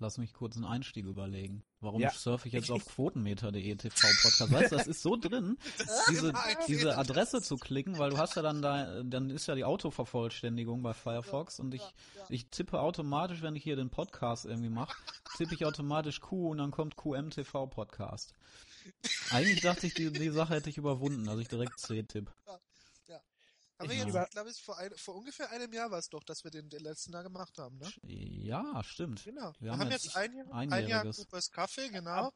lass mich kurz einen Einstieg überlegen. Warum Ja. surfe ich jetzt auf quotenmeter.de TV Podcast? Weißt du, das ist so drin, diese, diese Adresse zu klicken, weil du hast ja dann da, dann ist ja die Autovervollständigung bei Firefox und ich, ich tippe automatisch, wenn ich hier den Podcast irgendwie mache, tippe ich automatisch Q und dann kommt QMTV Podcast. Eigentlich dachte ich, die, die Sache hätte ich überwunden, also ich direkt C tipp. Haben wir Ja. jetzt, glaube ich, vor, ein, vor ungefähr einem Jahr war es doch, dass wir den, den letzten da gemacht haben, ne? Ja, stimmt. Genau. Wir Wir haben haben, jetzt jetzt ein Jahr, ein Jahr. Coopers Kaffee, genau.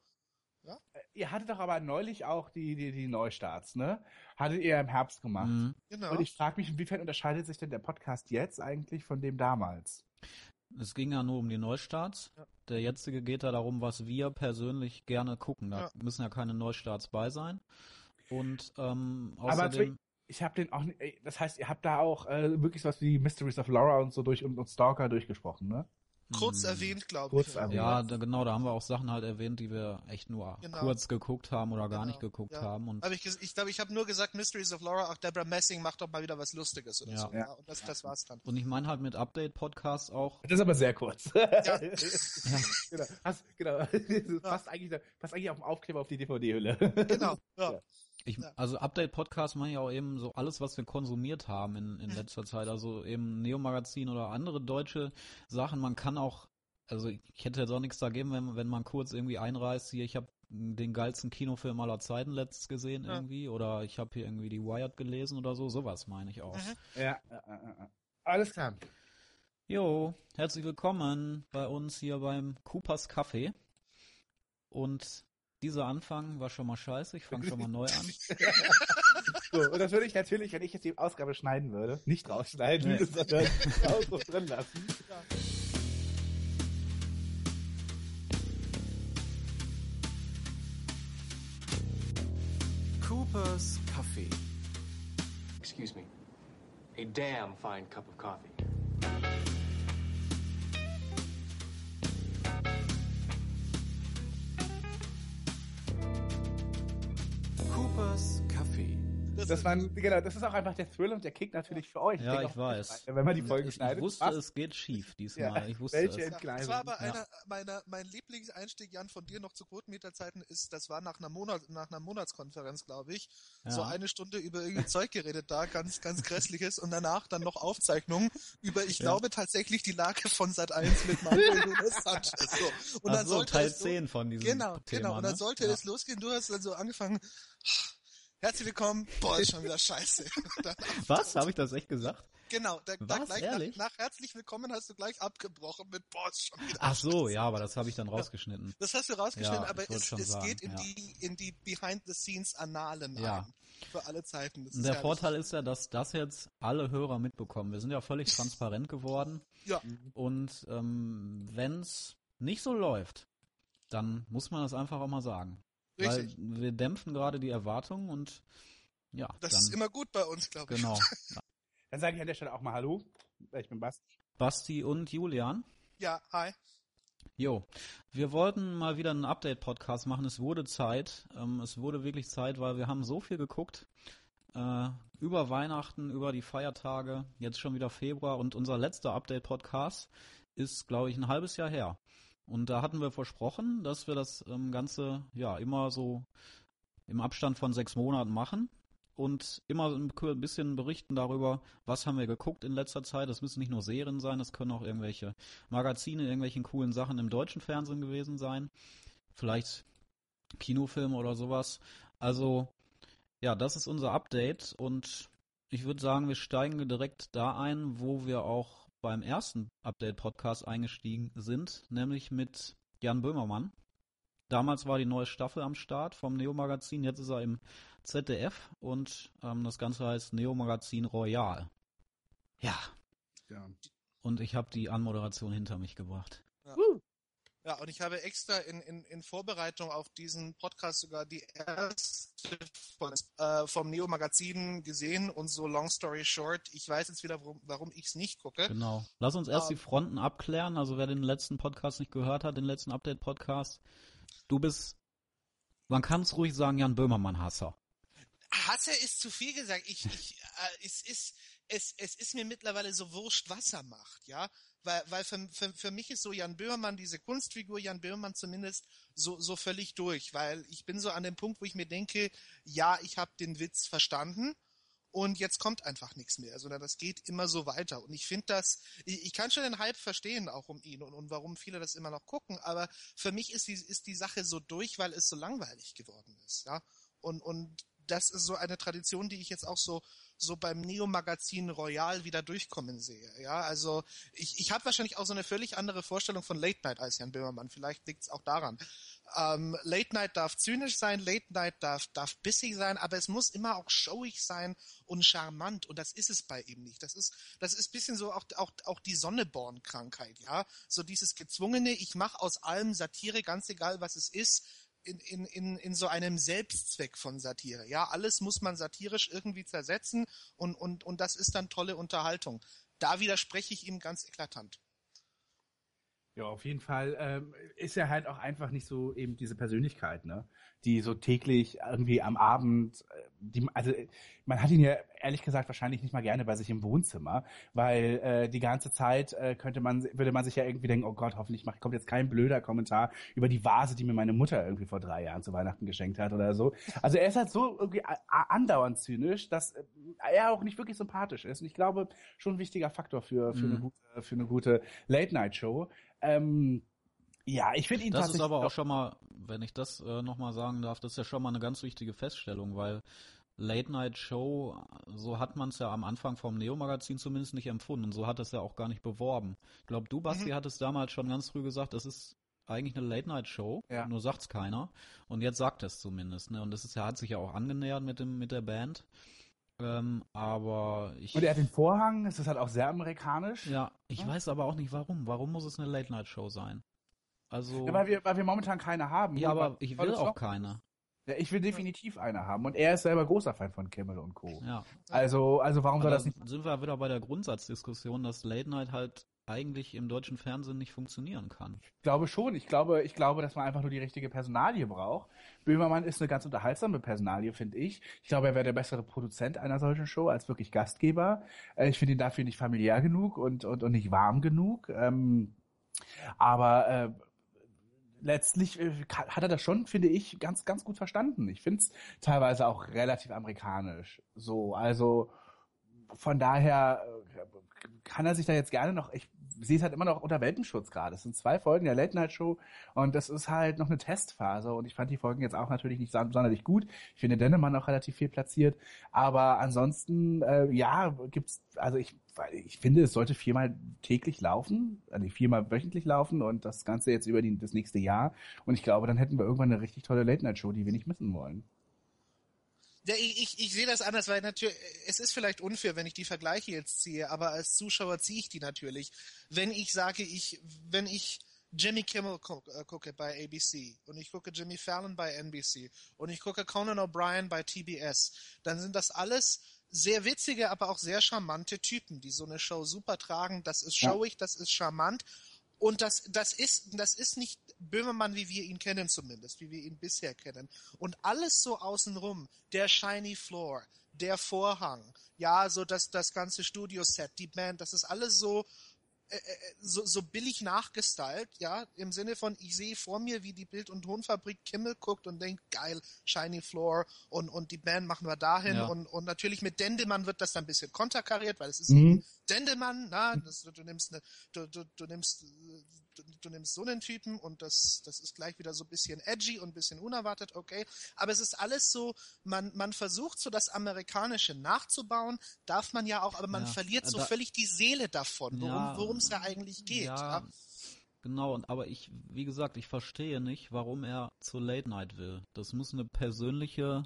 Ihr hattet doch aber neulich auch die, die, die Neustarts, ne? Hattet ihr im Herbst gemacht. Mhm. Genau. Und ich frage mich, inwiefern unterscheidet sich denn der Podcast jetzt eigentlich von dem damals? Es ging ja nur um die Neustarts. Ja. Der jetzige geht da darum, was wir persönlich gerne gucken. Da Ja. müssen ja keine Neustarts bei sein. Und ähm, Aber außerdem, ich habe den auch nicht, ey, das heißt, ihr habt da auch äh, wirklich was wie Mysteries of Laura und so durch und, und Stalker durchgesprochen, ne? Kurz Hm. erwähnt, glaube Kurz ich. erwähnt. ja, da, genau, da haben wir auch Sachen halt erwähnt, die wir echt nur Genau. kurz geguckt haben oder gar Genau, nicht geguckt ja. haben. Und Aber ich, ges- ich glaube, ich habe nur gesagt, Mysteries of Laura, ach, Deborah Messing macht doch mal wieder was Lustiges oder Ja. so. Ja. Ja. Und das, das war's dann. und ich meine halt mit Update-Podcast auch, Das ist aber sehr kurz. Ja. genau. Hast, genau. Das passt, eigentlich, passt eigentlich auf dem Aufkleber auf die DVD-Hülle. genau. Ja. Ich, Ja. also Update-Podcast meine ich auch eben so alles, was wir konsumiert haben in, in letzter Zeit. Also eben Neo-Magazin oder andere deutsche Sachen. Man kann auch, also ich hätte jetzt auch nichts dagegen, wenn, wenn man kurz irgendwie einreißt, hier, ich habe den geilsten Kinofilm aller Zeiten letztens gesehen Ja. irgendwie oder ich habe hier irgendwie die Wired gelesen oder so, sowas meine ich auch. Ja, ja, ja, ja. alles klar. Jo, herzlich willkommen bei uns hier beim Coopers Kaffee. Und dieser Anfang war schon mal scheiße, ich fange schon mal neu an. So, und das würde ich natürlich, wenn ich jetzt die Ausgabe schneiden würde, nicht rausschneiden, Nee. sondern so drin lassen. Cooper's Coffee. Excuse me. A damn fine cup of coffee. Coffee. Das war, genau, das ist auch einfach der Thrill und der Kick natürlich für euch. Ja, ich auch, weiß. Wenn man die Folge ich, schneidet. ich wusste, was? es geht schief diesmal. Ja, ich wusste welche es. Entgleisung. Das war aber Ja. einer meiner, mein Lieblingseinstieg, Jan, von dir noch zu Quotenmeterzeiten ist, das war nach einer Monat, nach einer Monatskonferenz, glaube ich. Ja. So eine Stunde über irgendwie Zeug geredet da, ganz, ganz grässliches und danach dann noch Aufzeichnungen über, ich glaube tatsächlich die Lage von Sat 1 mit Manuel Nunes Sanchez. So. Und Ach dann so, sollte Teil es so- 10 von diesem Genau, Thema. genau. Und dann ne? sollte ja. es losgehen. Du hast dann so angefangen. Herzlich willkommen. Boah, ist schon wieder scheiße. Was? Habe ich das echt gesagt? genau, da, da gleich nach, nach herzlich willkommen hast du gleich abgebrochen mit Boah, ist schon wieder Ach so, ja, aber das habe ich dann rausgeschnitten. Das hast du rausgeschnitten, Ja, aber es, es sagen, geht in ja. die in die Behind the Scenes Annalen Ja. ein. Für alle Zeiten. Der herrlich. Vorteil ist ja, dass das jetzt alle Hörer mitbekommen. Wir sind ja völlig transparent geworden. Ja, Und ähm, wenn's nicht so läuft, dann muss man das einfach auch mal sagen. Richtig. Weil wir dämpfen gerade die Erwartungen und ja, das dann ist immer gut bei uns, glaube ich. genau. Dann sage ich an der Stelle auch mal Hallo. Ich bin Basti. Basti und Julian. Ja, hi. Jo, wir wollten mal wieder einen Update-Podcast machen. Es wurde Zeit. Ähm, es wurde wirklich Zeit, weil wir haben so viel geguckt. Äh, über Weihnachten, über die Feiertage, jetzt schon wieder Februar und unser letzter Update-Podcast ist, glaube ich, ein halbes Jahr her. Und da hatten wir versprochen, dass wir das ähm, Ganze ja immer so im Abstand von sechs Monaten machen und immer ein bisschen berichten darüber, was haben wir geguckt in letzter Zeit. Das müssen nicht nur Serien sein, das können auch irgendwelche Magazine, irgendwelchen coolen Sachen im deutschen Fernsehen gewesen sein. Vielleicht Kinofilme oder sowas. Also, ja, das ist unser Update und ich würde sagen, wir steigen direkt da ein, wo wir auch beim ersten Update-Podcast eingestiegen sind, nämlich mit Jan Böhmermann. Damals war die neue Staffel am Start vom Neo-Magazin, jetzt ist er im ZDF und ähm, das Ganze heißt Neo-Magazin Royal. Ja, Ja. und ich habe die Anmoderation hinter mich gebracht. Ja, und ich habe extra in, in, in Vorbereitung auf diesen Podcast sogar die erste von, äh, vom Neo Magazin gesehen und so long story short, ich weiß jetzt wieder, warum, warum ich es nicht gucke. Genau. Lass uns erst Ähm. die Fronten abklären. Also wer den letzten Podcast nicht gehört hat, den letzten Update-Podcast, du bist, man kann es ruhig sagen, Jan Böhmermann-Hasser. Hasser ist zu viel gesagt. Ich, ich, äh, es ist, es, es ist mir mittlerweile so wurscht, was er macht, ja. Weil, weil für, für, für mich ist so Jan Böhmermann, diese Kunstfigur Jan Böhmermann zumindest so, so völlig durch, weil ich bin so an dem Punkt, wo ich mir denke, ja, ich habe den Witz verstanden und jetzt kommt einfach nichts mehr, sondern das geht immer so weiter. Und ich finde das, ich, ich, kann schon den Hype verstehen auch um ihn und, und warum viele das immer noch gucken, aber für mich ist die, ist die Sache so durch, weil es so langweilig geworden ist, ja. Und, und das ist so eine Tradition, die ich jetzt auch so so beim Neo-Magazin Royal wieder durchkommen sehe. Ja, also ich, ich habe wahrscheinlich auch so eine völlig andere Vorstellung von Late Night als Jan Böhmermann. Vielleicht liegt es auch daran. Ähm, Late Night darf zynisch sein, Late Night darf, darf bissig sein, aber es muss immer auch showig sein und charmant. Und das ist es bei ihm nicht. Das ist, das ist bisschen so auch, auch, auch die Sonneborn-Krankheit, ja. So dieses gezwungene, ich mache aus allem Satire, ganz egal was es ist in, in, in, in so einem Selbstzweck von Satire. Ja, alles muss man satirisch irgendwie zersetzen und, und, und das ist dann tolle Unterhaltung. Da widerspreche ich ihm ganz eklatant. Ja, auf jeden Fall ähm, ist er halt auch einfach nicht so eben diese Persönlichkeit, ne? Die so täglich irgendwie am Abend, äh, die, also man hat ihn ja ehrlich gesagt wahrscheinlich nicht mal gerne bei sich im Wohnzimmer, weil äh, die ganze Zeit äh, könnte man, würde man sich ja irgendwie denken, oh Gott, hoffentlich macht, kommt jetzt kein blöder Kommentar über die Vase, die mir meine Mutter irgendwie vor drei Jahren zu Weihnachten geschenkt hat oder so. Also er ist halt so irgendwie andauernd zynisch, dass äh, er auch nicht wirklich sympathisch ist. Und ich glaube, schon ein wichtiger Faktor für, für, mhm. eine, gute, für eine gute Late-Night-Show. Ähm, ja, ich finde ihn Das ist aber auch schon mal, wenn ich das äh, nochmal sagen darf, das ist ja schon mal eine ganz wichtige Feststellung, weil Late Night Show, so hat man es ja am Anfang vom Neo-Magazin zumindest nicht empfunden. Und so hat es ja auch gar nicht beworben. Ich glaube, du, Basti, mhm. hattest damals schon ganz früh gesagt, das ist eigentlich eine Late Night Show, ja. nur sagt's keiner. Und jetzt sagt es zumindest, ne? Und das ist ja, hat sich ja auch angenähert mit dem, mit der Band. Ähm, aber ich. Und er hat den Vorhang, das ist halt auch sehr amerikanisch. Ja, ich ja. weiß aber auch nicht warum. Warum muss es eine Late-Night-Show sein? Also. Ja, weil wir, weil wir momentan keine haben. Ja, aber ich will auch keine. Ja, ich will definitiv eine haben. Und er ist selber großer Fan von Kimmel und Co. Ja. Also, also warum soll das nicht. Sind wir wieder bei der Grundsatzdiskussion, dass Late Night halt eigentlich im deutschen Fernsehen nicht funktionieren kann. Ich glaube schon. Ich glaube, ich glaube, dass man einfach nur die richtige Personalie braucht. Böhmermann ist eine ganz unterhaltsame Personalie, finde ich. Ich glaube, er wäre der bessere Produzent einer solchen Show als wirklich Gastgeber. Äh, ich finde ihn dafür nicht familiär genug und, und, und nicht warm genug. Ähm, aber äh, letztlich äh, hat er das schon, finde ich, ganz, ganz gut verstanden. Ich finde es teilweise auch relativ amerikanisch. So, also von daher äh, kann er sich da jetzt gerne noch, ich sehe es halt immer noch unter Welpenschutz gerade. Es sind zwei Folgen der Late Night Show und das ist halt noch eine Testphase und ich fand die Folgen jetzt auch natürlich nicht sonderlich gut. Ich finde Dennemann auch relativ viel platziert, aber ansonsten, äh, ja, gibt's, also ich, ich finde, es sollte viermal täglich laufen, also viermal wöchentlich laufen und das Ganze jetzt über die, das nächste Jahr und ich glaube, dann hätten wir irgendwann eine richtig tolle Late Night Show, die wir nicht missen wollen. Ja, ich, ich, ich sehe das anders, weil natürlich, es ist vielleicht unfair, wenn ich die Vergleiche jetzt ziehe, aber als Zuschauer ziehe ich die natürlich. Wenn ich sage, ich, wenn ich Jimmy Kimmel gucke, äh, gucke bei ABC und ich gucke Jimmy Fallon bei NBC und ich gucke Conan O'Brien bei TBS, dann sind das alles sehr witzige, aber auch sehr charmante Typen, die so eine Show super tragen. Das ist showig, das ist charmant und das, das ist, das ist nicht Böhmermann, wie wir ihn kennen zumindest, wie wir ihn bisher kennen. Und alles so außenrum, der shiny floor, der Vorhang, ja, so das, das ganze Studioset, die Band, das ist alles so, äh, äh, so, so billig nachgestylt, ja, im Sinne von, ich sehe vor mir, wie die Bild- und Tonfabrik Kimmel guckt und denkt, geil, Shiny Floor und, und die Band machen wir dahin ja. und, und natürlich mit Dendemann wird das dann ein bisschen konterkariert, weil es ist mhm. Dendemann, na, das, du, nimmst eine, du, du, du nimmst du, du, nimmst so einen Typen und das, das ist gleich wieder so ein bisschen edgy und ein bisschen unerwartet, okay. Aber es ist alles so, man, man versucht so das Amerikanische nachzubauen, darf man ja auch, aber man ja, verliert so da, völlig die Seele davon, worum es ja, da eigentlich geht. Ja, ja. Genau, aber ich, wie gesagt, ich verstehe nicht, warum er zur Late Night will. Das muss eine persönliche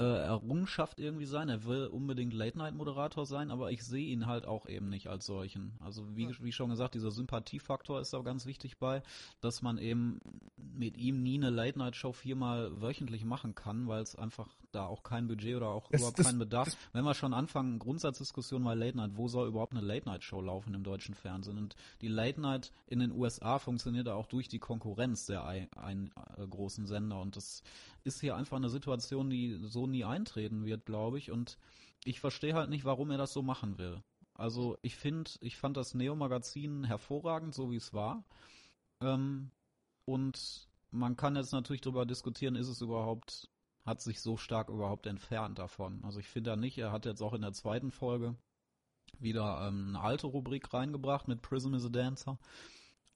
äh, Errungenschaft irgendwie sein. Er will unbedingt Late-Night-Moderator sein, aber ich sehe ihn halt auch eben nicht als solchen. Also wie, wie schon gesagt, dieser Sympathiefaktor ist da ganz wichtig bei, dass man eben mit ihm nie eine Late-Night-Show viermal wöchentlich machen kann, weil es einfach da auch kein Budget oder auch das, überhaupt das, keinen Bedarf. Das, Wenn wir schon anfangen, Grundsatzdiskussion bei Late Night, wo soll überhaupt eine Late Night Show laufen im deutschen Fernsehen? Und die Late Night in den USA funktioniert auch durch die Konkurrenz der ein, ein, äh, großen Sender und das ist hier einfach eine Situation, die so nie eintreten wird, glaube ich. Und ich verstehe halt nicht, warum er das so machen will. Also ich finde, ich fand das Neo-Magazin hervorragend, so wie es war. Ähm, und man kann jetzt natürlich darüber diskutieren, ist es überhaupt, hat sich so stark überhaupt entfernt davon. Also ich finde da nicht, er hat jetzt auch in der zweiten Folge wieder ähm, eine alte Rubrik reingebracht mit Prism is a Dancer.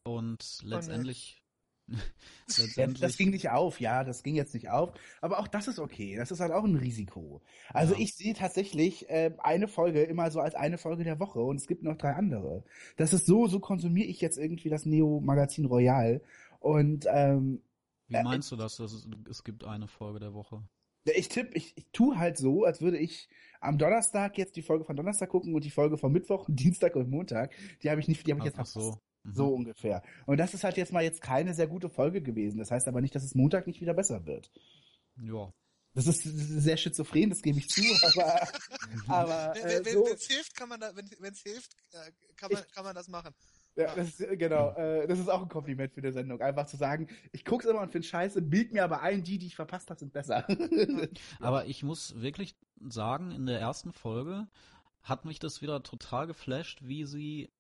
Und letztendlich Letztendlich. Das ging nicht auf, ja, das ging jetzt nicht auf. Aber auch das ist okay. Das ist halt auch ein Risiko. Also ja. ich sehe tatsächlich äh, eine Folge immer so als eine Folge der Woche und es gibt noch drei andere. Das ist so, so konsumiere ich jetzt irgendwie das Neo-Magazin Royal. Und ähm, wie äh, meinst du das, dass es, es gibt eine Folge der Woche? Ich tippe, ich, ich tue halt so, als würde ich am Donnerstag jetzt die Folge von Donnerstag gucken und die Folge von Mittwoch, Dienstag und Montag. Die habe ich nicht, die habe ich jetzt verpasst. So. So mhm. ungefähr. Und das ist halt jetzt mal jetzt keine sehr gute Folge gewesen. Das heißt aber nicht, dass es Montag nicht wieder besser wird. Ja. Das ist sehr schizophren, das gebe ich zu, aber, aber äh, wenn so, es hilft, kann man da, wenn es hilft, äh, kann man, kann man das machen. Ja, das ist, äh, genau, äh, das ist auch ein Kompliment für die Sendung. Einfach zu sagen, ich guck's immer und finde scheiße, bild mir aber ein, die, die ich verpasst habe, sind besser. aber ich muss wirklich sagen, in der ersten Folge hat mich das wieder total geflasht, wie sie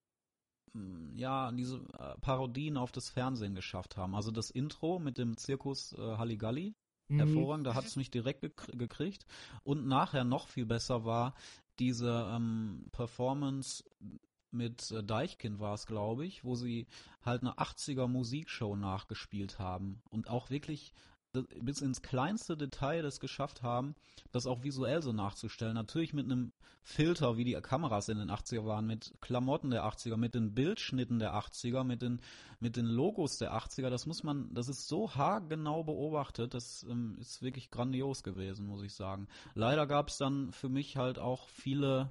ja, diese äh, Parodien auf das Fernsehen geschafft haben. Also das Intro mit dem Zirkus äh, Halligalli, mhm. hervorragend, da hat es mich direkt gek gekriegt. Und nachher noch viel besser war diese ähm, Performance mit äh, Deichkind war es, glaube ich, wo sie halt eine 80er Musikshow nachgespielt haben und auch wirklich bis ins kleinste Detail das geschafft haben, das auch visuell so nachzustellen. Natürlich mit einem Filter, wie die Kameras in den 80er waren, mit Klamotten der 80er, mit den Bildschnitten der 80er, mit den, mit den Logos der 80er. Das muss man, das ist so haargenau beobachtet, das ähm, ist wirklich grandios gewesen, muss ich sagen. Leider gab es dann für mich halt auch viele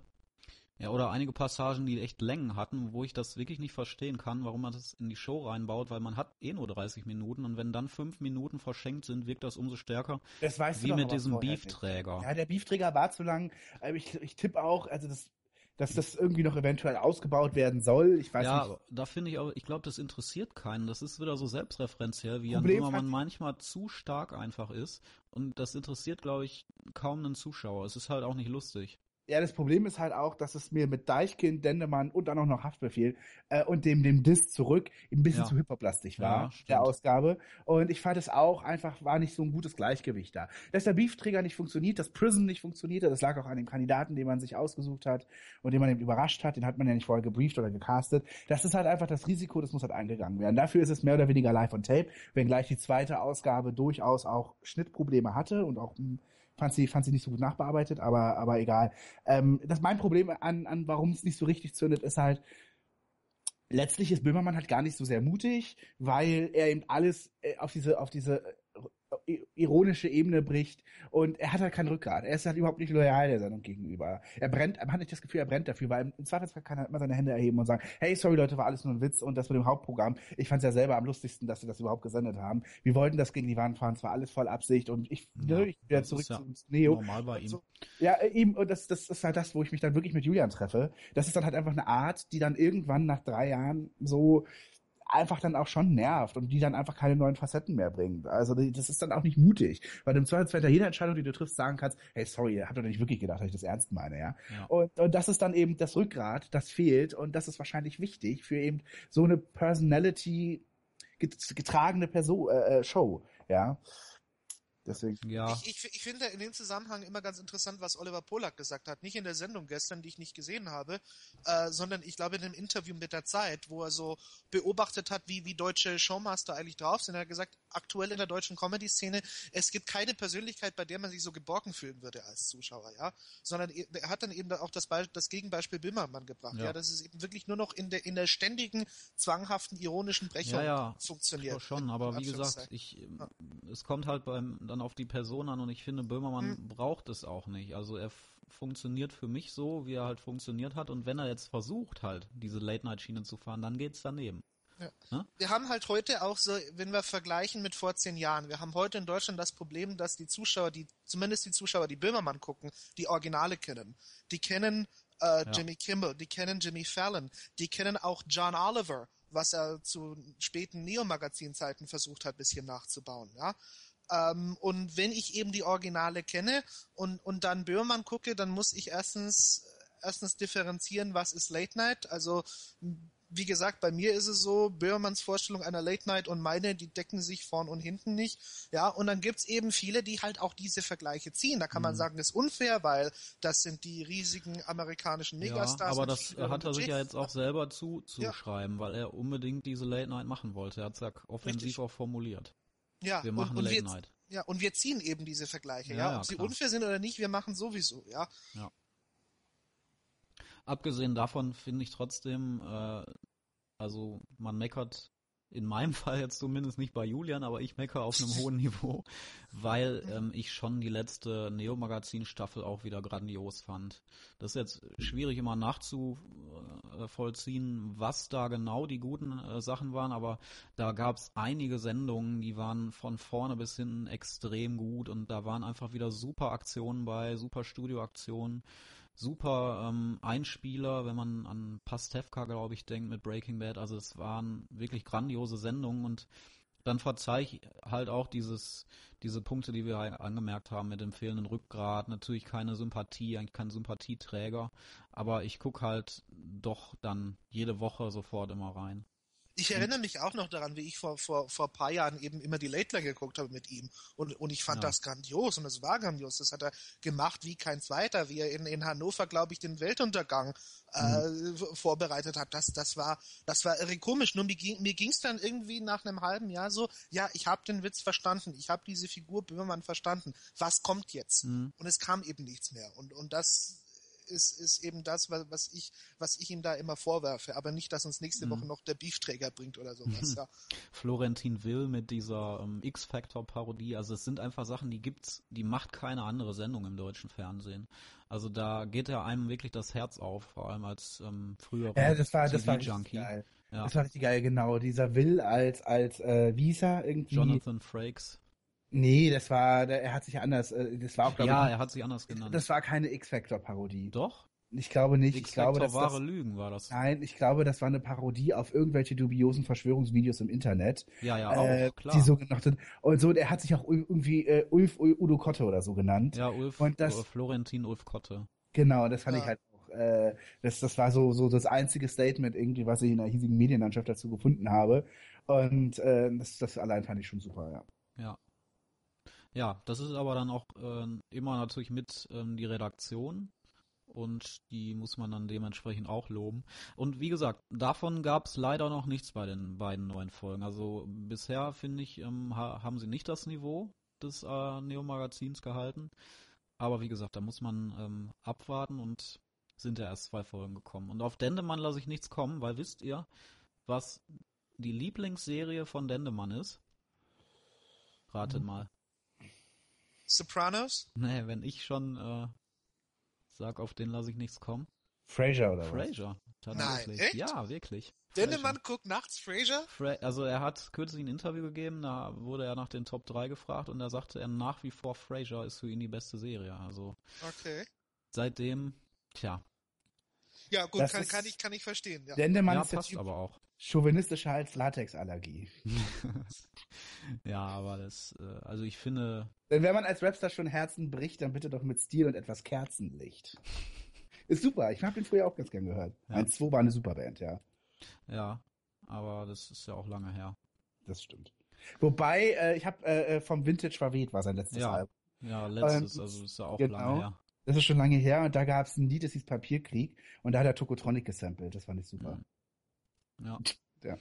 ja, oder einige Passagen, die echt Längen hatten, wo ich das wirklich nicht verstehen kann, warum man das in die Show reinbaut, weil man hat eh nur 30 Minuten und wenn dann fünf Minuten verschenkt sind, wirkt das umso stärker. Das weißt wie du mit diesem Beefträger. Ja, der Beefträger war zu lang. Ich, ich tippe auch, also das dass das irgendwie noch eventuell ausgebaut werden soll. Ich weiß ja, nicht. da finde ich auch, ich glaube, das interessiert keinen. Das ist wieder so selbstreferenziell, wie Jan Böhmermann manchmal zu stark einfach ist. Und das interessiert, glaube ich, kaum einen Zuschauer. Es ist halt auch nicht lustig. Ja, das Problem ist halt auch, dass es mir mit Deichkind, Dendemann und dann auch noch Haftbefehl äh, und dem, dem Diss zurück ein bisschen ja. zu hyperplastig war, ja, der Ausgabe. Und ich fand es auch einfach, war nicht so ein gutes Gleichgewicht da. Dass der Beefträger nicht funktioniert, dass Prison nicht funktionierte, das lag auch an dem Kandidaten, den man sich ausgesucht hat und den man eben überrascht hat, den hat man ja nicht vorher gebrieft oder gecastet. Das ist halt einfach das Risiko, das muss halt eingegangen werden. Dafür ist es mehr oder weniger live on tape, wenngleich die zweite Ausgabe durchaus auch Schnittprobleme hatte und auch hm, fand sie, fand sie nicht so gut nachbearbeitet, aber, aber egal. Ähm, das mein Problem an, an warum es nicht so richtig zündet, ist halt, letztlich ist Böhmermann halt gar nicht so sehr mutig, weil er eben alles äh, auf diese, auf diese ironische Ebene bricht und er hat halt kein Rückgrat. Er ist halt überhaupt nicht loyal der Sendung gegenüber. Er brennt, man hat nicht das Gefühl, er brennt dafür, weil im Zweifelsfall kann er immer seine Hände erheben und sagen, hey, sorry Leute, war alles nur ein Witz und das mit dem Hauptprogramm, ich fand es ja selber am lustigsten, dass sie das überhaupt gesendet haben. Wir wollten das gegen die Wand fahren, es war alles voll Absicht und ich, ja, ich wieder zurück ja zu Neo. Normal bei ihm. So, ja, ihm, und das, das ist halt das, wo ich mich dann wirklich mit Julian treffe. Das ist dann halt einfach eine Art, die dann irgendwann nach drei Jahren so einfach dann auch schon nervt und die dann einfach keine neuen Facetten mehr bringt. Also das ist dann auch nicht mutig, weil du im Zweifelsfall hinter jeder Entscheidung, die du triffst, sagen kannst, hey, sorry, habt ihr nicht wirklich gedacht, dass ich das ernst meine, ja? ja. Und, und das ist dann eben das Rückgrat, das fehlt und das ist wahrscheinlich wichtig für eben so eine Personality getragene Person, äh, äh, Show, ja. Deswegen. Ja. Ich, ich, ich finde in dem Zusammenhang immer ganz interessant, was Oliver Polak gesagt hat. Nicht in der Sendung gestern, die ich nicht gesehen habe, äh, sondern ich glaube in einem Interview mit der Zeit, wo er so beobachtet hat, wie, wie deutsche Showmaster eigentlich drauf sind. Er hat gesagt, aktuell in der deutschen Comedy-Szene, es gibt keine Persönlichkeit, bei der man sich so geborgen fühlen würde als Zuschauer, ja. Sondern er hat dann eben auch das, Be das Gegenbeispiel Bimmermann gebracht, ja. ja. Das ist eben wirklich nur noch in der, in der ständigen, zwanghaften, ironischen Brechung ja, ja. funktioniert. Schon, aber wie gesagt, ich, ja. es kommt halt beim, dann auf die Person an und ich finde, Böhmermann hm. braucht es auch nicht. Also er funktioniert für mich so, wie er halt funktioniert hat und wenn er jetzt versucht halt, diese Late-Night-Schiene zu fahren, dann geht's daneben. Ja. Ne? Wir haben halt heute auch so, wenn wir vergleichen mit vor zehn Jahren, wir haben heute in Deutschland das Problem, dass die Zuschauer, die, zumindest die Zuschauer, die Böhmermann gucken, die Originale kennen. Die kennen äh, ja. Jimmy Kimmel, die kennen Jimmy Fallon, die kennen auch John Oliver, was er zu späten Neo-Magazin-Zeiten versucht hat, bisschen nachzubauen, ja. Ähm, und wenn ich eben die Originale kenne und, und dann Böhmermann gucke, dann muss ich erstens erstens differenzieren, was ist Late Night. Also wie gesagt, bei mir ist es so, Böhmermanns Vorstellung einer Late Night und meine, die decken sich vorn und hinten nicht. Ja, und dann gibt's eben viele, die halt auch diese Vergleiche ziehen. Da kann man Mhm. sagen, das ist unfair, weil das sind die riesigen amerikanischen Ja, Megastars. aber mit das hat er sich ja jetzt auch selber zuzuschreiben, weil er unbedingt diese Late Night machen wollte. Er hat es ja offensiv Richtig. auch formuliert. Ja, Wir machen und, und Late wir, Night. Ja, und wir ziehen eben diese Vergleiche, Ja, ja. ja, Ob sie klar. unfair sind oder nicht, wir machen sowieso, ja. Abgesehen davon finde ich trotzdem, äh, also man meckert in meinem Fall jetzt zumindest nicht bei Julian, aber ich meckere auf einem hohen Niveau, weil ähm, ich schon die letzte Neo-Magazin-Staffel auch wieder grandios fand. Das ist jetzt schwierig immer nachzuvollziehen, was da genau die guten äh, Sachen waren, aber da gab es einige Sendungen, die waren von vorne bis hinten extrem gut und da waren einfach wieder super Aktionen bei, super Studioaktionen super ähm, Einspieler, wenn man an Pastewka, glaube ich, denkt mit Breaking Bad. Also es waren wirklich grandiose Sendungen und dann verzeih ich halt auch dieses, diese Punkte, die wir angemerkt haben mit dem fehlenden Rückgrat, natürlich keine Sympathie, eigentlich kein Sympathieträger, aber ich guck halt doch dann jede Woche sofort immer rein. Ich erinnere mich auch noch daran, wie ich vor, vor, vor ein paar Jahren eben immer die Late Line geguckt habe mit ihm. Und, und ich fand Ja. das grandios und es war grandios. Das hat er gemacht wie kein zweiter, wie er in, in Hannover, glaube ich, den Weltuntergang äh, vorbereitet hat. Das, das war, das war irre komisch. Nur mir ging mir ging's dann irgendwie nach einem halben Jahr so, ja, ich habe den Witz verstanden, ich habe diese Figur Böhmermann verstanden. Was kommt jetzt? Mhm. Und es kam eben nichts mehr. Und, und das ist, ist eben das, wa- was ich, was ich ihm da immer vorwerfe. Aber nicht, dass uns nächste Mhm. Woche noch der Beefträger bringt oder sowas. Ja. Florentin Will mit dieser ähm, X-Factor-Parodie. Also es sind einfach Sachen, die gibt's, die macht keine andere Sendung im deutschen Fernsehen. Also da geht ja einem wirklich das Herz auf, vor allem als ähm, früherer Ja, das war, das war richtig TV-Junkie. geil. Ja. Das war richtig geil, genau. Dieser Will als, als, äh, er irgendwie? Jonathan Frakes. Nee, das war, er hat sich ja anders, äh, das war auch, glaube Ja, ich, er hat sich anders genannt. das war keine X-Factor-Parodie. Doch? Ich glaube nicht. Ich glaube, X-Factor dass wahre das, Lügen war das. nein, ich glaube, das war eine Parodie auf irgendwelche dubiosen Verschwörungsvideos im Internet. Ja, ja, auch, äh, klar. Die so genannten. Und so, er hat sich auch irgendwie äh, Ulf Ul- Udo Kotte oder so genannt. ja, Ulf, Und das- Florentin Ulf Kotte. Genau, das fand Ja. ich halt auch, äh, das, das war so, so das einzige Statement irgendwie, was ich in der hiesigen Medienlandschaft dazu gefunden habe. Und äh, das, das allein fand ich schon super, ja. Ja. Ja, das ist aber dann auch äh, immer natürlich mit ähm, die Redaktion und die muss man dann dementsprechend auch loben. Und wie gesagt, davon gab es leider noch nichts bei den beiden neuen Folgen. Also bisher finde ich, ähm, ha haben sie nicht das Niveau des äh, Neo-Magazins gehalten. Aber wie gesagt, da muss man ähm, abwarten und sind ja erst zwei Folgen gekommen. Und auf Dendemann lasse ich nichts kommen, weil wisst ihr, was die Lieblingsserie von Dendemann ist? Ratet mal. Sopranos? Nee, wenn ich schon äh, sag, auf den lasse ich nichts kommen. Frasier oder was? Frasier. Tatsächlich. echt? Ja, wirklich. Dennemann guckt nachts Frasier? Fra also er hat kürzlich ein Interview gegeben, da wurde er nach den Top 3 gefragt und da sagte er nach wie vor Frasier ist für ihn die beste Serie. Also Okay. seitdem, tja, Ja, gut, kann, kann, ich, kann ich verstehen. Ja. Dendemann ja, ist der passt Typ aber auch. Chauvinistischer als Latexallergie. ja, aber das, äh, also ich finde, Denn wenn man als Rapstar schon Herzen bricht, dann bitte doch mit Stil und etwas Kerzenlicht. Ist super, ich habe den früher auch ganz gern gehört. Ja. 1-2 war eine super Band, ja. ja, aber das ist ja auch lange her. Das stimmt. Wobei, äh, ich habe äh, äh, vom Vintage verweht war sein letztes Ja. Album. Ja, letztes, Ähm, also ist ja auch genau. lange her. Das ist schon lange her und da gab es ein Lied, das hieß Papierkrieg und da hat er Tokotronic gesampelt. Das fand ich super. Ja. Ja.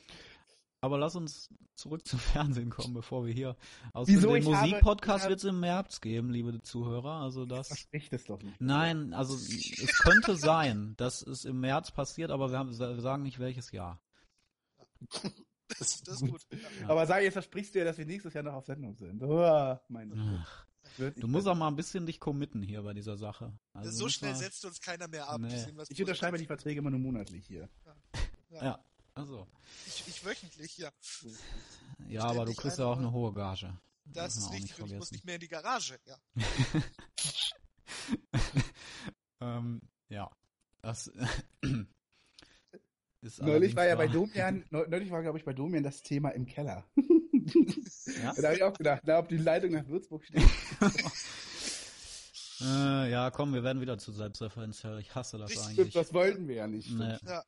Aber lass uns zurück zum Fernsehen kommen, bevor wir hier aus Wieso? dem Musikpodcast wird es im März geben, liebe Zuhörer. Also das. Verspricht es doch nicht. Nein, also es könnte sein, dass es im März passiert, aber wir, haben, wir sagen nicht welches Jahr. Das, das ist gut. Ja. Ja. Aber sag, jetzt versprichst du ja, dass wir nächstes Jahr noch auf Sendung sind. Oh, Wird Du musst auch mal ein bisschen dich committen hier bei dieser Sache. Also so schnell setzt uns keiner mehr ab. Nee. Ich unterschreibe die Verträge immer nur monatlich hier. Ja, also. Ich, ich wöchentlich, ja. Ja, aber du kriegst ja auch eine- hohe Gage. Das man ist auch richtig nicht und ich muss nicht mehr in die Garage. Ja. ähm, ja. Das ist Neulich war ja bei Domian, neu- neulich war, glaube ich, bei Domian das Thema im Keller. Ja? da habe ich auch gedacht, na, ob die Leitung nach Würzburg steht. Äh, ja, komm, wir werden wieder zu Selbstreferenziell. Ich hasse das Richtig. eigentlich. Das wollten wir ja nicht. Nee. Ja.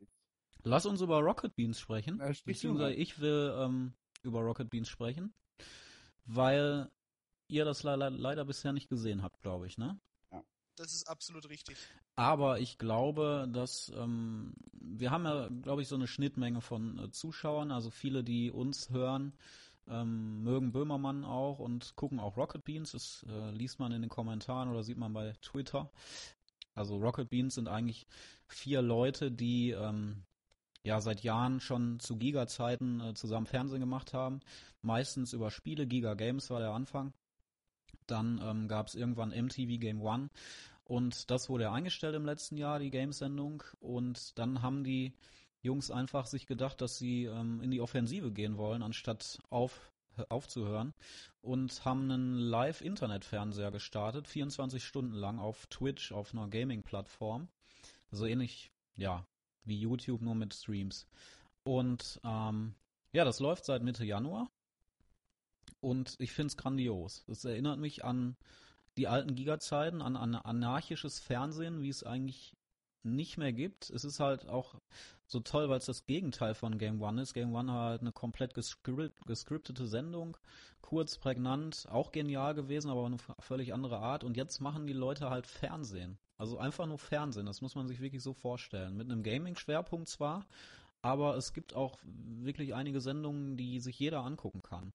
Lass uns über Rocket Beans sprechen. Du Beziehungsweise ich will ähm, über Rocket Beans sprechen, weil ihr das le leider bisher nicht gesehen habt, glaube ich, ne? Das ist absolut richtig. Aber ich glaube, dass ähm, wir haben ja, glaube ich, so eine Schnittmenge von äh, Zuschauern, also viele, die uns hören, ähm, mögen Böhmermann auch und gucken auch Rocket Beans. Das äh, liest man in den Kommentaren oder sieht man bei Twitter. Also Rocket Beans sind eigentlich vier Leute, die ähm, ja seit Jahren schon zu Giga-Zeiten äh, zusammen Fernsehen gemacht haben. Meistens über Spiele. Giga Games war der Anfang. Dann ähm, gab es irgendwann MTV Game One und das wurde eingestellt im letzten Jahr, die Games-Sendung. Und dann haben die Jungs einfach sich gedacht, dass sie ähm, in die Offensive gehen wollen, anstatt auf, aufzuhören. Und haben einen Live-Internet-Fernseher gestartet, 24 Stunden lang auf Twitch, auf einer Gaming-Plattform. So ähnlich, ja, wie YouTube, nur mit Streams. Und ähm, ja, das läuft seit Mitte Januar. Und ich finde es grandios. Es erinnert mich an die alten Giga-Zeiten, an, an anarchisches Fernsehen, wie es eigentlich nicht mehr gibt. Es ist halt auch so toll, weil es das Gegenteil von Game One ist. Game One war halt eine komplett gescript, gescriptete Sendung, kurz, prägnant, auch genial gewesen, aber eine völlig andere Art. Und jetzt machen die Leute halt Fernsehen. Also einfach nur Fernsehen, das muss man sich wirklich so vorstellen. Mit einem Gaming-Schwerpunkt zwar, aber es gibt auch wirklich einige Sendungen, die sich jeder angucken kann.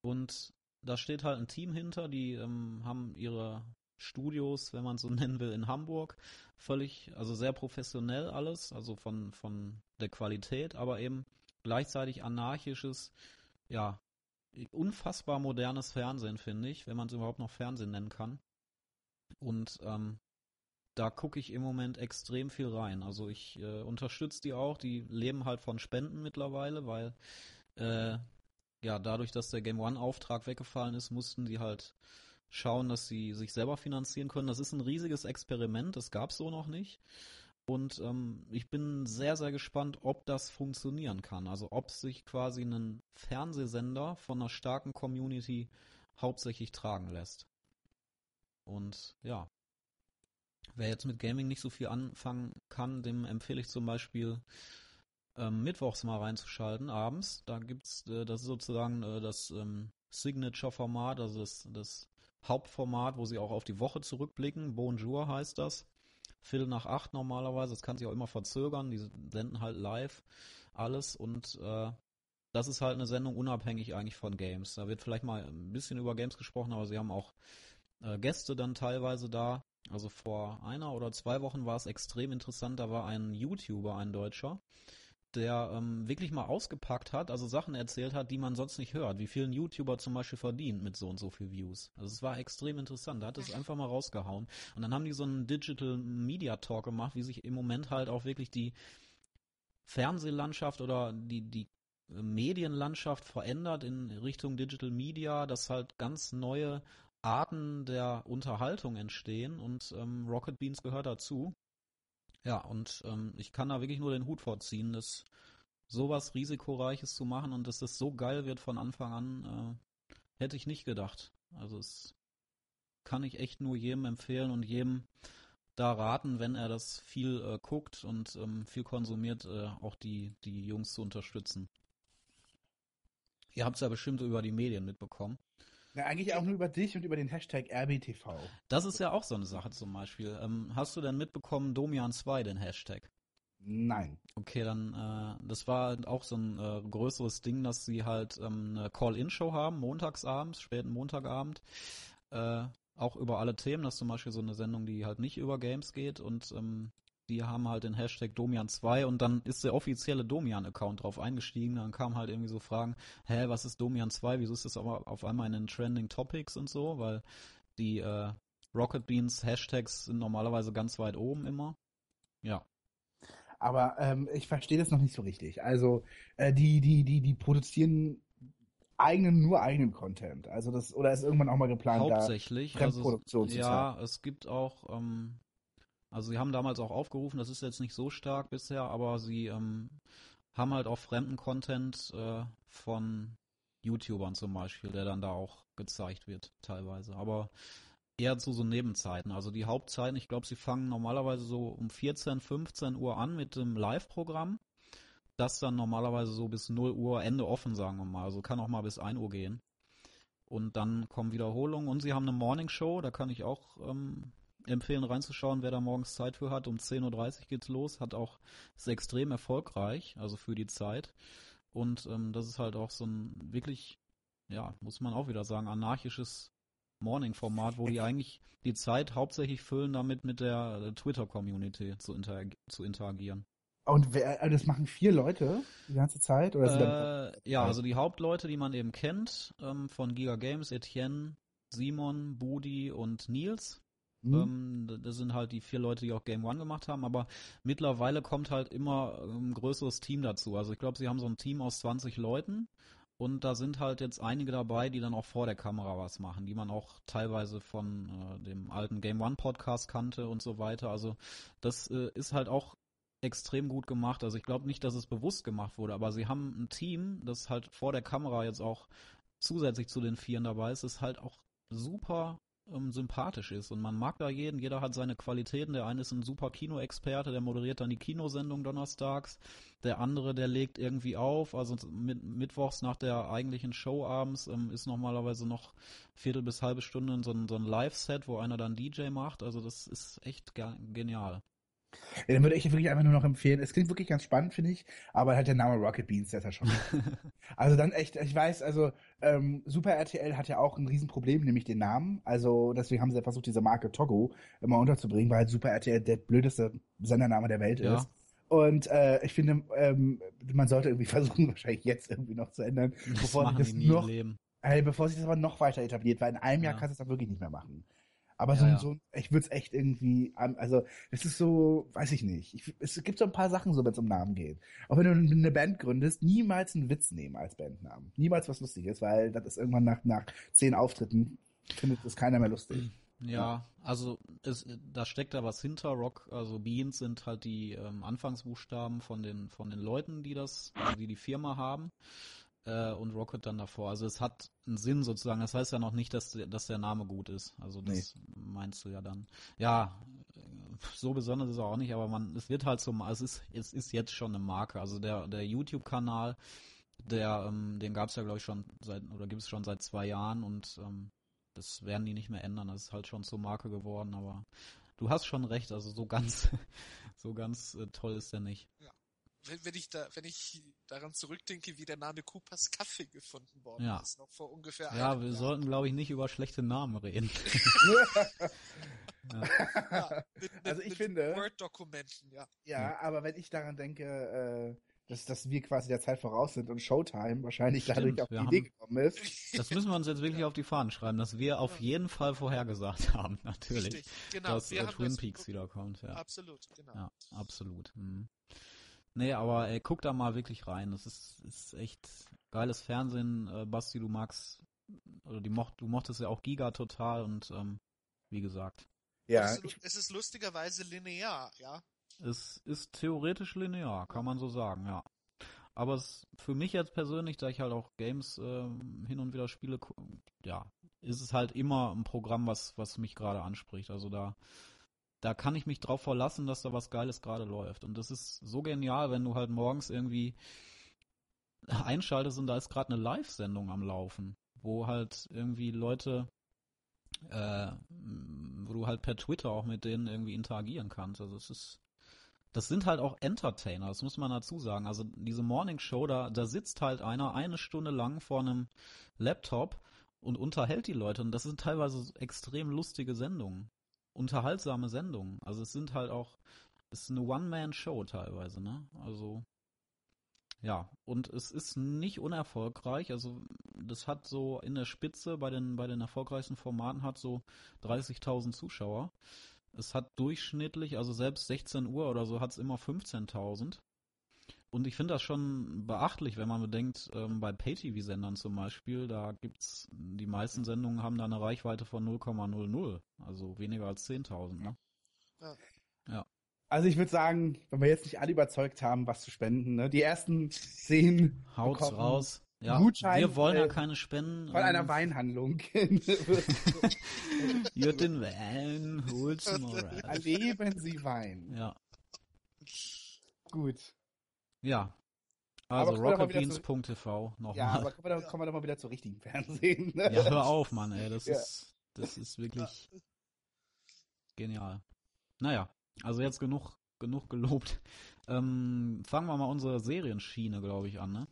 Und da steht halt ein Team hinter, die ähm, haben ihre Studios, wenn man so nennen will, in Hamburg. Völlig, also sehr professionell alles, also von, von der Qualität, aber eben gleichzeitig anarchisches, ja, unfassbar modernes Fernsehen, finde ich, wenn man es überhaupt noch Fernsehen nennen kann. Und ähm, da gucke ich im Moment extrem viel rein. Also ich äh, unterstütze die auch, die leben halt von Spenden mittlerweile, weil äh, ja, dadurch, dass der Game One Auftrag weggefallen ist, mussten die halt schauen, dass sie sich selber finanzieren können. Das ist ein riesiges Experiment, das gab's so noch nicht. Und ähm, ich bin sehr, sehr gespannt, ob das funktionieren kann. Also ob sich quasi ein Fernsehsender von einer starken Community hauptsächlich tragen lässt. Und ja, wer jetzt mit Gaming nicht so viel anfangen kann, dem empfehle ich zum Beispiel ähm, mittwochs mal reinzuschalten, abends. Da gibt's, äh, das ist sozusagen äh, das ähm, Signature-Format, also das, das Hauptformat, wo sie auch auf die Woche zurückblicken. Bonjour heißt das. Viertel nach acht normalerweise. Das kann sich auch immer verzögern. Die senden halt live alles und äh, das ist halt eine Sendung unabhängig eigentlich von Games. Da wird vielleicht mal ein bisschen über Games gesprochen, aber sie haben auch äh, Gäste dann teilweise da. Also vor einer oder zwei Wochen war es extrem interessant. Da war ein YouTuber, ein Deutscher, der ähm, wirklich mal ausgepackt hat, also Sachen erzählt hat, die man sonst nicht hört. Wie vielen YouTuber zum Beispiel verdient mit so und so viel Views. Also es war extrem interessant. Da hat es einfach mal rausgehauen. Und dann haben die so einen Digital Media Talk gemacht, wie sich im Moment halt auch wirklich die Fernsehlandschaft oder die, die Medienlandschaft verändert in Richtung Digital Media, dass halt ganz neue Arten der Unterhaltung entstehen und ähm, Rocket Beans gehört dazu. Ja, und ähm, ich kann da wirklich nur den Hut vorziehen, dass sowas risikoreiches zu machen und dass das so geil wird von Anfang an, äh, hätte ich nicht gedacht. Also es kann ich echt nur jedem empfehlen und jedem da raten, wenn er das viel äh, guckt und ähm, viel konsumiert, äh, auch die, die Jungs zu unterstützen. Ihr habt es ja bestimmt über die Medien mitbekommen. Na, eigentlich auch nur über dich und über den Hashtag RBTV. Das ist ja auch so eine Sache zum Beispiel. Ähm, hast du denn mitbekommen, Domian 2, den Hashtag? Nein. Okay, dann, äh, das war auch so ein äh, größeres Ding, dass sie halt ähm, eine Call-In-Show haben, montagsabends, späten Montagabend, äh, auch über alle Themen. Das ist zum Beispiel so eine Sendung, die halt nicht über Games geht und ähm, die haben halt den Hashtag Domian2 und dann ist der offizielle Domian-Account drauf eingestiegen. Dann kamen halt irgendwie so Fragen, hä, was ist Domian2? Wieso ist das aber auf einmal in den Trending Topics und so? Weil die äh, Rocket Beans Hashtags sind normalerweise ganz weit oben immer. Ja. Aber ähm, ich verstehe das noch nicht so richtig. Also äh, die, die, die, die produzieren eigenen, nur eigenen Content. Also das, oder ist irgendwann auch mal geplant, Hauptsächlich. da Fremdproduktion also, zu Ja, es gibt auch, ähm, also sie haben damals auch aufgerufen, das ist jetzt nicht so stark bisher, aber sie ähm, haben halt auch fremden Content äh, von YouTubern zum Beispiel, der dann da auch gezeigt wird teilweise. Aber eher zu so Nebenzeiten. Also die Hauptzeiten, ich glaube, sie fangen normalerweise so um 14, 15 Uhr an mit dem Live-Programm. Das dann normalerweise so bis 0 Uhr Ende offen, sagen wir mal. Also kann auch mal bis 1 Uhr gehen. Und dann kommen Wiederholungen und sie haben eine Morning Show, da kann ich auch ähm, empfehlen reinzuschauen, wer da morgens Zeit für hat. Um 10.30 Uhr geht's los, hat auch, ist extrem erfolgreich, also für die Zeit. Und ähm, das ist halt auch so ein wirklich, ja, muss man auch wieder sagen, anarchisches Morning-Format, wo die eigentlich die Zeit hauptsächlich füllen, damit mit der äh, Twitter-Community zu, interag zu interagieren. Und wer, äh, das machen vier Leute die ganze Zeit? Oder äh, ja, also die Hauptleute, die man eben kennt, ähm, von Giga Games, Etienne, Simon, Budi und Nils. Mhm. Ähm, das sind halt die vier Leute, die auch Game One gemacht haben, aber mittlerweile kommt halt immer ein größeres Team dazu. Also ich glaube, sie haben so ein Team aus 20 Leuten und da sind halt jetzt einige dabei, die dann auch vor der Kamera was machen, die man auch teilweise von äh, dem alten Game One Podcast kannte und so weiter. Also das äh, ist halt auch extrem gut gemacht. Also ich glaube nicht, dass es bewusst gemacht wurde, aber sie haben ein Team, das halt vor der Kamera jetzt auch zusätzlich zu den Vieren dabei ist, ist halt auch super ähm, sympathisch ist. Und man mag da jeden, jeder hat seine Qualitäten. Der eine ist ein super Kinoexperte, der moderiert dann die Kinosendung donnerstags. Der andere, der legt irgendwie auf. Also mit, mittwochs nach der eigentlichen Show abends ähm, ist normalerweise noch Viertel bis halbe Stunde so so ein Live-Set, wo einer dann DJ macht. Also das ist echt genial. Ja, dann würde ich wirklich einfach nur noch empfehlen. Es klingt wirklich ganz spannend, finde ich, aber halt der Name Rocket Beans, der ist ja schon. also dann echt, ich weiß, also ähm, Super RTL hat ja auch ein Riesenproblem, nämlich den Namen. Also deswegen haben sie ja versucht, diese Marke Togo immer unterzubringen, weil halt Super RTL der blödeste Sendername der Welt ja. ist. Und äh, ich finde, ähm, man sollte irgendwie versuchen, wahrscheinlich jetzt irgendwie noch zu ändern, das bevor sich das noch, leben. Ey, bevor sich das aber noch weiter etabliert, weil in einem ja. Jahr kannst du es dann wirklich nicht mehr machen. Aber ja, so, ja. so, ich würde es echt irgendwie, also es ist so, weiß ich nicht. Ich, es gibt so ein paar Sachen, so wenn es um Namen geht. Auch wenn du eine Band gründest, niemals einen Witz nehmen als Bandnamen. Niemals was Lustiges, weil das ist irgendwann nach, nach zehn Auftritten findet es keiner mehr lustig. Ja, also es, da steckt da was hinter. Rock, also Beans sind halt die ähm, Anfangsbuchstaben von den von den Leuten, die das, die die Firma haben äh, und Rocket dann davor. Also es hat einen Sinn sozusagen. Das heißt ja noch nicht, dass, dass der Name gut ist. Also das nee. meinst du ja dann. Ja, so besonders ist er auch nicht, aber man, es wird halt so, es ist, es ist jetzt schon eine Marke. Also der, der YouTube-Kanal, der, ähm, den gab es ja glaube ich schon seit, oder gibt es schon seit zwei Jahren und ähm, das werden die nicht mehr ändern. Das ist halt schon zur Marke geworden, aber du hast schon recht, also so ganz, so ganz äh, toll ist der nicht. Ja wenn, wenn ich da, wenn ich daran zurückdenke, wie der Name Coopers Kaffee gefunden worden ja. ist, noch vor ungefähr Ja, wir Jahr. sollten, glaube ich, nicht über schlechte Namen reden. ja. ja mit, mit, also ich finde. Word-Dokumenten, ja. Ja, aber wenn ich daran denke, äh, dass, dass wir quasi der Zeit voraus sind und Showtime wahrscheinlich Stimmt, dadurch auf die Idee gekommen ist. Das müssen wir uns jetzt wirklich auf die Fahnen schreiben, dass wir auf jeden Fall vorhergesagt haben, natürlich. Richtig, genau. Dass äh, Twin Peaks wiederkommt, ja. Absolut, genau. Ja, absolut. Hm. Nee, aber ey, guck da mal wirklich rein. Das ist, ist echt geiles Fernsehen. Äh, Basti, du magst, oder die mocht, du mochtest ja auch Giga total und ähm, wie gesagt. Ja. Es ist, es ist lustigerweise linear, ja. Es ist theoretisch linear, kann man so sagen, ja. Aber es, für mich jetzt persönlich, da ich halt auch Games äh, hin und wieder spiele, ja, ist es halt immer ein Programm, was, was mich gerade anspricht. Also da da kann ich mich drauf verlassen, dass da was Geiles gerade läuft. Und das ist so genial, wenn du halt morgens irgendwie einschaltest und da ist gerade eine Live-Sendung am Laufen, wo halt irgendwie Leute, äh, wo du halt per Twitter auch mit denen irgendwie interagieren kannst. Also es ist, das sind halt auch Entertainer, das muss man dazu sagen. Also diese Morning Show, da, da sitzt halt einer eine Stunde lang vor einem Laptop und unterhält die Leute und das sind teilweise extrem lustige Sendungen unterhaltsame Sendungen. Also es sind halt auch, es ist eine One-Man-Show teilweise, ne? Also ja, und es ist nicht unerfolgreich. Also das hat so in der Spitze bei den bei den erfolgreichsten Formaten hat so 30.000 Zuschauer. Es hat durchschnittlich, also selbst 16 Uhr oder so, hat es immer 15.000. Und ich finde das schon beachtlich, wenn man bedenkt, ähm, bei Pay-TV-Sendern zum Beispiel, da gibt's, die meisten Sendungen haben da eine Reichweite von 0,00, also weniger als 10.000, ne? Ja. ja. Also ich würde sagen, wenn wir jetzt nicht alle überzeugt haben, was zu spenden, ne? Die ersten zehn Haut's raus. Ja, Gutschein, wir wollen ja äh, keine Spenden. von einer ähm, Weinhandlung. Hier den Wein, hol's mal. Erleben Sie Wein. Ja, Gut. Ja. Also rocketbeans.tv Ja, nochmal. aber kommen wir, doch, kommen wir doch mal wieder zu richtigen Fernsehen. Ja, hör auf, Mann, ey, das Ja. ist, das ist wirklich genial. Naja, also jetzt genug, genug gelobt. Ähm, fangen wir mal unsere Serienschiene, glaube ich, an, ne?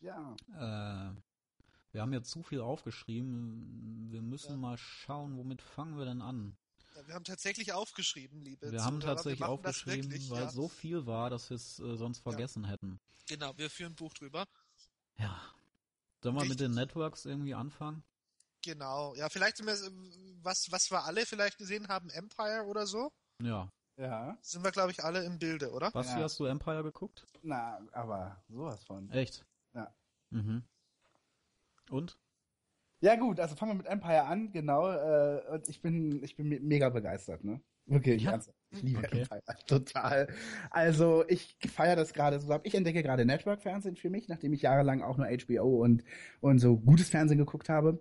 ja. Äh, wir haben jetzt zu viel aufgeschrieben. Wir müssen Ja. mal schauen, womit fangen wir denn an? Ja, Wir haben tatsächlich aufgeschrieben, liebe Wir haben tatsächlich wir aufgeschrieben, wirklich, weil ja. es so viel war, dass wir es äh, sonst vergessen hätten. Genau, wir führen ein Buch drüber. Ja. Sollen wir mit den Networks irgendwie anfangen? Genau. Ja, vielleicht sind wir, was, was wir alle vielleicht gesehen haben, Empire oder so, Ja. Ja. sind wir, glaube ich, alle im Bilde, oder? Basti, Ja. hast du Empire geguckt? Na, aber sowas von. Echt? Ja. Mhm. Und? Ja gut, also fangen wir mit Empire an, genau. Äh, und ich bin, ich bin me- mega begeistert, ne? Wirklich, Ja? ernsthaft. Ich liebe Okay. Empire total. Also ich feiere das gerade so ab. Ich entdecke gerade Network-Fernsehen für mich, nachdem ich jahrelang auch nur HBO und, und so gutes Fernsehen geguckt habe.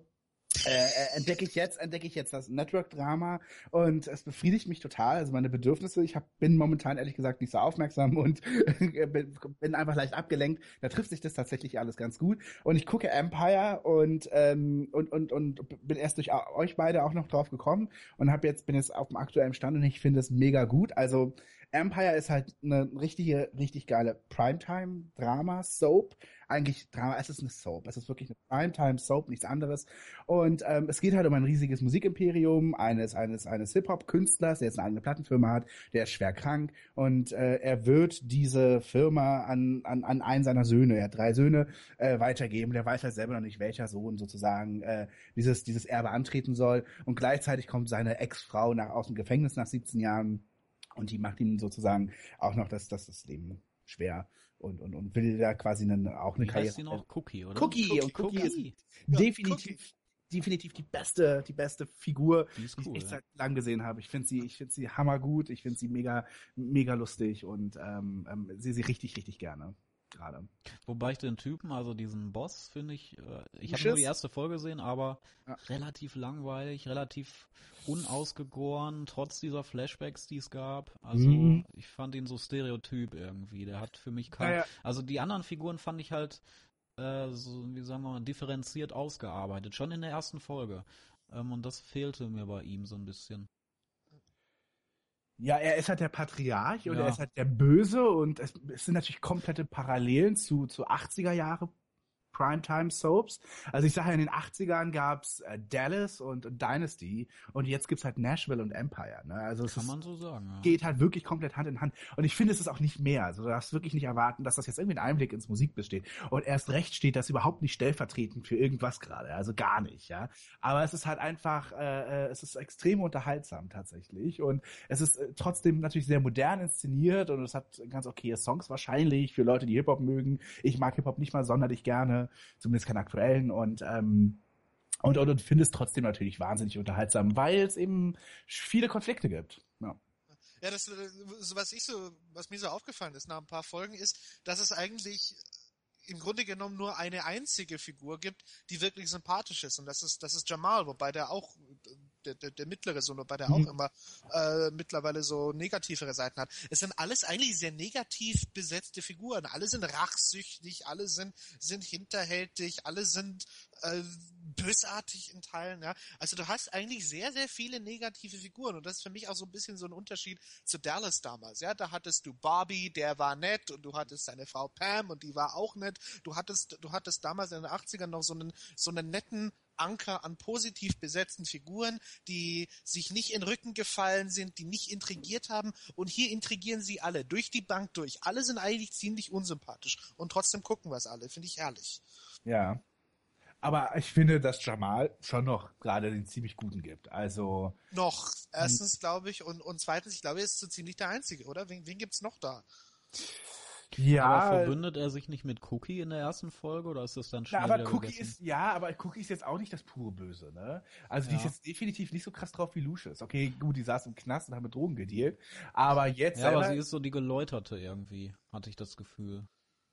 Äh, äh, entdecke ich jetzt, entdecke ich jetzt das Network-Drama und es befriedigt mich total. Also meine Bedürfnisse. Ich hab, bin momentan ehrlich gesagt nicht so aufmerksam und bin, einfach leicht abgelenkt. Da trifft sich das tatsächlich alles ganz gut. Und ich gucke Empire und ähm, und und und bin erst durch euch beide auch noch drauf gekommen und habe jetzt bin jetzt auf dem aktuellen Stand und ich finde es mega gut. Also Empire ist halt eine richtige, richtig geile Primetime-Drama-Soap. Eigentlich Drama, es ist eine Soap. Es ist wirklich eine Primetime-Soap, nichts anderes. Und ähm, es geht halt um ein riesiges Musikimperium eines, eines, eines Hip-Hop-Künstlers, der jetzt eine eigene Plattenfirma hat, der ist schwer krank und äh, er wird diese Firma an, an, an einen seiner Söhne, er hat drei Söhne, äh, weitergeben. Der weiß halt selber noch nicht, welcher Sohn sozusagen äh, dieses, dieses Erbe antreten soll. Und gleichzeitig kommt seine Ex-Frau nach, aus dem Gefängnis nach 17 Jahren und die macht ihm sozusagen auch noch das, das, das Leben schwer und, und, und will da quasi einen, auch eine Wie Karriere. heißt die noch? Cookie, oder? Cookie, und Cookie, ist Ja, definitiv, definitiv die beste, die beste Figur, Die ist die ich cool. echt ja. seit lang gesehen habe. Ich finde sie, ich finde sie hammergut, ich finde sie mega, mega lustig und ähm, ähm, sehe sie richtig, richtig gerne gerade. Wobei ich den Typen, also diesen Boss, finde ich, äh, ich habe nur die erste Folge gesehen, aber Ja. relativ langweilig, relativ unausgegoren, trotz dieser Flashbacks, die es gab. Also Mhm. ich fand ihn so stereotyp irgendwie. Der hat für mich kein. Ja, ja. Also die anderen Figuren fand ich halt äh, so, wie sagen wir mal, differenziert ausgearbeitet, schon in der ersten Folge. Ähm, und das fehlte mir bei ihm so ein bisschen. Ja, er ist halt der Patriarch und Ja. er ist halt der Böse und es, es sind natürlich komplette Parallelen zu, zu 80er Jahre Primetime Soaps. Also ich sage ja, in den 80ern gab's äh, Dallas und, und Dynasty und jetzt gibt's halt Nashville und Empire. Ne? Also es Kann man so sagen, ja. geht halt wirklich komplett Hand in Hand. Und ich finde, es ist auch nicht mehr. Also du darfst wirklich nicht erwarten, dass das jetzt irgendwie ein Einblick ins Musikbild steht. Und erst recht steht das überhaupt nicht stellvertretend für irgendwas gerade. Also gar nicht, ja. Aber es ist halt einfach, äh, äh, es ist extrem unterhaltsam tatsächlich. Und es ist äh, trotzdem natürlich sehr modern inszeniert und es hat ganz okaye Songs wahrscheinlich für Leute, die Hip-Hop mögen. Ich mag Hip-Hop nicht mal sonderlich gerne, zumindest keine aktuellen. Und ähm, und, und, und finde es trotzdem natürlich wahnsinnig unterhaltsam, weil es eben viele Konflikte gibt. Ja. Ja, das, äh, was ich so, was mir so aufgefallen ist nach ein paar Folgen ist, dass es eigentlich im Grunde genommen nur eine einzige Figur gibt, die wirklich sympathisch ist. Und das ist, das ist Jamal, wobei der auch, der, der, der mittlere Sohn, wobei der Mhm. auch immer äh, mittlerweile so negativere Seiten hat. Es sind alles eigentlich sehr negativ besetzte Figuren. Alle sind rachsüchtig, alle sind, sind hinterhältig, alle sind äh, bösartig in Teilen, ja. Also du hast eigentlich sehr, sehr viele negative Figuren und das ist für mich auch so ein bisschen so ein Unterschied zu Dallas damals, ja. Da hattest du Bobby, der war nett und du hattest seine Frau Pam und die war auch nett. Du hattest, du hattest damals in den 80ern noch so einen, so einen netten Anker an positiv besetzten Figuren, die sich nicht in Rücken gefallen sind, die nicht intrigiert haben. Und hier intrigieren sie alle durch die Bank durch. Alle sind eigentlich ziemlich unsympathisch und trotzdem gucken wir es alle. Finde ich herrlich. Ja. Aber ich finde, dass Jamal schon noch gerade den ziemlich guten gibt. Also, Noch. Erstens, glaube ich, und, und zweitens, ich glaube, er ist so ziemlich der Einzige, oder? Wen, wen gibt's noch da? ja. Aber verbündet er sich nicht mit Cookie in der ersten Folge oder ist das dann schnell Ja, aber Cookie gegessen? ist, ja, aber Cookie ist jetzt auch nicht das pure Böse, ne? Also die Ja. ist jetzt definitiv nicht so krass drauf wie Lucius. Okay, gut, die saß im Knast und hat mit Drogen gedealt. Aber jetzt Ja, aber sie ist so die Geläuterte irgendwie, hatte ich das Gefühl.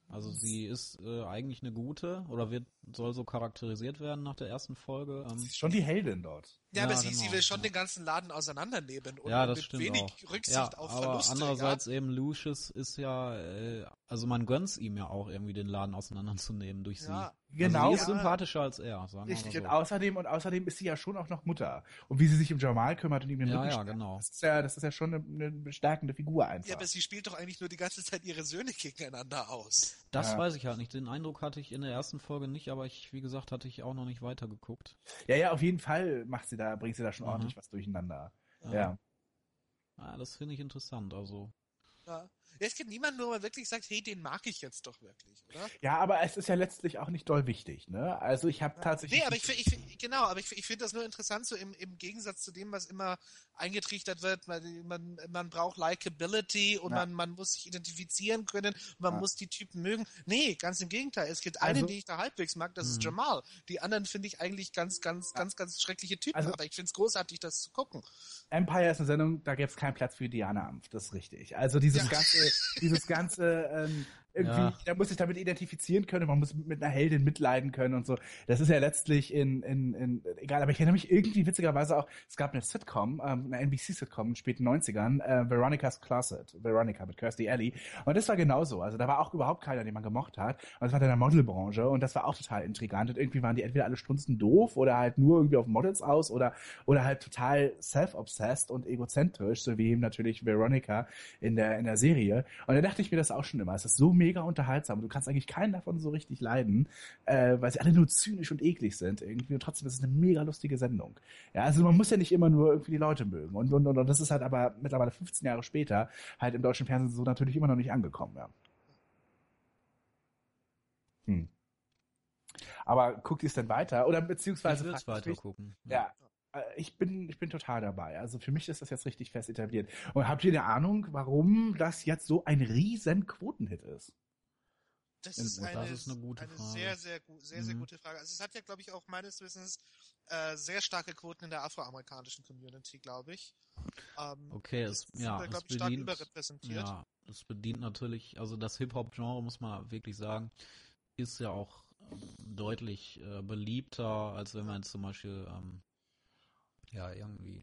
Also sie ist äh, eigentlich eine gute oder wird soll so charakterisiert werden nach der ersten Folge. Ähm, Sie ist schon die Heldin dort. Ja, aber sie, sie genau, will schon ja. den ganzen Laden auseinandernehmen und ja, das mit stimmt wenig auch. Rücksicht ja, auf aber Verluste. andererseits eben Lucius ist ja, äh, also man gönnt's ihm ja auch irgendwie den Laden auseinanderzunehmen durch sie. Ja. Genau. Also sie ist Ja. sympathischer als er, sagen Richtig, wir und mal so. außerdem, und außerdem ist sie ja schon auch noch Mutter. Und wie sie sich um Jamal kümmert und ihm den Ja, Rücken ja, genau. Das ist ja, das ist ja schon eine, eine bestärkende Figur einfach. Ja, aber sie spielt doch eigentlich nur die ganze Zeit ihre Söhne gegeneinander aus. Das Ja. weiß ich halt nicht. Den Eindruck hatte ich in der ersten Folge nicht, aber ich, wie gesagt, hatte ich auch noch nicht weitergeguckt. Ja, ja, auf jeden Fall macht sie da, bringt sie da schon Mhm. ordentlich was durcheinander. Ja. Ja. Ah, das finde ich interessant. Also Ja. Ja, es gibt niemanden, wo man wirklich sagt, hey, den mag ich jetzt doch wirklich, oder? Ja, aber es ist ja letztlich auch nicht doll wichtig, ne? Also ich habe tatsächlich. Nee, aber ich, ich, genau, aber ich, ich finde das nur interessant, so im, im Gegensatz zu dem, was immer eingetrichtert wird, weil man, man braucht Likability und Ja. man, man muss sich identifizieren können, man Ja. muss die Typen mögen. Nee, ganz im Gegenteil. Es gibt Also- einen, die ich da halbwegs mag, das ist Mhm. Jamal. Die anderen finde ich eigentlich ganz, ganz, ganz, ganz schreckliche Typen, Also- aber ich finde es großartig, das zu gucken. Empire ist eine Sendung, da gäbe es keinen Platz für Diana Ampf, das ist richtig. Also dieses Ja. ganze, dieses ganze, ähm, irgendwie, Ja. da muss sich damit identifizieren können, man muss mit einer Heldin mitleiden können und so. Das ist ja letztlich in, in, in egal, aber ich erinnere mich irgendwie witzigerweise auch, es gab eine Sitcom, ähm, eine NBC-Sitcom in den späten 90ern, äh, Veronica's Closet, Veronica mit Kirstie Alley. Und das war genauso. Also da war auch überhaupt keiner, den man gemocht hat. Und das war in der Modelbranche und das war auch total intrigant. Und irgendwie waren die entweder alle strunzen doof oder halt nur irgendwie auf Models aus oder, oder halt total self-obsessed und egozentrisch, so wie eben natürlich Veronica in der, in der Serie. Und da dachte ich mir das auch schon immer. Es ist so mega unterhaltsam. Du kannst eigentlich keinen davon so richtig leiden, äh, weil sie alle nur zynisch und eklig sind irgendwie. Und trotzdem ist es eine mega lustige Sendung. Ja, also man muss ja nicht immer nur irgendwie die Leute mögen. Und, und, und, und das ist halt aber mittlerweile 15 Jahre später halt im deutschen Fernsehen so natürlich immer noch nicht angekommen, ja. Hm. Aber guckt ihr es denn weiter? Oder ich beziehungsweise will es fragt mich- weiter gucken. ja, ich bin, ich bin total dabei. Also für mich ist das jetzt richtig fest etabliert. Und habt ihr eine Ahnung, warum das jetzt so ein riesen Quotenhit ist? Das Das ist eine, ist eine gute Frage. sehr, sehr, sehr, sehr Mhm. gute Frage. Also es hat ja, glaube ich, auch meines Wissens äh, sehr starke Quoten in der afroamerikanischen Community, glaube ich. Ähm, Okay, es, ja, da, es glaube ich, stark bedient, überrepräsentiert. ja, es bedient natürlich, also das Hip-Hop-Genre, muss man wirklich sagen, ist ja auch ähm, deutlich äh, beliebter, als wenn man jetzt zum Beispiel, ähm, ja, irgendwie,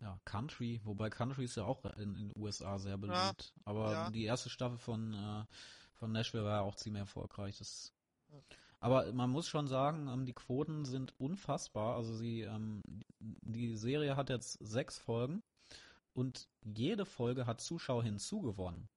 ja, Country, wobei Country ist ja auch in den USA sehr beliebt, aber ja. die erste Staffel von, äh, von Nashville war ja auch ziemlich erfolgreich, das Ja. aber man muss schon sagen, ähm, die Quoten sind unfassbar. Also sie, ähm, die Serie hat jetzt sechs Folgen und jede Folge hat Zuschauer hinzugewonnen.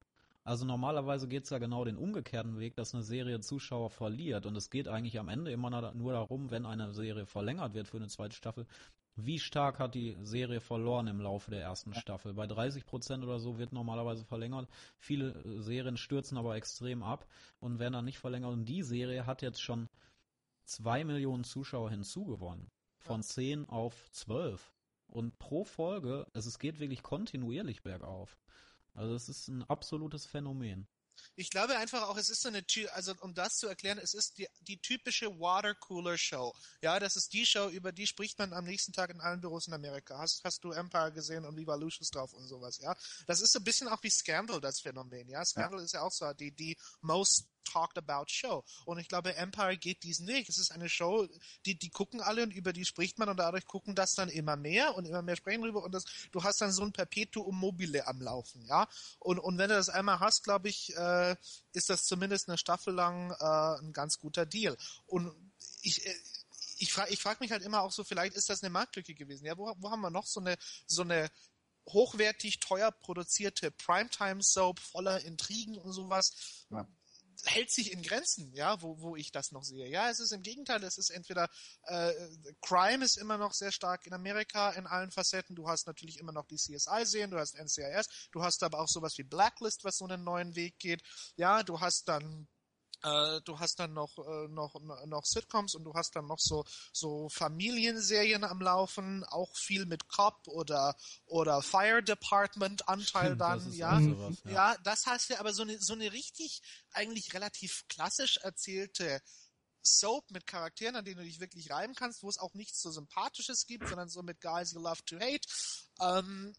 Also normalerweise geht's ja genau den umgekehrten Weg, dass eine Serie Zuschauer verliert. Und es geht eigentlich am Ende immer nur darum, wenn eine Serie verlängert wird für eine zweite Staffel, wie stark hat die Serie verloren im Laufe der ersten Staffel. Bei 30 Prozent oder so wird normalerweise verlängert. Viele äh, Serien stürzen aber extrem ab und werden dann nicht verlängert. Und die Serie hat jetzt schon zwei Millionen Zuschauer hinzugewonnen. Von. 10 auf 12. Und pro Folge, also es geht wirklich kontinuierlich bergauf. Also es ist ein absolutes Phänomen. Ich glaube einfach auch, es ist so eine, also um das zu erklären, es ist die, die typische Watercooler Show. Ja, das ist die Show, über die spricht man am nächsten Tag in allen Büros in Amerika. Hast, hast du Empire gesehen und Viva Lucius drauf und sowas, ja? Das ist so ein bisschen auch wie Scandal, das Phänomen, ja? Scandal ist ja auch so die, die most talked about Show. Und ich glaube, Empire geht diesen Weg. Es ist eine Show, die, die gucken alle und über die spricht man und dadurch gucken das dann immer mehr und immer mehr sprechen drüber und das, du hast dann so ein Perpetuum mobile am Laufen, ja? Und, und wenn du das einmal hast, glaube ich, äh, ist das zumindest eine Staffel lang äh, ein ganz guter Deal. Und ich, äh, ich frage ich frag mich halt immer auch so, vielleicht ist das eine Marktlücke gewesen. Ja, wo, wo haben wir noch so eine, so eine hochwertig teuer produzierte Primetime-Soap voller Intrigen und sowas? Ja. Hält sich in Grenzen, ja, wo, wo ich das noch sehe. Ja, es ist im Gegenteil, es ist entweder äh, Crime ist immer noch sehr stark in Amerika in allen Facetten. Du hast natürlich immer noch die CSI-Serien, du hast NCIS, du hast aber auch sowas wie Blacklist, was so einen neuen Weg geht. Ja, du hast dann äh, du hast dann noch, äh, noch, noch Sitcoms und du hast dann noch so, so Familienserien am Laufen, auch viel mit Cop oder, oder Fire Department Anteil dann, ja. sowas, ja. ja, das heißt ja aber so eine, so eine richtig, eigentlich relativ klassisch erzählte Soap mit Charakteren, an denen du dich wirklich reiben kannst, wo es auch nichts so Sympathisches gibt, sondern so mit Guys you love to hate. Ähm,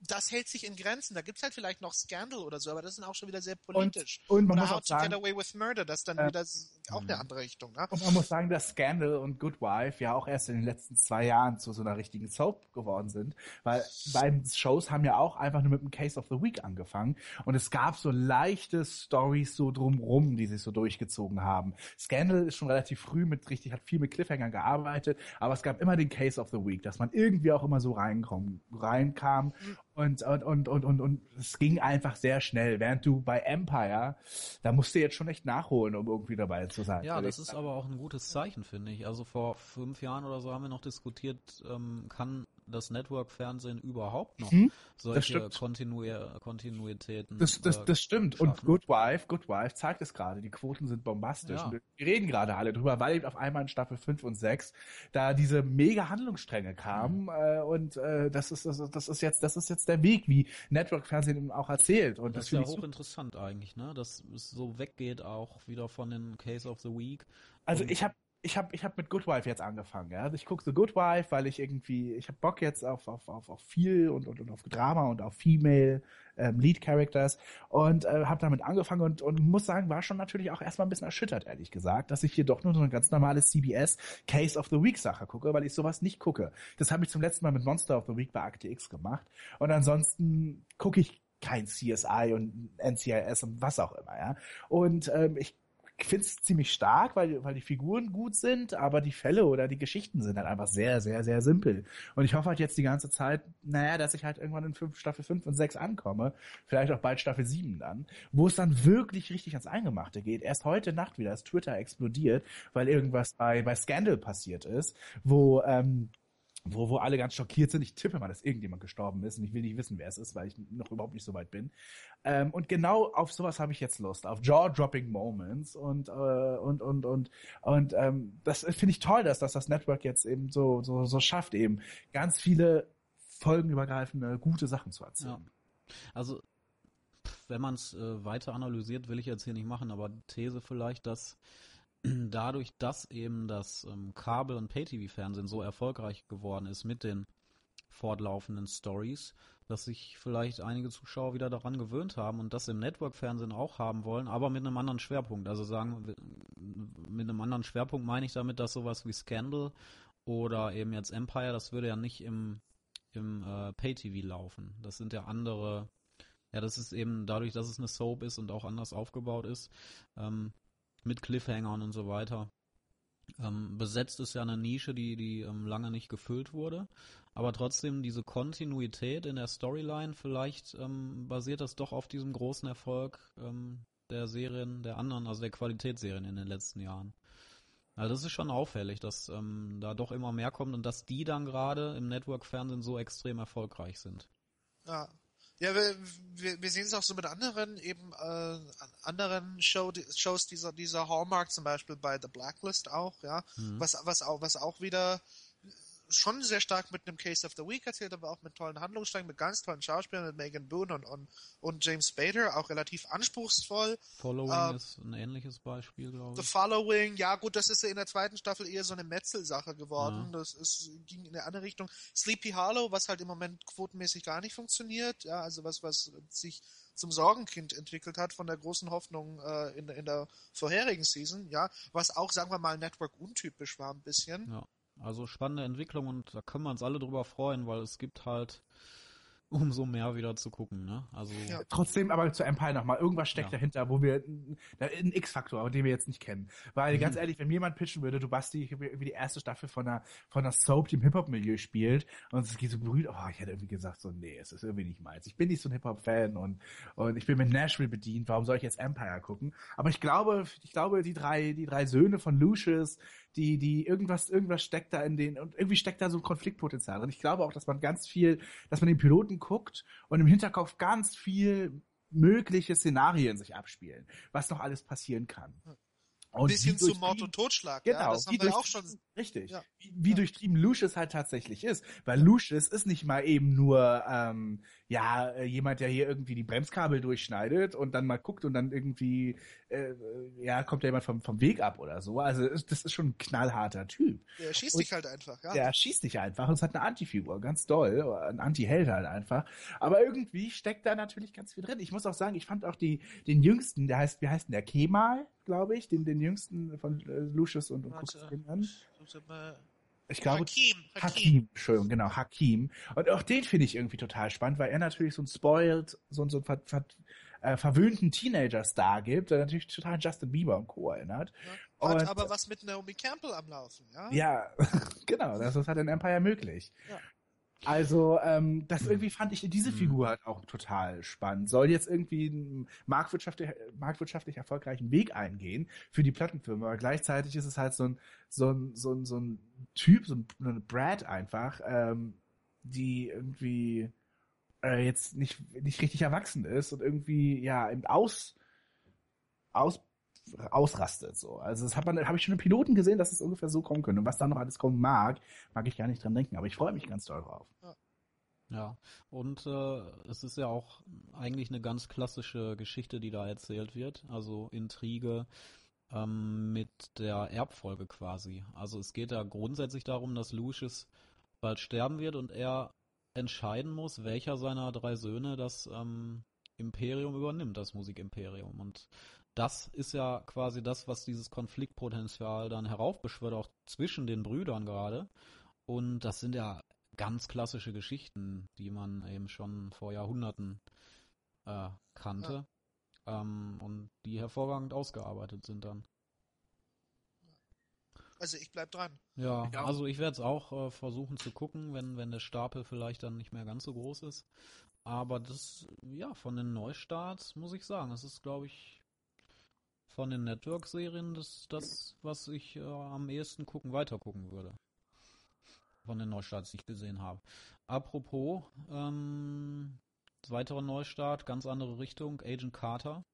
das hält sich in Grenzen. Da gibt's halt vielleicht noch Scandal oder so, aber das ist auch schon wieder sehr politisch. Und, und man oder muss How auch to sagen, Get Away with Murder, das dann äh, wieder auch eine andere Richtung. Ne? Und man muss sagen, dass Scandal und Good Wife ja auch erst in den letzten zwei Jahren zu so einer richtigen Soap geworden sind, weil beiden Shows haben ja auch einfach nur mit dem Case of the Week angefangen und es gab so leichte Stories so drumrum, die sich so durchgezogen haben. Scandal ist schon relativ früh mit richtig, hat viel mit Cliffhangern gearbeitet, aber es gab immer den Case of the Week, dass man irgendwie auch immer so reinkommen, reinkam und, und, und, und, und, und es ging einfach sehr schnell, während du bei Empire, da musst du jetzt schon echt nachholen, um irgendwie dabei zu sein. Ja, das ist aber auch ein gutes Zeichen, finde ich. Also vor fünf Jahren oder so haben wir noch diskutiert, ähm, kann das Network-Fernsehen überhaupt noch Hm, solche stimmt. Kontinu Kontinuitäten Das, das, äh, das stimmt. Und schaffen. Good Wife, Good Wife zeigt es gerade. Die Quoten sind bombastisch. Ja. Und wir reden gerade alle drüber, weil eben auf einmal in Staffel 5 und 6 da diese mega Handlungsstränge kamen. Mhm. Äh, und äh, das, ist, das, ist- das, ist jetzt, das ist jetzt der Weg, wie Network-Fernsehen eben auch erzählt. Und Das das, ist ja finde ich so hochinteressant eigentlich, ne? Dass es so weggeht auch wieder von den Case of the Week. Also Und- ich habe ich hab, ich hab mit Good Wife jetzt angefangen. Ja? Also ich gucke The Good Wife, weil ich irgendwie, ich habe Bock jetzt auf, auf, auf, auf viel und, und, und auf Drama und auf Female ähm, Lead Characters und äh, habe damit angefangen und, und muss sagen, war schon natürlich auch erstmal ein bisschen erschüttert, ehrlich gesagt, dass ich hier doch nur so eine ganz normale CBS Case of the Week Sache gucke, weil ich sowas nicht gucke. Das habe ich zum letzten Mal mit Monster of the Week bei Akte X gemacht und ansonsten gucke ich kein CSI und NCIS und was auch immer, ja. Und ähm, ich finde es ziemlich stark, weil, weil die Figuren gut sind, aber die Fälle oder die Geschichten sind halt einfach sehr, sehr, sehr simpel. Und ich hoffe halt jetzt die ganze Zeit, naja, dass ich halt irgendwann in fünf, Staffel 5 und 6 ankomme, vielleicht auch bald Staffel 7 dann, wo es dann wirklich richtig ans Eingemachte geht. Erst heute Nacht wieder ist Twitter explodiert, weil irgendwas bei, bei Scandal passiert ist, wo, ähm, wo, wo alle ganz schockiert sind. Ich tippe mal, dass irgendjemand gestorben ist und ich will nicht wissen, wer es ist, weil ich noch überhaupt nicht so weit bin. Ähm, und genau auf sowas habe ich jetzt Lust, auf Jaw-dropping Moments und äh, und und und und ähm, das finde ich toll, dass, dass das Network jetzt eben so so so schafft, eben ganz viele folgenübergreifende gute Sachen zu erzählen. Also, pff, wenn man es äh, weiter analysiert, will ich jetzt hier nicht machen, aber These vielleicht, dass dadurch, dass eben das ähm, Kabel- und Pay-TV-Fernsehen so erfolgreich geworden ist mit den fortlaufenden Stories, dass sich vielleicht einige Zuschauer wieder daran gewöhnt haben und das im Network-Fernsehen auch haben wollen, aber mit einem anderen Schwerpunkt. Also sagen, mit einem anderen Schwerpunkt meine ich damit, dass sowas wie Scandal oder eben jetzt Empire, das würde ja nicht im, im äh, Pay-TV laufen. Das sind ja andere, ja, das ist eben dadurch, dass es eine Soap ist und auch anders aufgebaut ist, ähm, mit Cliffhangern und so weiter. Ähm, besetzt ist ja eine Nische, die, die ähm, lange nicht gefüllt wurde. Aber trotzdem diese Kontinuität in der Storyline, vielleicht ähm, basiert das doch auf diesem großen Erfolg ähm, der Serien, der anderen, also der Qualitätsserien in den letzten Jahren. Also das ist schon auffällig, dass ähm, da doch immer mehr kommt und dass die dann gerade im Network-Fernsehen so extrem erfolgreich sind. Ja. Ja, wir, wir, wir sehen es auch so mit anderen, eben äh, an anderen Show, Shows dieser, dieser Hallmark, zum Beispiel bei The Blacklist auch, ja, Mhm. was, was, auch, was auch wieder schon sehr stark mit einem Case of the Week erzählt, aber auch mit tollen Handlungssträngen, mit ganz tollen Schauspielern, mit Megan Boone und, und, und James Spader, auch relativ anspruchsvoll. Following Ähm, ist ein ähnliches Beispiel, glaube The ich. Following, ja gut, das ist ja in der zweiten Staffel eher so eine Metzelsache geworden. Ja. Das ist, ging in eine andere Richtung. Sleepy Hollow, was halt im Moment quotenmäßig gar nicht funktioniert, ja, also was, was sich zum Sorgenkind entwickelt hat von der großen Hoffnung äh, in, in der vorherigen Season, ja, was auch, sagen wir mal, Network untypisch war ein bisschen. Ja, also spannende Entwicklung und da können wir uns alle drüber freuen, weil es gibt halt umso mehr wieder zu gucken, ne? Also Ja. Trotzdem aber zu Empire nochmal, irgendwas steckt Ja. dahinter, wo wir, da- ein X-Faktor, den wir jetzt nicht kennen. Weil Mhm. ganz ehrlich, wenn mir jemand pitchen würde, du Basti, ich habe irgendwie die erste Staffel von einer, von einer Soap, die im Hip-Hop-Milieu spielt und es geht so berührt, oh, ich hätte irgendwie gesagt so, nee, es ist irgendwie nicht meins. Ich bin nicht so ein Hip-Hop-Fan und, und ich bin mit Nashville bedient, warum soll ich jetzt Empire gucken? Aber ich glaube, ich glaube, die drei, die drei Söhne von Lucius, die, die, irgendwas, irgendwas steckt da in den, und irgendwie steckt da so ein Konfliktpotenzial drin. Ich glaube auch, dass man ganz viel, dass man den Piloten guckt und im Hinterkopf ganz viel mögliche Szenarien sich abspielen, was noch alles passieren kann. Und Bis hin wie zu Mord und Totschlag. Genau, ja, das haben wir auch schon. Richtig. Ja. Wie, wie Ja. durchtrieben Lucius halt tatsächlich ist. Weil Lucius ist nicht mal eben nur, ähm, ja, äh, jemand, der hier irgendwie die Bremskabel durchschneidet und dann mal guckt und dann irgendwie, äh, ja, kommt da jemand vom, vom Weg ab oder so. Also das ist schon ein knallharter Typ. Der schießt Und- dich halt einfach. Ja. Der schießt nicht einfach und es hat eine Antifigur, ganz doll, oder ein Anti-Held halt einfach. Aber irgendwie steckt da natürlich ganz viel drin. Ich muss auch sagen, ich fand auch die, den jüngsten, der heißt, wie heißt denn der? Kemal, glaube ich, den, den jüngsten von äh, Lucius und, und Warte. guckst den an. Hakim, Ich glaube, Hakim. Hakim, Entschuldigung, genau, Hakim. Und auch den finde ich irgendwie total spannend, weil er natürlich so ein spoiled, so, ein- so einen ver, ver, äh, verwöhnten Teenager-Star gibt, der natürlich total an Justin Bieber und Co. erinnert. Hat Und- aber was mit Naomi Campbell am Laufen, ja? Ja, genau, das ist halt in Empire möglich. Ja. Also, ähm, das irgendwie fand ich diese Figur halt auch total spannend. Soll jetzt irgendwie einen marktwirtschaftlich, marktwirtschaftlich erfolgreichen Weg eingehen für die Plattenfirma, aber gleichzeitig ist es halt so ein, so ein, so ein, so ein Typ, so ein, so eine Brad einfach, ähm, die irgendwie äh, jetzt nicht, nicht richtig erwachsen ist und irgendwie, ja, eben aus, aus, ausrastet so. Also das hat man, habe ich schon im Piloten gesehen, dass es ungefähr so kommen könnte. Und was da noch alles kommen mag, mag ich gar nicht dran denken. Aber ich freue mich ganz doll drauf. Ja, und äh, es ist ja auch eigentlich eine ganz klassische Geschichte, die da erzählt wird. Also Intrige ähm, mit der Erbfolge quasi. Also es geht da grundsätzlich darum, dass Lucius bald sterben wird und er entscheiden muss, welcher seiner drei Söhne das ähm, Imperium übernimmt, das Musikimperium. Und das ist ja quasi das, was dieses Konfliktpotenzial dann heraufbeschwört, auch zwischen den Brüdern gerade. Und das sind ja ganz klassische Geschichten, die man eben schon vor Jahrhunderten äh, kannte ähm, und die hervorragend ausgearbeitet sind dann. Also ich bleib dran. Ja, auch. also ich werde es auch äh, versuchen zu gucken, wenn, wenn der Stapel vielleicht dann nicht mehr ganz so groß ist. Aber das, ja, von den Neustarts muss ich sagen, das ist, glaube ich, von den Network-Serien das, das, was ich äh, am ehesten gucken, weiter gucken würde. Von den Neustarts, die ich gesehen habe. Apropos, ähm, weiterer Neustart, ganz andere Richtung, Agent Carter.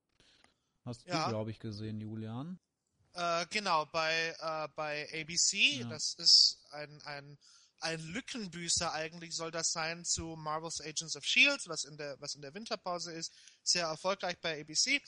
Hast Ja. du, glaube ich, gesehen, Julian. Äh, genau, bei, äh, bei ABC, Ja. das ist ein, ein, ein Lückenbüßer eigentlich soll das sein zu Marvel's Agents of S.H.I.E.L.D., was in der, was in der Winterpause ist. Sehr erfolgreich bei ABC.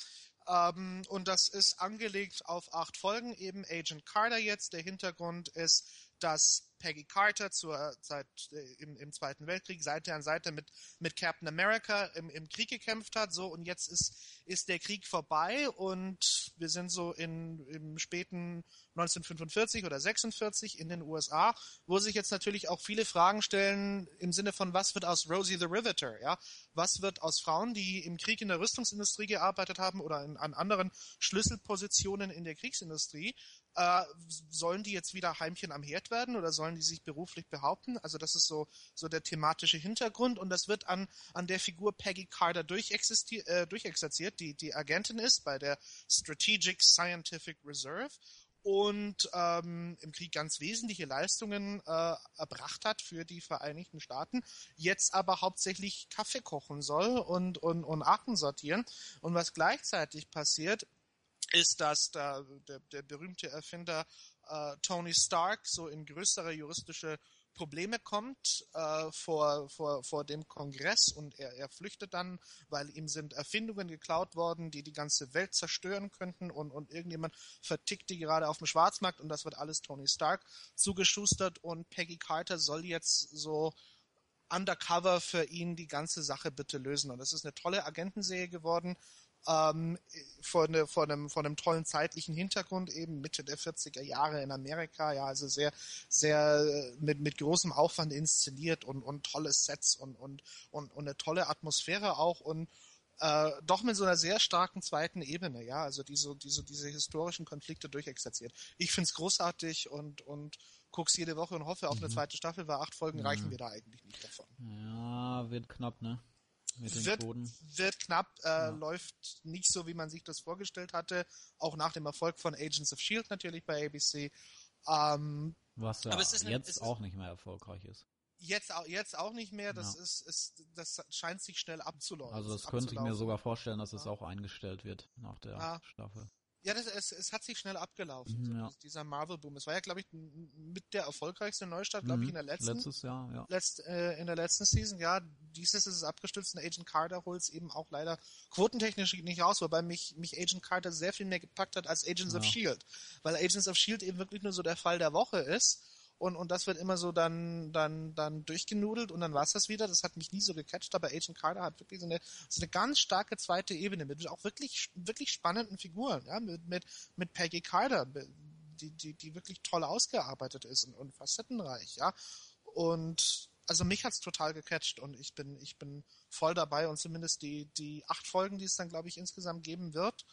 Ähm, und das ist angelegt auf acht Folgen, eben Agent Carter jetzt. Der Hintergrund ist, dass Peggy Carter zur Zeit äh, im, im Zweiten Weltkrieg Seite an Seite mit, mit Captain America im, im Krieg gekämpft hat. So, und jetzt ist, ist der Krieg vorbei und wir sind so in, im späten 1945 oder 46 in den USA, wo sich jetzt natürlich auch viele Fragen stellen im Sinne von, was wird aus Rosie the Riveter, ja? Was wird aus Frauen, die im Krieg in der Rüstungsindustrie gearbeitet haben oder in, an anderen Schlüsselpositionen in der Kriegsindustrie? Äh, sollen die jetzt wieder Heimchen am Herd werden oder sollen die sich beruflich behaupten? Also das ist so, so der thematische Hintergrund und das wird an, an der Figur Peggy Carter durchexisti- äh, durchexerziert, die die Agentin ist bei der Strategic Scientific Reserve und ähm, im Krieg ganz wesentliche Leistungen äh, erbracht hat für die Vereinigten Staaten, jetzt aber hauptsächlich Kaffee kochen soll und, und, und Akten sortieren. Und was gleichzeitig passiert, ist, dass der, der, der berühmte Erfinder äh, Tony Stark so in größere juristische Probleme kommt äh, vor, vor, vor dem Kongress und er, er flüchtet dann, weil ihm sind Erfindungen geklaut worden, die die ganze Welt zerstören könnten und, und irgendjemand vertickt die gerade auf dem Schwarzmarkt und das wird alles Tony Stark zugeschustert und Peggy Carter soll jetzt so undercover für ihn die ganze Sache bitte lösen. Und das ist eine tolle Agentenserie geworden ähm, von, ne, von, einem, von einem tollen zeitlichen Hintergrund, eben Mitte der 40er Jahre in Amerika, ja, also sehr, sehr äh, mit, mit großem Aufwand inszeniert und, und tolle Sets und, und, und, und eine tolle Atmosphäre auch und äh, doch mit so einer sehr starken zweiten Ebene, ja, also diese, diese, diese historischen Konflikte durchexerziert. Ich find's großartig und, und guck's jede Woche und hoffe auf eine zweite Staffel, weil acht Folgen reichen mir da eigentlich nicht davon. Ja, wird knapp, ne? Mit den Wird, wird knapp, äh, läuft nicht so, wie man sich das vorgestellt hatte, auch nach dem Erfolg von Agents of S.H.I.E.L.D. natürlich bei ABC. Ähm, Was ja Aber es ist eine- jetzt es ist- auch nicht mehr erfolgreich ist. jetzt, auch, jetzt auch nicht mehr, das Ja. ist, ist, das scheint sich schnell abzulaufen. Also das könnte ich mir sogar vorstellen, dass es auch eingestellt wird nach der Ja. Staffel. Ja, das, es, es hat sich schnell abgelaufen, so Mhm, ja. dies- dieser Marvel-Boom. Es war ja, glaube ich, mit der erfolgreichste Neustart, glaube ich, in der Mhm. letzten, Letztes Jahr, ja. letzt, äh, in der letzten Season. Ja, dieses ist es abgestürzt und Agent Carter holt es eben auch leider quotentechnisch nicht raus, wobei mich, mich Agent Carter sehr viel mehr gepackt hat als Agents of Ja. S.H.I.E.L.D. Weil Agents of S.H.I.E.L.D. eben wirklich nur so der Fall der Woche ist. Und, und das wird immer so dann, dann, dann durchgenudelt und dann war's das wieder. Das hat mich nie so gecatcht, aber Agent Carter hat wirklich so eine, so eine ganz starke zweite Ebene mit auch wirklich, wirklich spannenden Figuren, ja, mit, mit, mit Peggy Carter, die, die, die wirklich toll ausgearbeitet ist und, und facettenreich, ja. Und also mich hat's total gecatcht und ich bin, ich bin voll dabei und zumindest die, die acht Folgen, die es dann, glaube ich, insgesamt geben wird,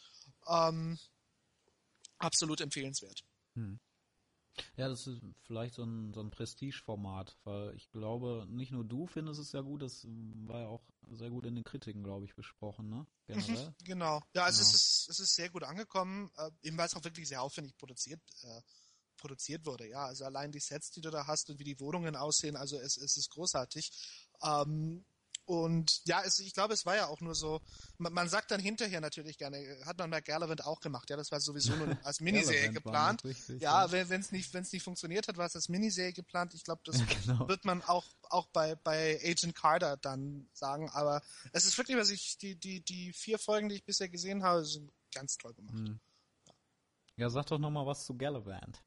ähm, absolut empfehlenswert. Ja, das ist vielleicht so ein, so ein Prestigeformat, weil ich glaube, nicht nur du findest es ja gut, das war ja auch sehr gut in den Kritiken, glaube ich, besprochen, ne? Generell. Genau. Ja, also Ja. es ist, es ist sehr gut angekommen, äh, eben weil es auch wirklich sehr aufwendig produziert, äh, produziert wurde, ja. Also allein die Sets, die du da hast und wie die Wohnungen aussehen, also es, es ist großartig. Ähm, und ja, es, ich glaube, es war ja auch nur so, man, man sagt dann hinterher natürlich gerne, hat man bei Gallivant auch gemacht, ja, das war sowieso nur als Miniserie geplant. richtig, ja, ja. wenn es nicht, wenn's nicht funktioniert hat, war es als Miniserie geplant. Ich glaube, das Ja, genau. wird man auch, auch bei, bei Agent Carter dann sagen. Aber es ist wirklich, was ich, die, die, die vier Folgen, die ich bisher gesehen habe, sind ganz toll gemacht. Hm. Ja, sag doch nochmal was zu Gallivant.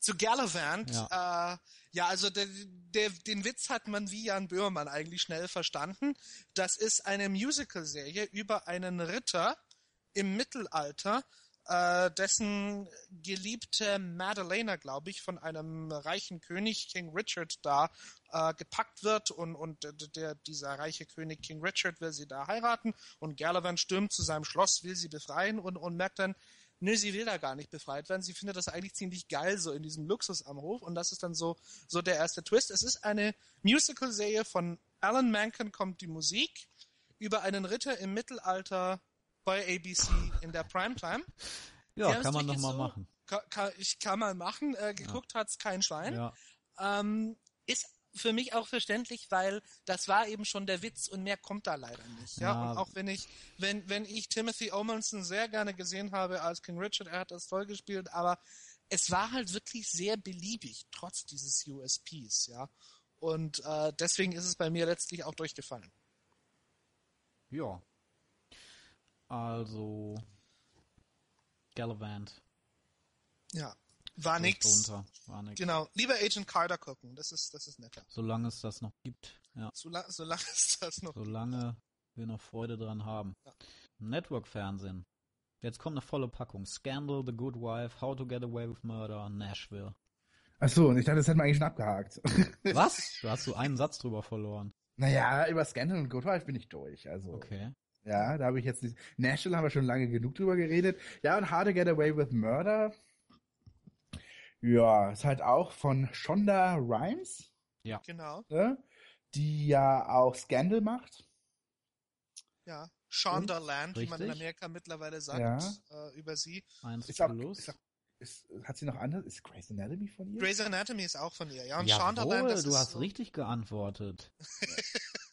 Zu Gallivant, Ja. äh, ja, also der, der, den Witz hat man wie Jan Böhmermann eigentlich schnell verstanden. Das ist eine Musical-Serie über einen Ritter im Mittelalter, äh, dessen geliebte Madalena, glaube ich, von einem reichen König, King Richard, da äh, gepackt wird und, und der, dieser reiche König King Richard will sie da heiraten und Gallivant stürmt zu seinem Schloss, will sie befreien und, und merkt dann, nö, sie will da gar nicht befreit werden. Sie findet das eigentlich ziemlich geil, so in diesem Luxus am Hof. Und das ist dann so, so der erste Twist. Es ist eine Musical-Serie von Alan Menken kommt die Musik über einen Ritter im Mittelalter bei ABC in der Primetime. Ja, haben's kann man noch wirklich mal so- machen. Ka ka ich kann mal machen. Äh, geguckt hat's kein Schwein. Ja. Ähm, ist für mich auch verständlich, weil das war eben schon der Witz und mehr kommt da leider nicht. Ja, Ja. und auch wenn ich, wenn, wenn ich Timothy Omenson sehr gerne gesehen habe als King Richard, er hat das toll gespielt, aber es war halt wirklich sehr beliebig, trotz dieses USPs, ja. Und äh, deswegen ist es bei mir letztlich auch durchgefallen. Ja. Also Gallivant. Ja. War nix. drunter. War nix. Genau. Lieber Agent Carter gucken, das ist, das ist netter. Solange es das noch gibt. Ja. Solange, solange ist das noch. Solange wir noch Freude dran haben. Ja. Network-Fernsehen. Jetzt kommt eine volle Packung. Scandal, The Good Wife, How to Get Away with Murder, Nashville. Ach so, und ich dachte, das hätten wir eigentlich schon abgehakt. Was? Du hast so einen Satz drüber verloren. naja, über Scandal und Good Wife bin ich durch. Also, Okay. ja, da habe ich jetzt nicht. Nashville haben wir schon lange genug drüber geredet. Ja, und How to Get Away with Murder. Ja, ist halt auch von Shonda Rhimes, Genau. ne? die ja auch Scandal macht. Ja. Shondaland, wie man in. Amerika mittlerweile sagt, Ja. äh, über sie. Eins Ist auch, plus. ist auch, ist, hat sie noch andere? Ist Grey's Anatomy von ihr? Grey's Anatomy ist auch von ihr, ja. Und Jawohl, Shondaland, das du ist hast so, richtig geantwortet.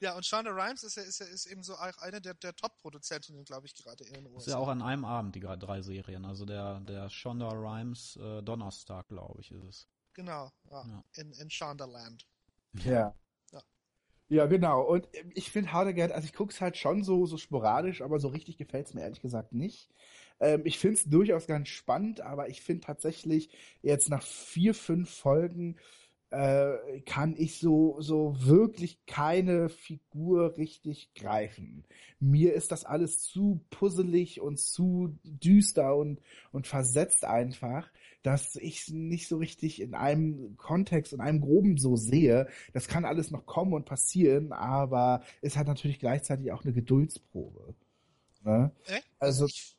Ja, und Shonda Rhimes ist, ja, ist, ja, ist eben so auch eine der, der Top-Produzentinnen, glaube ich, gerade in den USA. ist ja auch an einem Abend, die gerade drei Serien. Also der, der Shonda Rhimes äh, Donnerstag, glaube ich, ist es. Genau, ja. Ja. In, in Shondaland. Ja. Ja. Ja, genau. Und ich finde Get, also ich guck's halt schon so, so sporadisch, aber so richtig gefällt's mir ehrlich gesagt nicht. Ähm, ich find's durchaus ganz spannend, aber ich finde tatsächlich jetzt nach vier, fünf Folgen äh, kann ich so, so wirklich keine Figur richtig greifen. Mir ist das alles zu puzzelig und zu düster und, und versetzt einfach, dass ich nicht so richtig in einem Kontext, in einem groben so sehe. Das kann alles noch kommen und passieren, aber es hat natürlich gleichzeitig auch eine Geduldsprobe. Ne? Äh? Also, ich,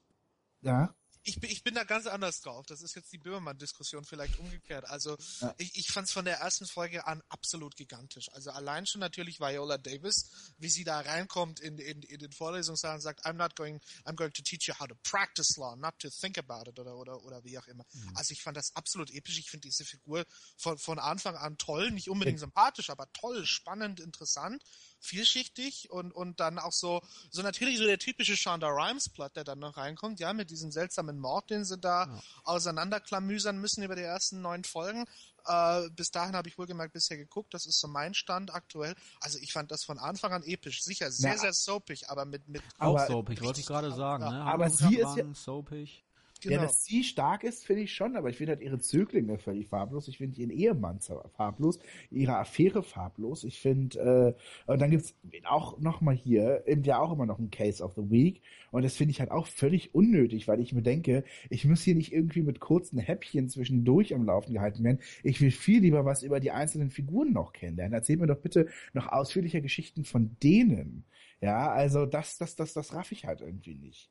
ja. Ich, bin- ich bin da ganz anders drauf. Das ist jetzt die Böhmermann-Diskussion vielleicht umgekehrt. Also Ja. ich, ich fand es von der ersten Folge an absolut gigantisch. Also allein schon natürlich Viola Davis, wie sie da reinkommt in, in, in den Vorlesungssaal und sagt, I'm not going, I'm going to teach you how to practice law, not to think about it oder oder oder wie auch immer. Also ich fand das absolut episch. Ich finde diese Figur von, von Anfang an toll, nicht unbedingt sympathisch, aber toll, spannend, interessant. Vielschichtig und, und dann auch so, so natürlich so der typische Shonda Rhimes-Plot, der dann noch reinkommt, ja, mit diesem seltsamen Mord, den sie da ja. auseinanderklamüsern müssen über die ersten neun Folgen. Äh, bis dahin habe ich wohlgemerkt bisher geguckt, das ist so mein Stand aktuell. Also ich fand das von Anfang an episch, sicher sehr, ja. sehr soapig, aber mit... mit auch soapig, wollte ich gerade sagen. Ja. Ne? Aber sie ist ja... Soapig. Genau. Ja, dass sie stark ist, finde ich schon, aber ich finde halt ihre Zöglinge völlig farblos. Ich finde ihren Ehemann farblos, ihre Affäre farblos. Ich finde, äh, und dann gibt's auch nochmal hier, eben ja auch immer noch ein Case of the Week. Und das finde ich halt auch völlig unnötig, weil ich mir denke, ich muss hier nicht irgendwie mit kurzen Häppchen zwischendurch am Laufen gehalten werden. Ich will viel lieber was über die einzelnen Figuren noch kennenlernen. Erzählt mir doch bitte noch ausführlicher Geschichten von denen. Ja, also das, das, das, das raff ich halt irgendwie nicht.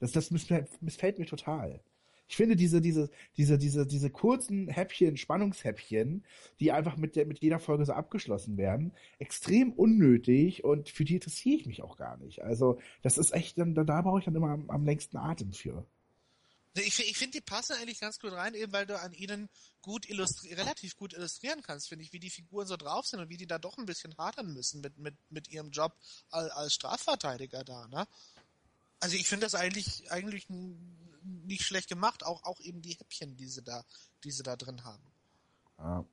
Das, das missfällt mir total. Ich finde diese, diese, diese, diese, diese kurzen Häppchen, Spannungshäppchen, die einfach mit, der, mit jeder Folge so abgeschlossen werden, extrem unnötig und für die interessiere ich mich auch gar nicht. Also, das ist echt, da, da brauche ich dann immer am, am längsten Atem für. Ich, ich finde, die passen eigentlich ganz gut rein, eben weil du an ihnen gut relativ gut illustrieren kannst, finde ich, wie die Figuren so drauf sind und wie die da doch ein bisschen hadern müssen mit, mit, mit ihrem Job als, als Strafverteidiger da, ne? Also ich finde das eigentlich eigentlich nicht schlecht gemacht, auch auch eben die Häppchen, die sie da, die sie da drin haben. Ja.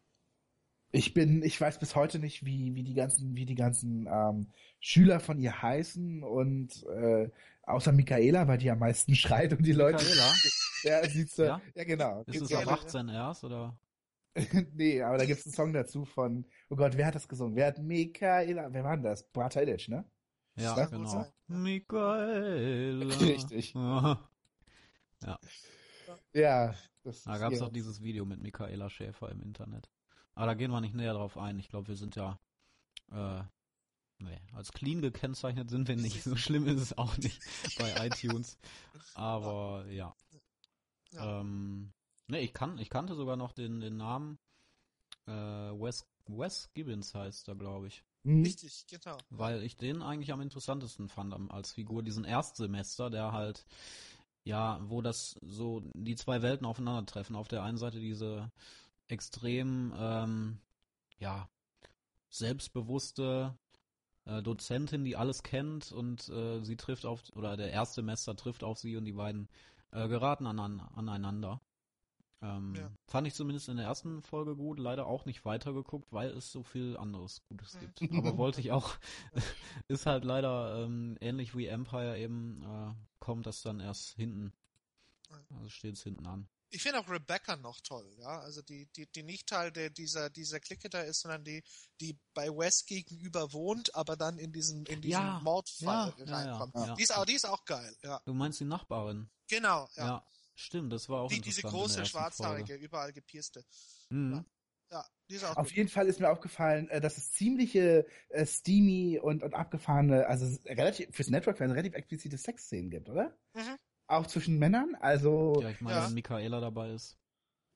Ich bin, ich weiß bis heute nicht, wie wie die ganzen wie die ganzen ähm, Schüler von ihr heißen und äh, außer Michaela, weil die am meisten schreit und die Leute. Michaela? ja, sieht so, ja? ja genau. Ist es auf 18 erst oder? nee, aber da gibt's einen Song dazu von, oh Gott, wer hat das gesungen? Wer hat Michaela, wer war denn das? Brata Illich, ne? Ja, das genau. Michaela. Richtig. ja. Ja. Das da gab es auch dieses Video mit Michaela Schäfer im Internet. Aber da gehen wir nicht näher drauf ein. Ich glaube, wir sind ja äh, nee, als clean gekennzeichnet sind wir nicht. So schlimm ist es auch nicht bei iTunes. Aber ja. ja. Ähm, nee, ich kann, ich kannte sogar noch den, den Namen. Äh, Wes, Wes Gibbons heißt er, glaube ich. Mhm. Richtig, genau. Weil ich den eigentlich am interessantesten fand als Figur, diesen Erstsemester, der halt, ja, wo das so die zwei Welten aufeinandertreffen. Auf der einen Seite diese extrem, ähm, ja, selbstbewusste äh, Dozentin, die alles kennt und äh, sie trifft auf, oder der Erstsemester trifft auf sie und die beiden äh, geraten an, aneinander. Ähm, ja. Fand ich zumindest in der ersten Folge gut, leider auch nicht weitergeguckt, weil es so viel anderes Gutes gibt. Aber wollte ich auch, ist halt leider ähm, ähnlich wie Empire eben, äh, kommt das dann erst hinten. Also steht es hinten an. Ich finde auch Rebecca noch toll, ja. Also die, die, die nicht Teil der, dieser, dieser Clique da ist, sondern die, die bei Wes gegenüber wohnt, aber dann in diesen, in diesen ja, Mordfall ja, reinkommt. Ja, die, ist auch, die ist auch geil, ja. Du meinst die Nachbarin? Genau, ja. Stimmt, das war auch die, Diese große schwarzhaarige, Folge. überall gepierste. Mhm. Ja, die ist auch Auf gut. jeden Fall ist mir aufgefallen, äh, dass es ziemliche äh, steamy und, und abgefahrene, also relativ fürs Network-Fans relativ explizite Sexszenen gibt, oder? Mhm. Auch zwischen Männern, also. Ja, ich meine, ja. wenn Michaela dabei ist.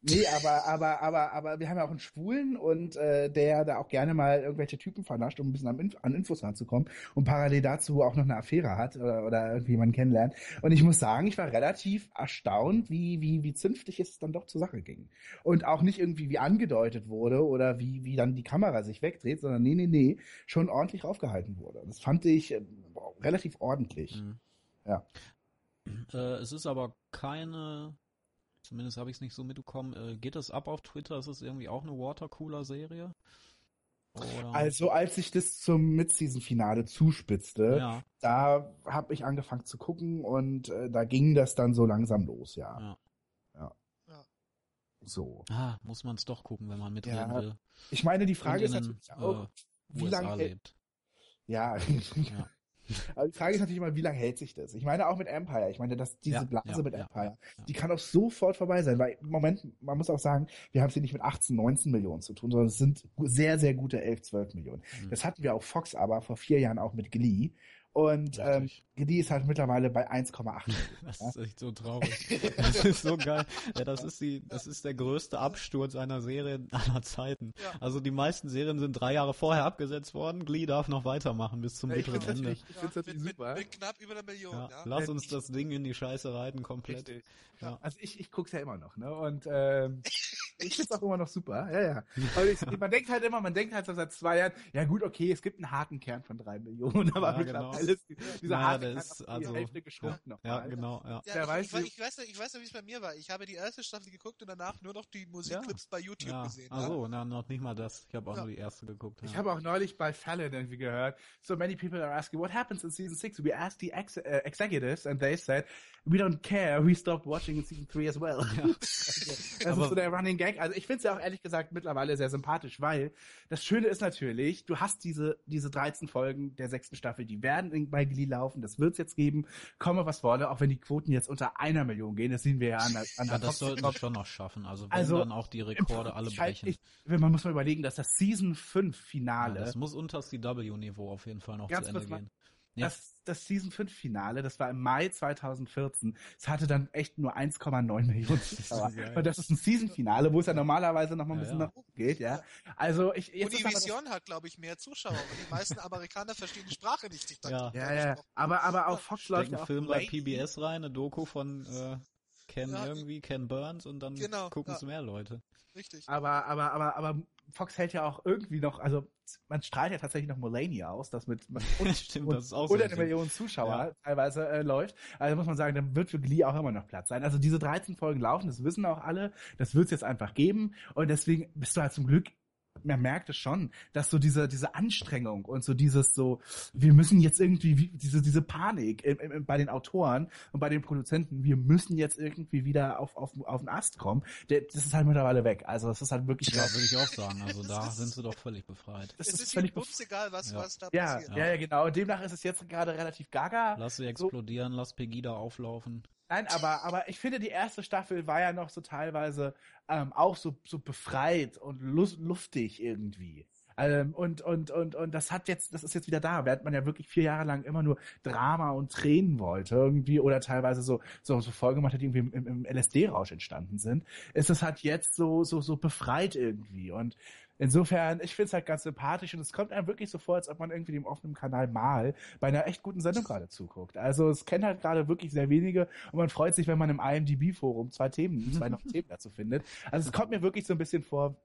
Nee, aber, aber, aber, aber wir haben ja auch einen Schwulen und äh, der da auch gerne mal irgendwelche Typen vernascht, um ein bisschen an, Inf an Infos ranzukommen und parallel dazu auch noch eine Affäre hat oder, oder irgendwie jemanden kennenlernt. Und ich muss sagen, ich war relativ erstaunt, wie, wie, wie zünftig es dann doch zur Sache ging. Und auch nicht irgendwie wie angedeutet wurde oder wie, wie dann die Kamera sich wegdreht, sondern nee, nee, nee, schon ordentlich aufgehalten wurde. Das fand ich äh, relativ ordentlich. Mhm. Ja. Äh, es ist aber keine Zumindest habe ich es nicht so mitbekommen. Äh, geht das ab auf Twitter? Ist es irgendwie auch eine Watercooler-Serie? Also als sich das zum Mid-Season-Finale zuspitzte, ja. da habe ich angefangen zu gucken und äh, da ging das dann so langsam los, ja. Ja. ja. ja. So. Ah, muss man es doch gucken, wenn man mitreden ja. will. Ich meine, die Frage ist natürlich auch, äh, wie lange lebt. Ja. ja. Aber die Frage ist natürlich immer, wie lange hält sich das? Ich meine auch mit Empire. Ich meine, dass diese ja, Blase ja, mit Empire, ja, die kann auch sofort vorbei sein, weil im Moment, man muss auch sagen, wir haben es hier nicht mit 18, 19 Millionen zu tun, sondern es sind sehr, sehr gute 11, 12 Millionen. Mhm. Das hatten wir auch Fox aber vor vier Jahren auch mit Glee. Und ähm, die ist halt mittlerweile bei 1,8. das ist echt so traurig. Das ist so geil. Ja, das ist die, das ist der größte Absturz einer Serie aller Zeiten. Ja. Also die meisten Serien sind drei Jahre vorher abgesetzt worden. Glee darf noch weitermachen bis zum ja, bitteren Ende. Ich finde ja, mit, super. Mit, mit, knapp über einer Million. Ja, ja. Lass uns das Ding in die Scheiße reiten komplett. Ja. Also ich, ich guck's ja immer noch, ne? Und ähm, Ich find's auch immer noch super. Ja, ja. Aber ich, man denkt halt immer, man denkt halt so seit zwei Jahren, ja gut, okay, es gibt einen harten Kern von drei Millionen, aber Ja, genau. mittlerweile ist dieser Ja, harte der ist also- Hälfte geschrumpft noch. Ja, genau, ja. Ja, ich, weiß, ich, ich weiß noch, ich weiß noch, wie es bei mir war. Ich habe die erste Staffel geguckt und danach nur noch die Musikclips bei YouTube Ja, gesehen. ach ja. so, na, noch nicht mal das. Ich habe auch Ja. nur die erste geguckt. Ich ja. habe auch neulich bei Fallon irgendwie gehört, so many people are asking, what happens in season six? We asked the ex uh, executives and they said, we don't care, we stopped watching in season three as well. das Aber- ist so der Running Gag. Also ich finde es ja auch ehrlich gesagt mittlerweile sehr sympathisch, weil das Schöne ist natürlich, du hast diese, diese 13 Folgen der sechsten Staffel, die werden bei Glee laufen, das wird's jetzt geben, komme was wolle, auch wenn die Quoten jetzt unter einer Million gehen, das sehen wir ja an der, an Ja, der das sollten sie schon noch schaffen. Also wenn Also, dann auch die Rekorde alle halt- brechen. ich- man muss mal überlegen, dass das Season 5 Ja, Finale das muss unter das CW-Niveau auf jeden Fall noch zu Ende kurz mal- gehen. Ja. Das, das Season 5 Finale, das war im Mai 2014. Es hatte dann echt nur 1,9 Millionen Zuschauer. Und das ist ein Season Finale, wo es ja normalerweise noch mal ein Ja, bisschen ja. nach oben geht, ja. Also ich jetzt aber das- Univision hat, glaube ich, mehr Zuschauer. Und die meisten Amerikaner verstehen die Sprache nicht. Ich Ja. ja, ja, aber aber auch Fox läuft ja Film bei. PBS rein, eine Doku von äh, Ken Ja. irgendwie, Ken Burns und dann Genau, gucken ja. es mehr Leute. Richtig. Aber aber aber aber Fox hält ja auch irgendwie noch, also man strahlt ja tatsächlich noch Mulaney aus, das mit und, Stimmt, das ist auch so unter ein eine. Million Zuschauer Ja. teilweise äh, läuft. Also muss man sagen, dann wird für Glee auch immer noch Platz sein. Also diese 13 Folgen laufen, das wissen auch alle, das wird es jetzt einfach geben und deswegen bist du halt zum Glück man merkt es schon, dass so diese, diese Anstrengung und so dieses so, wir müssen jetzt irgendwie, wie, diese, diese Panik im, im, bei den Autoren und bei den Produzenten, wir müssen jetzt irgendwie wieder auf, auf, auf den Ast kommen, der, das ist halt mittlerweile weg. Also es ist halt wirklich, Ja, würde ich auch sagen. Also da Das ist- sind sie doch völlig befreit. das es ist ist völlig bums egal, was, Ja. was da ja, passiert. ja, ja, genau. Und demnach ist es jetzt gerade relativ gaga. Lass sie So- explodieren, lass Pegida auflaufen. Nein, aber, aber ich finde, die erste Staffel war ja noch so teilweise ähm, auch so, so befreit und luftig irgendwie. Ähm, und, und, und, und das hat jetzt, das ist jetzt wieder da, während man ja wirklich vier Jahre lang immer nur Drama und Tränen wollte irgendwie oder teilweise so, so, so Folgen gemacht hat, die irgendwie im, im LSD-Rausch entstanden sind, ist es halt jetzt so, so, so befreit irgendwie. Und insofern, ich finde es halt ganz sympathisch und es kommt einem wirklich so vor, als ob man irgendwie dem offenen Kanal mal bei einer echt guten Sendung gerade zuguckt. Also es kennt halt gerade wirklich sehr wenige und man freut sich, wenn man im IMDb-Forum zwei Themen, zwei noch Themen dazu findet. Also es kommt mir wirklich so ein bisschen vor,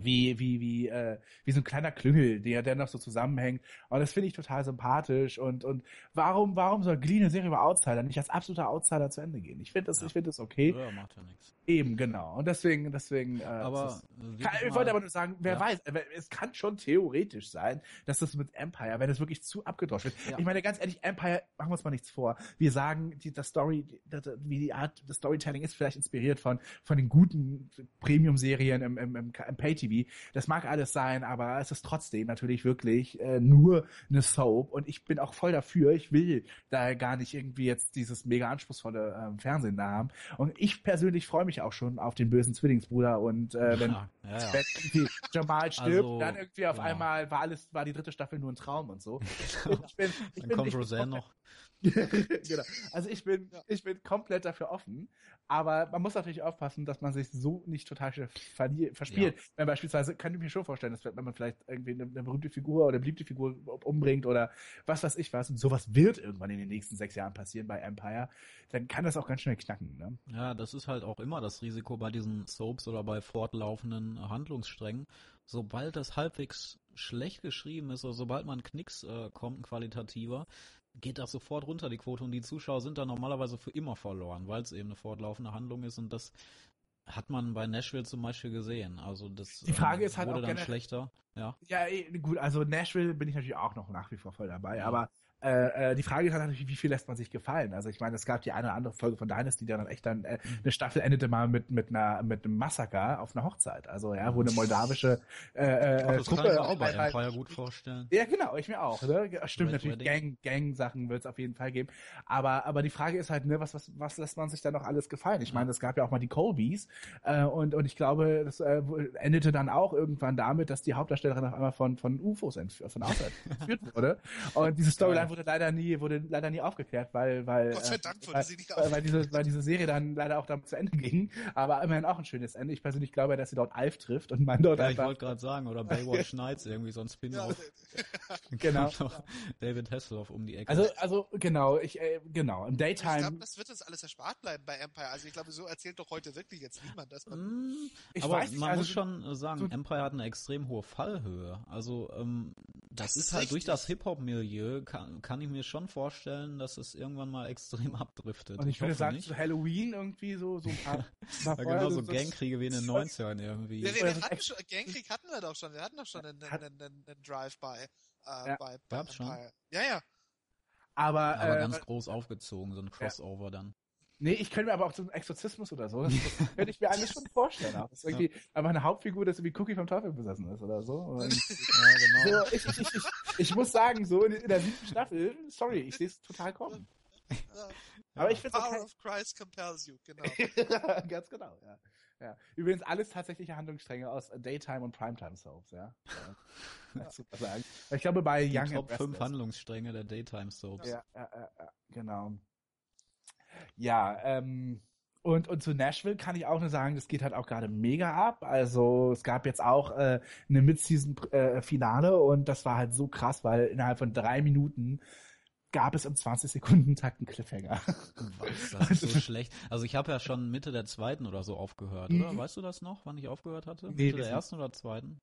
wie, wie, wie, äh, wie so ein kleiner Klüngel, der, der noch so zusammenhängt. Und das finde ich total sympathisch. Und, und warum, warum soll Glee eine Serie über Outsider nicht als absoluter Outsider zu Ende gehen? Ich finde das, Ja. ich finde das okay. Ja, macht ja nichts. Eben, genau. Und deswegen, deswegen, äh, Aber ist- äh, kann, ich mal- wollte aber nur sagen, wer Ja. weiß, äh, es kann schon theoretisch sein, dass das mit Empire, wenn es wirklich zu abgedroschen wird. Ja. Ich meine, ganz ehrlich, Empire, machen wir uns mal nichts vor. Wir sagen, die, das Story, die, das- wie die Art des Storytelling ist vielleicht inspiriert von, von den guten Premium-Serien im, im, im, im Pay-TV. Das mag alles sein, aber es ist trotzdem natürlich wirklich äh, nur eine Soap und ich bin auch voll dafür. Ich will da gar nicht irgendwie jetzt dieses mega anspruchsvolle ähm, Fernsehen da haben. Und ich persönlich freue mich auch schon auf den bösen Zwillingsbruder und äh, wenn Ja, ja, ja. wenn irgendwie Jamal stirbt, Also, dann irgendwie auf einmal war alles, war die dritte Staffel nur ein Traum und so. Ich bin, ich Dann bin, kommt Roseanne noch. genau. Also ich bin, Ja. ich bin komplett dafür offen, aber man muss natürlich aufpassen, dass man sich so nicht total verspielt. Wenn beispielsweise, kann ich mir schon vorstellen, dass wenn man vielleicht irgendwie eine, eine berühmte Figur oder eine beliebte Figur umbringt oder was weiß ich was, und sowas wird irgendwann in den nächsten sechs Jahren passieren bei Empire, dann kann das auch ganz schnell knacken. Ne? Ja, das ist halt auch immer das Risiko bei diesen Soaps oder bei fortlaufenden Handlungssträngen. Sobald das halbwegs schlecht geschrieben ist oder sobald man Knicks äh, kommt, ein qualitativer, geht das sofort runter, die Quote. Und die Zuschauer sind dann normalerweise für immer verloren, weil es eben eine fortlaufende Handlung ist. Und das hat man bei Nashville zum Beispiel gesehen. Also das Die Frage ähm, ist halt wurde auch dann schlechter. Ja. Ja, eh, gut, also Nashville bin ich natürlich auch noch nach wie vor voll dabei, aber äh, äh, die Frage ist halt natürlich, wie viel lässt man sich gefallen? Also ich meine, es gab die eine oder andere Folge von Dynasty, die dann echt dann, äh, eine Staffel endete mal mit mit einer mit einem Massaker auf einer Hochzeit. Also ja, wo eine moldawische äh, äh, Ach, das kann Truppe ich mir auch bei Empire gut vorstellen. ja, genau, ich mir auch. Ne? Stimmt natürlich, Wedding. Gang, Gang-Sachen wird es auf jeden Fall geben. Aber, aber die Frage ist halt, ne, was, was, was lässt man sich da noch alles gefallen? Ich meine, es gab ja auch mal die Colbys äh, und, und ich glaube, das äh, endete dann auch irgendwann damit, dass die Hauptdarstellerin auf einmal von, von UFOs entf- von außerhalb entführt wurde. Und diese Storyline. Wurde leider nie, wurde leider nie aufgeklärt, weil, weil, Gott sei äh, Dank wurde weil, sie nicht weil, weil, diese, weil diese Serie dann leider auch damit zu Ende ging. Aber immerhin auch ein schönes Ende. Ich persönlich glaube, dass sie dort Alf trifft und man dort Ja, ich einfach. wollte gerade sagen, oder Baywatch Nights, irgendwie so ein Spin-off. Genau. David Hasselhoff um die Ecke. Also, also genau, ich, äh, genau, im ich Daytime. glaube, das wird uns alles erspart bleiben bei Empire. Also ich glaube, so erzählt doch heute wirklich jetzt niemand, dass man. Mm, Ich aber weiß nicht, man also muss schon äh, sagen, so- Empire hat eine extrem hohe Fallhöhe. Also ähm, das, Das ist halt durch richtig. das Hip-Hop-Milieu kann, kann ich mir schon vorstellen, dass es irgendwann mal extrem abdriftet. Und ich, würde hoffe sagen, nicht. zu Halloween irgendwie so, so ein paar, ein paar Ja, genau, so Gangkriege wie in den 90ern irgendwie. Wir, wir, wir so hatten schon, Gangkrieg hatten wir doch schon. Wir hatten doch schon einen, einen, einen, einen Drive-by äh, Ja. bei, bei schon? Ja, ja. Aber, Aber äh, ganz groß aufgezogen, so ein Crossover dann. Nee, ich könnte mir aber auch so einen Exorzismus oder so, das, könnte ich mir eigentlich schon vorstellen. Auch. Das ist irgendwie einfach eine Hauptfigur, das irgendwie Cookie vom Teufel besessen ist oder so. Und Ja, genau. so ich, ich, ich, ich, ich muss sagen, so in, in der siebten Staffel, sorry, ich sehe es total kommen. Ja. Aber ich finde es Power okay. of Christ compels you, genau. Ganz genau, ja. ja. Übrigens alles tatsächliche Handlungsstränge aus Daytime und Primetime Soaps, ja. ja. ja. Super sagen. Ich glaube bei Die Young Top and 5 Restless. Handlungsstränge der Daytime Soaps. Ja, ja, ja, ja, genau. Ja, ähm, und, und zu Nashville kann ich auch nur sagen, das geht halt auch gerade mega ab. Also es gab jetzt auch äh, eine Mid-Season-Finale und das war halt so krass, weil innerhalb von drei Minuten gab es im 20-Sekunden-Takt einen Cliffhanger. Was, das ist so schlecht. Also ich habe ja schon Mitte der zweiten oder so aufgehört, oder? Mhm. Weißt du das noch, wann ich aufgehört hatte? Nee, Mitte der ersten oder zweiten?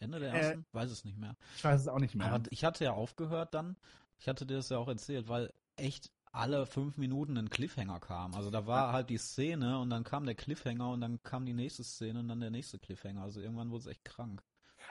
Ende der Äh, ersten? Weiß es nicht mehr. Ich weiß es auch nicht mehr. Aber ich hatte ja aufgehört dann, ich hatte dir das ja auch erzählt, weil echt alle fünf Minuten ein Cliffhanger kam. Also da war halt die Szene und dann kam der Cliffhanger und dann kam die nächste Szene und dann der nächste Cliffhanger. Also irgendwann wurde es echt krank.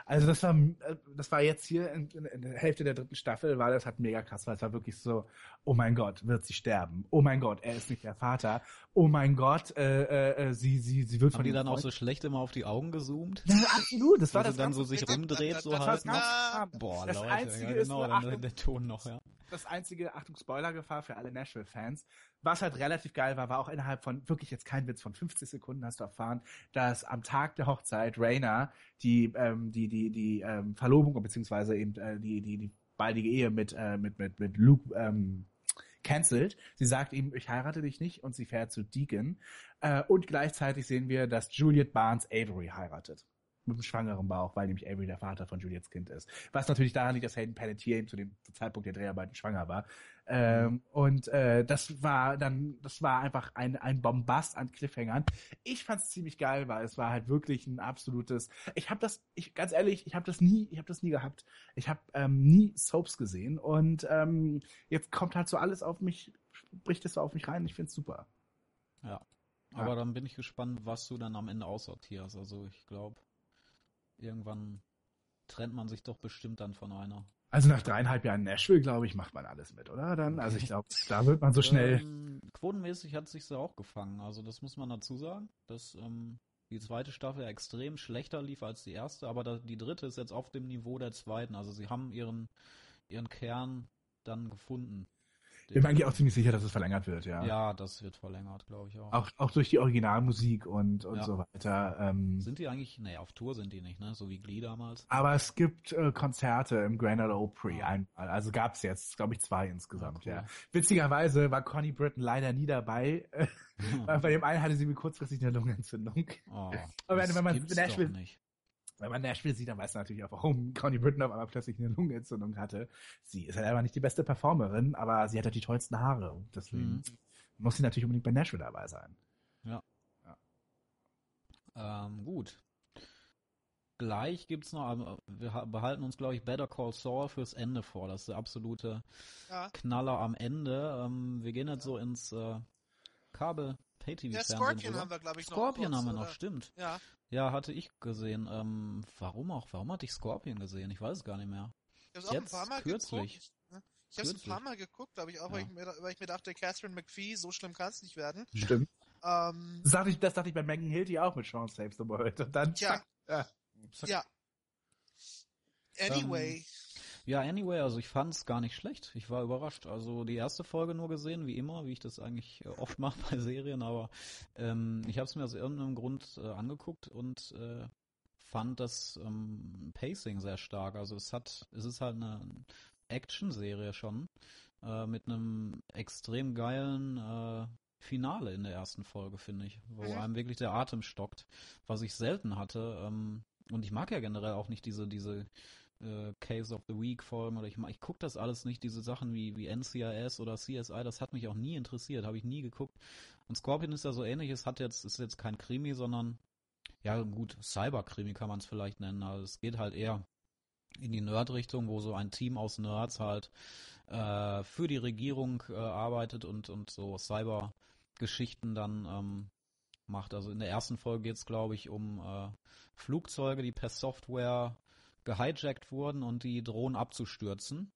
Also das war, äh, das war jetzt hier in, in, der Hälfte der dritten Staffel, war das halt mega krass, weil es war wirklich so, oh mein Gott, wird sie sterben? Oh mein Gott, er ist nicht der Vater. Oh mein Gott, äh, äh, sie, sie, sie wird Haben von die dann auch Freund- so schlecht immer auf die Augen gezoomt? Ja, absolut, das war sie das dann so sich das- rumdreht, das- so das halt. das Programm. Boah, das Leute, einzige ja genau, dann der Ton noch, ja. Das einzige, Achtung, Spoilergefahr für alle Nashville-Fans, was halt relativ geil war, war auch innerhalb von, wirklich jetzt kein Witz, von 50 Sekunden hast du erfahren, dass am Tag der Hochzeit Raina die, ähm, die, die, die ähm, Verlobung, beziehungsweise eben äh, die, die, die baldige Ehe mit, äh, mit, mit, mit Luke ähm, cancelt. Sie sagt ihm, ich heirate dich nicht und sie fährt zu Deacon. Äh, und gleichzeitig sehen wir, dass Juliet Barnes Avery heiratet. Mit einem schwangeren Bauch, weil nämlich Avery der Vater von Juliets Kind ist. Was natürlich daran liegt, dass Hayden Panettiere eben zu dem Zeitpunkt der Dreharbeiten schwanger war. Ähm, und äh, das war dann, das war einfach ein, ein Bombast an Cliffhangern. Ich fand's ziemlich geil, weil es war halt wirklich ein absolutes. Ich habe das, ich ganz ehrlich, ich habe das nie, ich habe das nie gehabt. Ich habe ähm, nie Soaps gesehen und ähm, jetzt kommt halt so alles auf mich, bricht es so auf mich rein. Ich find's super. Ja. Aber dann bin ich gespannt, was du dann am Ende aussortierst. Also ich glaube, irgendwann trennt man sich doch bestimmt dann von einer. Also nach dreieinhalb Jahren Nashville, glaube ich, macht man alles mit, oder? Dann, also ich glaube, da wird man so schnell. Ähm, quotenmäßig hat sich ja auch gefangen. Also das muss man dazu sagen, dass ähm, die zweite Staffel ja extrem schlechter lief als die erste, aber da, die dritte ist jetzt auf dem Niveau der zweiten. Also sie haben ihren ihren Kern dann gefunden. Ich bin mir eigentlich auch ziemlich sicher, dass es verlängert wird, ja. Ja, das wird verlängert, glaube ich auch. Auch, auch durch die Originalmusik und, und Ja. so weiter. Ähm, Sind die eigentlich, nee, auf Tour sind die nicht, ne? So wie Glee damals. aber es gibt äh, Konzerte im Grand Ole Opry Ah. einmal. Also gab's jetzt, glaube ich, zwei insgesamt, Ah, cool. ja. Witzigerweise war Connie Britton leider nie dabei. weil bei dem einen hatte sie kurzfristig eine Lungenentzündung. Oh, Aber wenn- wenn man Nashville-. Wenn man Nashville sieht, dann weiß man natürlich auch, warum Connie Britton auf einmal plötzlich eine Lungenentzündung hatte. Sie ist halt einfach nicht die beste Performerin, aber sie hat halt die tollsten Haare. Und deswegen Mhm. muss sie natürlich unbedingt bei Nashville dabei sein. Ähm, gut. Gleich gibt's noch, aber wir ha- behalten uns, glaube ich, Better Call Saul fürs Ende vor. Das ist der absolute Ja. Knaller am Ende. Ähm, wir gehen jetzt so ins äh, Kabel Pay-TV Ja, Scorpion rüber. haben wir, glaube ich, noch. Scorpion kurz, haben wir noch, oder? stimmt. Ja. Ja, hatte ich gesehen. Ähm, warum auch? Warum hatte ich Scorpion gesehen? Ich weiß es gar nicht mehr. Ich habe auch Jetzt, ein paar Mal kürzlich. geguckt. ne? Ich habe es ein paar Mal geguckt, glaube ich, auch, weil, Ja. ich mir, weil ich mir dachte, Catherine McPhee, so schlimm kann es nicht werden. Stimmt. Ähm, Das dachte ich, das dachte ich bei Megan Hilty auch mit Sean Saves the World. Und dann, Tja. ja. ja. Anyway, Ja, anyway, also ich fand es gar nicht schlecht. Ich war überrascht. Also die erste Folge nur gesehen, wie immer, wie ich das eigentlich äh, oft mache bei Serien, aber ähm, ich habe es mir aus irgendeinem Grund äh, angeguckt und äh, fand das ähm, Pacing sehr stark. Also es hat, es ist halt eine, Action-Serie schon äh, mit einem extrem geilen äh, Finale in der ersten Folge, finde ich, wo Mhm. einem wirklich der Atem stockt, was ich selten hatte. Ähm, und ich mag ja generell auch nicht diese, diese äh, Case of the Week Folgen oder ich, ich gucke das alles nicht, diese Sachen wie, wie NCIS oder CSI, das hat mich auch nie interessiert, habe ich nie geguckt. Und Scorpion ist ja so ähnlich, es hat jetzt, ist jetzt kein Krimi, sondern ja gut, Cyberkrimi kann man es vielleicht nennen, also es geht halt eher in die Nerd-Richtung, wo so ein Team aus Nerds halt äh, für die Regierung äh, arbeitet und, und so Cyber-Geschichten dann ähm, macht. Also in der ersten Folge geht es, glaube ich, um äh, Flugzeuge, die per Software gehijackt wurden und die drohen abzustürzen.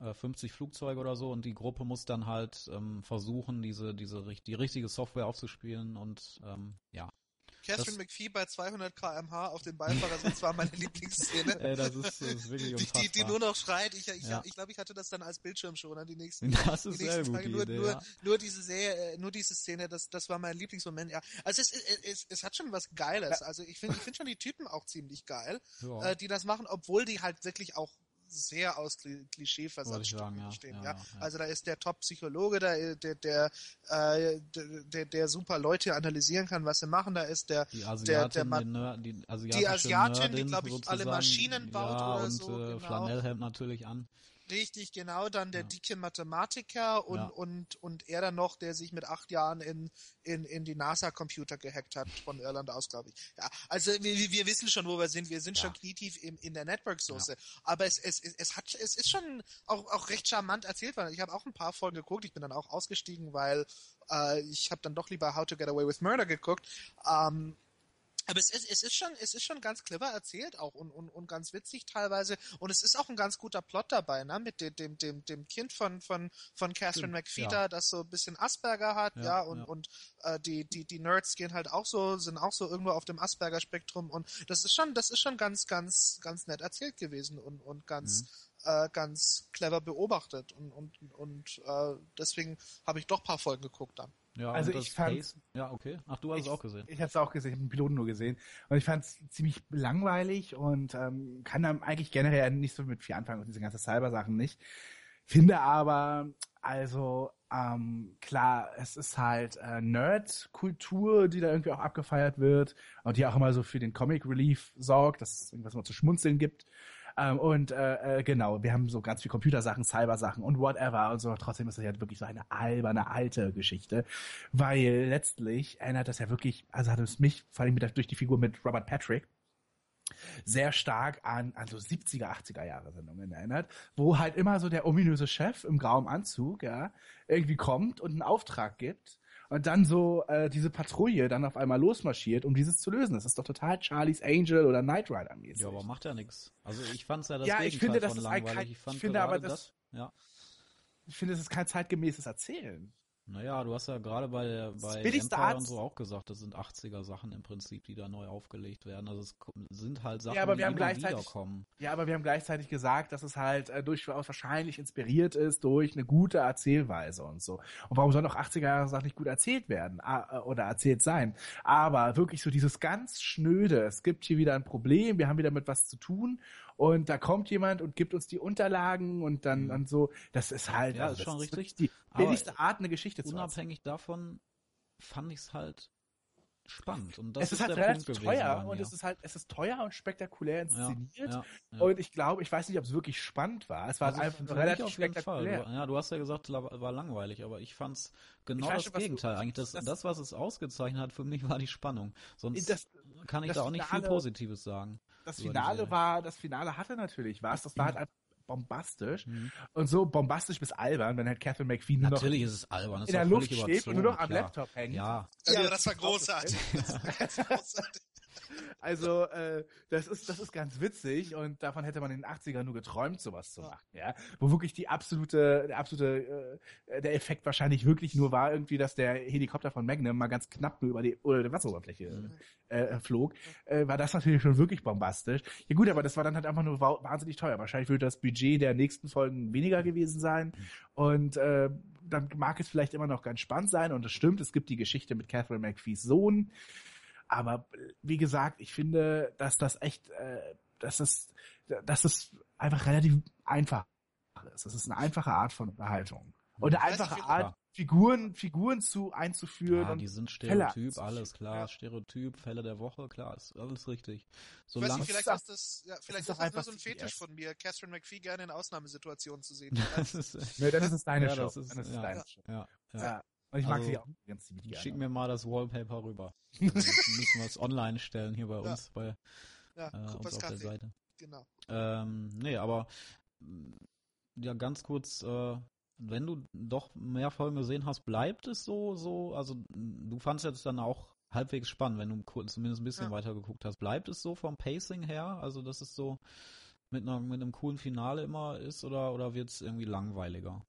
Äh, 50 Flugzeuge oder so und die Gruppe muss dann halt ähm, versuchen, diese, diese die richtige Software aufzuspielen und ähm, ja. Catherine Das- McPhee bei 200 km/h auf dem Beifahrersitz war meine Lieblingsszene. Ey, das ist, das ist wirklich Die, die, die unfassbar. nur noch schreit. Ich, ich, Ja. ich glaube, ich hatte das dann als Bildschirmschoner die nächsten, Das die ist sehr nächsten gute Tage. Nur, Idee, nur, ja. nur diese Serie, äh, nur diese Szene, das, das war mein Lieblingsmoment. Ja, also es, es, es, es hat schon was Geiles. Also ich finde, ich finde schon die Typen auch ziemlich geil, Ja. äh, die das machen, obwohl die halt wirklich auch sehr aus Kli- Wollte ich Klischee-Versatz sagen, ja. stehen. Ja, Ja. Also da ist der Top-Psychologe, da, äh, der, der, äh, der, der, der super Leute analysieren kann, was sie machen. Da ist der, Die der, Asiatin, der Ma die, die Asiatin, die, Nerdin glaub ich, alle Maschinen baut oder und so, äh, genau. Flanellhemd natürlich an. Richtig, genau, dann der Ja. dicke Mathematiker und, Ja. und, und er dann noch, der sich mit acht Jahren in, in, in die NASA-Computer gehackt hat, von Irland aus, glaube ich. Ja, also wir, wir- wissen schon, wo wir sind. Wir sind schon knietief im, in der Network-Soße. Aber es, es, es, es, hat, es ist schon auch, auch recht charmant erzählt worden. Ich habe auch ein paar Folgen geguckt. Ich bin dann auch ausgestiegen, weil äh, ich habe dann doch lieber How to Get Away with Murder geguckt. Ähm, aber es ist, es ist schon, es ist schon ganz clever erzählt auch und, und, und ganz witzig teilweise. Und es ist auch ein ganz guter Plot dabei, ne? Mit dem, dem, dem, dem Kind von, von, von Catherine McPhee ja. da, das so ein bisschen Asperger hat, Ja, ja, und, ja. und äh, die, die, die Nerds gehen halt auch so, sind auch so irgendwo auf dem Asperger-Spektrum und das ist schon, das ist schon ganz, ganz, ganz nett erzählt gewesen und, und ganz, Mhm. äh, ganz clever beobachtet. Und, und, und äh, deswegen habe ich doch ein paar Folgen geguckt dann. Ja, Also ich fand- ja, okay. Ach, du hast es Ich- auch gesehen. Ich habe es auch gesehen, ich habe den Piloten nur gesehen. Und ich fand es ziemlich langweilig und ähm, kann dann eigentlich generell nicht so mit viel anfangen und diese ganzen Cyber-Sachen nicht. Finde aber, also, ähm, klar, es ist halt äh, Nerd-Kultur, die da irgendwie auch abgefeiert wird und die auch immer so für den Comic-Relief sorgt, dass es irgendwas mal zu schmunzeln gibt. Ähm, und äh, äh, genau, wir haben so ganz viel Computersachen, Cybersachen und whatever und so. Trotzdem ist das ja wirklich so eine alberne alte Geschichte, weil letztlich erinnert das ja wirklich, also hat es mich vor allem mit, durch die Figur mit Robert Patrick sehr stark an, an so 70er, 80er Jahre Sendungen erinnert, wo halt immer so der ominöse Chef im grauen Anzug, ja, irgendwie kommt und einen Auftrag gibt und dann so äh, diese Patrouille dann auf einmal losmarschiert, um dieses zu lösen. Das ist doch total Charlie's Angel oder Knight Rider mäßig. Ja, aber macht ja nichts. Also ich fand's ja das Ja, ich Gegenteil finde, das von langweilig. kein- ich fand ich finde aber, gerade das- ja. ich finde, es ist kein zeitgemäßes Erzählen. Naja, du hast ja gerade bei, der- bei Empire Art- und so auch gesagt, das sind 80er Sachen im Prinzip, die da neu aufgelegt werden. Also es sind halt Sachen, Ja, aber die wir haben immer gleichzeitig- wiederkommen. Ja, aber wir haben gleichzeitig gesagt, dass es halt äh, durchaus wahrscheinlich inspiriert ist durch eine gute Erzählweise und so. Und warum sollen auch 80er Jahre Sachen nicht gut erzählt werden äh, oder erzählt sein? Aber wirklich so dieses ganz schnöde, es gibt hier wieder ein Problem, wir haben wieder mit was zu tun und da kommt jemand und gibt uns die Unterlagen und dann Mhm. und so, das ist halt Ja, also ist schon richtig. die billigste Art, eine Geschichte zu erzählen. Unabhängig davon fand ich es halt spannend. Und das Es ist halt der relativ Punkt gewesen teuer und es ist halt, es ist teuer und spektakulär inszeniert. ja, ja. Und ich glaube, ich weiß nicht, ob es wirklich spannend war. Es war Also einfach relativ auf jeden Fall. spektakulär. Du, ja, du hast ja gesagt, war langweilig, aber ich fand's genau weiß das schon, was du- Gegenteil. Eigentlich das, das- das, was es ausgezeichnet hat für mich, war die Spannung. Sonst Das- kann ich da auch nicht viel Positives sagen. Das Finale war, das Finale hatte natürlich was. Das war halt einfach bombastisch. Mhm. Und so bombastisch bis albern, wenn halt Catherine McPhee nur Natürlich ist es albern. noch in der Luft steht und nur noch am Laptop hängt. Ja, aber das war großartig. Das war großartig. Also, äh, das ist, das ist ganz witzig und davon hätte man in den 80ern nur geträumt, sowas zu machen, ja. Wo wirklich die absolute, der absolute, äh, der Effekt wahrscheinlich wirklich nur war irgendwie, dass der Helikopter von Magnum mal ganz knapp nur über die, oder die Wasseroberfläche äh, flog, äh, war das natürlich schon wirklich bombastisch. Ja gut, aber das war dann halt einfach nur wa- wahnsinnig teuer. Wahrscheinlich würde das Budget der nächsten Folgen weniger gewesen sein und äh, dann mag es vielleicht immer noch ganz spannend sein und es stimmt, es gibt die Geschichte mit Catherine McPhees Sohn, aber wie gesagt, ich finde, dass das echt, äh, dass es, dass es einfach relativ einfach ist. Es ist eine einfache Art von Unterhaltung. Und eine einfache Art, Figuren, Figuren zu einzuführen. Ja, die sind Fälle Stereotyp, alles klar, Ja. Stereotyp, Fälle der Woche, klar, ist alles richtig. Ich weiß nicht, vielleicht ist das, ja, vielleicht ist ist das nur so ein Fetisch von mir, Catherine McPhee gerne in Ausnahmesituationen zu sehen. das ist, Nee, dann ist es deine Ja, Show. das ist- dann ist ja. deine Show. ja, ja. Und ich mag Also, sie auch ganz ziemlich gerne. Schick mir mal das Wallpaper rüber. Dann müssen wir es online stellen hier bei Ja. uns, bei ja, äh, uns auf der Seite. genau. Ähm, nee, aber mh, ja, ganz kurz, äh, wenn du doch mehr Folgen gesehen hast, bleibt es so, so, also du fandst jetzt dann auch halbwegs spannend, wenn du kurz zumindest ein bisschen Ja. weiter geguckt hast. Bleibt es so vom Pacing her, also dass es so mit, einer, mit einem coolen Finale immer ist oder, oder wird es irgendwie langweiliger?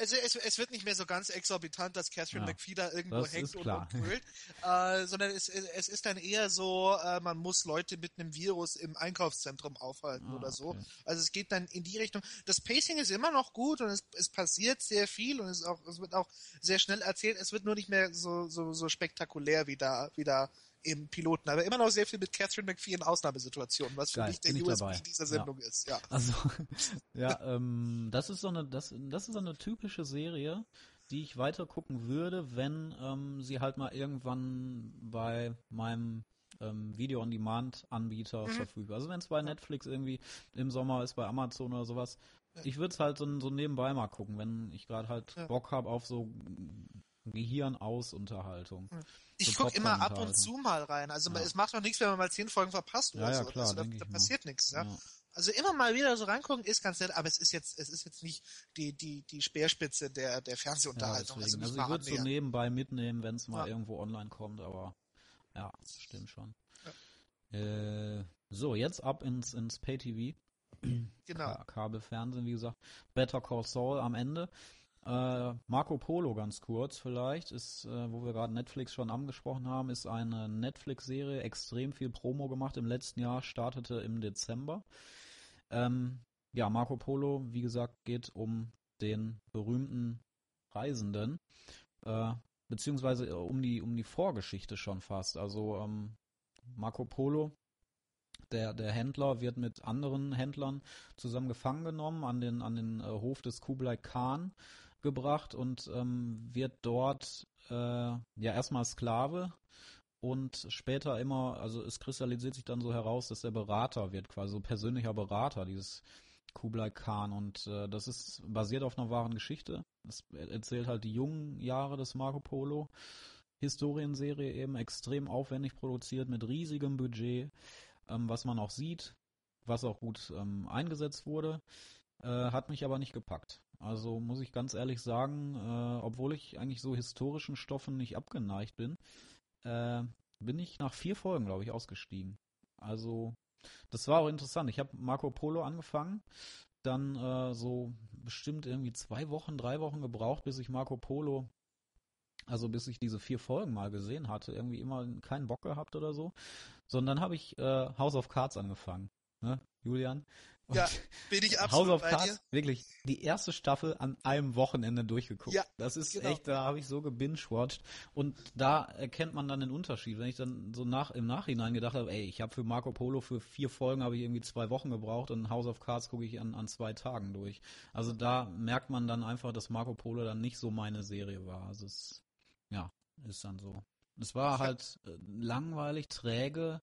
Also es, es wird nicht mehr so ganz exorbitant, dass Catherine Ja, McPhee da irgendwo hängt und, und brüllt, äh, sondern es, es ist dann eher so, äh, man muss Leute mit einem Virus im Einkaufszentrum aufhalten Ah, oder so. okay. Also es geht dann in die Richtung. Das Pacing ist immer noch gut und es, es passiert sehr viel und es, auch, es wird auch sehr schnell erzählt. Es wird nur nicht mehr so, so, so spektakulär wie da, wie da im Piloten. Aber immer noch sehr viel mit Catherine McPhee in Ausnahmesituationen, was für Geil, mich der USB dabei. dieser Ja. Sendung ist. Ja. Also, ja, ähm, das ist so eine, das, das ist so eine typische Serie, die ich weiter gucken würde, wenn ähm, sie halt mal irgendwann bei meinem ähm, Video-on-Demand-Anbieter Mhm. verfügbar. Also wenn es bei Netflix irgendwie im Sommer ist, bei Amazon oder sowas. Ich würde es halt so, so nebenbei mal gucken, wenn ich gerade halt Ja. Bock habe auf so Gehirnausunterhaltung. Ich So gucke immer ab und zu mal rein. Also Ja. es macht doch nichts, wenn man mal zehn Folgen verpasst oder Ja, ja, so. klar, also da, ich da mal. passiert nichts. Ja? Ja. Also immer mal wieder so reingucken ist ganz nett, aber es ist jetzt, es ist jetzt nicht die die die Speerspitze der der Ja, Fernsehunterhaltung. deswegen. also Also, ich würde so nebenbei mitnehmen, wenn es mal Ja. irgendwo online kommt, aber ja, stimmt schon. Äh, so, jetzt ab ins, ins Pay-TV. Genau. Ka Kabelfernsehen, wie gesagt. Better Call Saul am Ende. Äh, Marco Polo ganz kurz vielleicht, ist, äh, wo wir gerade Netflix schon angesprochen haben, ist eine Netflix-Serie, extrem viel Promo gemacht im letzten Jahr, startete im Dezember. Ähm, ja, Marco Polo, wie gesagt, geht um den berühmten Reisenden, äh, beziehungsweise äh, um die, um die Vorgeschichte schon fast. Also ähm, Marco Polo, der, der Händler, wird mit anderen Händlern zusammen gefangen genommen, an den, an den äh, Hof des Kublai Khan gebracht und ähm, wird dort äh, ja erstmal Sklave und später immer, also es kristallisiert sich dann so heraus, dass er Berater wird, quasi so persönlicher Berater dieses Kublai Khan und äh, das ist basiert auf einer wahren Geschichte. Es erzählt halt die jungen Jahre des Marco Polo. Historienserie eben extrem aufwendig produziert mit riesigem Budget, ähm, was man auch sieht, was auch gut ähm, eingesetzt wurde, äh, hat mich aber nicht gepackt. Also muss ich ganz ehrlich sagen, äh, obwohl ich eigentlich so historischen Stoffen nicht abgeneigt bin, äh, bin ich nach vier Folgen, glaube ich, ausgestiegen. Also das war auch interessant. Ich habe Marco Polo angefangen, dann äh, so bestimmt irgendwie zwei Wochen, drei Wochen gebraucht, bis ich Marco Polo, also bis ich diese vier Folgen mal gesehen hatte, irgendwie immer keinen Bock gehabt oder so. Sondern dann habe ich äh, House of Cards angefangen, ne, Julian? Und Ja, Bin ich House absolut of bei Cards, dir. wirklich die erste Staffel an einem Wochenende durchgeguckt. Ja, das ist genau. echt, da habe ich so gebingewatcht und da erkennt man dann den Unterschied. Wenn ich dann so nach im Nachhinein gedacht habe, ey, ich habe für Marco Polo für vier Folgen habe ich irgendwie zwei Wochen gebraucht und House of Cards gucke ich an, an zwei Tagen durch. Also da merkt man dann einfach, dass Marco Polo dann nicht so meine Serie war. Also es, ja, ist dann so. Es war halt äh, langweilig, träge.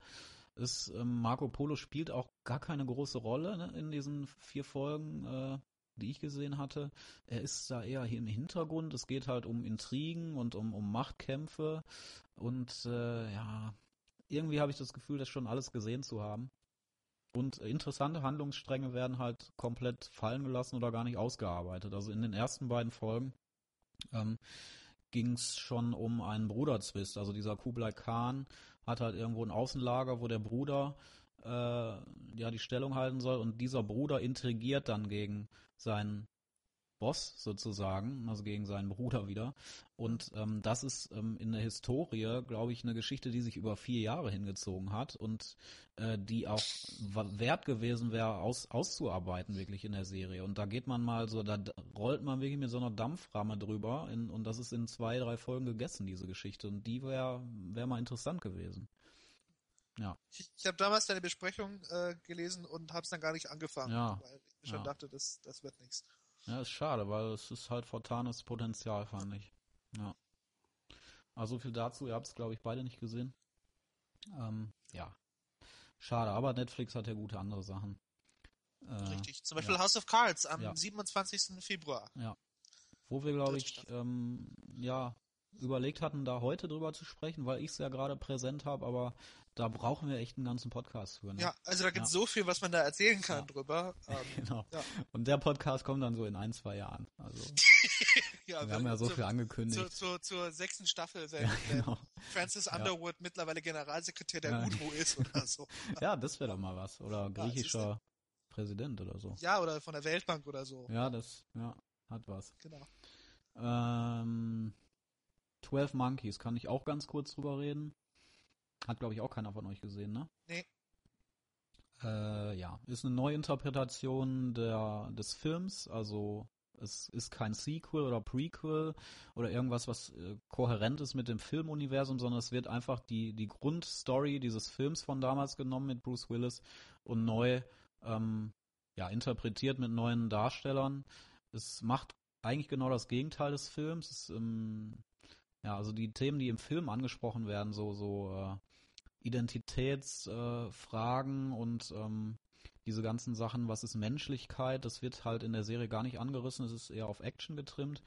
Es, ähm, Marco Polo spielt auch gar keine große Rolle ne, in diesen vier Folgen, äh, die ich gesehen hatte. Er ist da eher hier im Hintergrund. Es geht halt um Intrigen und um, um Machtkämpfe. Und äh, ja, irgendwie habe ich das Gefühl, das schon alles gesehen zu haben. Und interessante Handlungsstränge werden halt komplett fallen gelassen oder gar nicht ausgearbeitet. Also in den ersten beiden Folgen ähm, ging es schon um einen Bruderzwist. Also dieser Kublai Khan hat halt irgendwo ein Außenlager, wo der Bruder äh, ja die Stellung halten soll und dieser Bruder intrigiert dann gegen seinen Boss sozusagen, also gegen seinen Bruder wieder. Und ähm, das ist ähm, in der Historie, glaube ich, eine Geschichte, die sich über vier Jahre hingezogen hat und äh, die auch wert gewesen wäre, aus, auszuarbeiten wirklich in der Serie. Und da geht man mal so, da rollt man wirklich mit so einer Dampframme drüber in, und das ist in zwei, drei Folgen gegessen, diese Geschichte. Und die wäre wär mal interessant gewesen. Ja. Ich, ich habe damals deine Besprechung äh, gelesen und habe es dann gar nicht angefangen, Ja. weil ich schon Ja. dachte, das, das wird nichts. Ja, ist schade, weil es ist halt vertanes Potenzial, fand ich. Ja. Also so viel dazu, ihr habt es, glaube ich, beide nicht gesehen. Ähm, ja. Schade, aber Netflix hat ja gute andere Sachen. Äh, Richtig. Zum Beispiel ja. House of Cards am Ja. 27. Februar. Wo wir, glaube ich, ähm, ja, überlegt hatten, da heute drüber zu sprechen, weil ich es ja gerade präsent habe, aber da brauchen wir echt einen ganzen Podcast für. Ne? Ja, also da gibt es Ja. so viel, was man da erzählen kann Ja. drüber. Ähm, Genau. Ja. Und der Podcast kommt dann so in ein, zwei Jahren. Also, wir haben ja so zur- viel angekündigt. Zur, zur, zur sechsten Staffel, wenn, genau. Francis Underwood mittlerweile Generalsekretär der. UNO ist oder so. Ja, das wäre doch mal was. Oder griechischer Präsident oder so. Ja, oder von der Weltbank oder so. Ja, das, ja, hat was. Genau. Ähm, 12 Monkeys, kann ich auch ganz kurz drüber reden. Hat, glaube ich, auch keiner von euch gesehen, ne? Nee. Äh, ja, ist eine Neuinterpretation der, des Films, also es ist kein Sequel oder Prequel oder irgendwas, was äh, kohärent ist mit dem Filmuniversum, sondern es wird einfach die, die Grundstory dieses Films von damals genommen mit Bruce Willis und neu ähm, ja, interpretiert mit neuen Darstellern. Es macht eigentlich genau das Gegenteil des Films. Es, ähm, ja, also die Themen, die im Film angesprochen werden, so, so äh, Identitätsfragen äh, und ähm, diese ganzen Sachen, was ist Menschlichkeit, das wird halt in der Serie gar nicht angerissen, es ist eher auf Action getrimmt.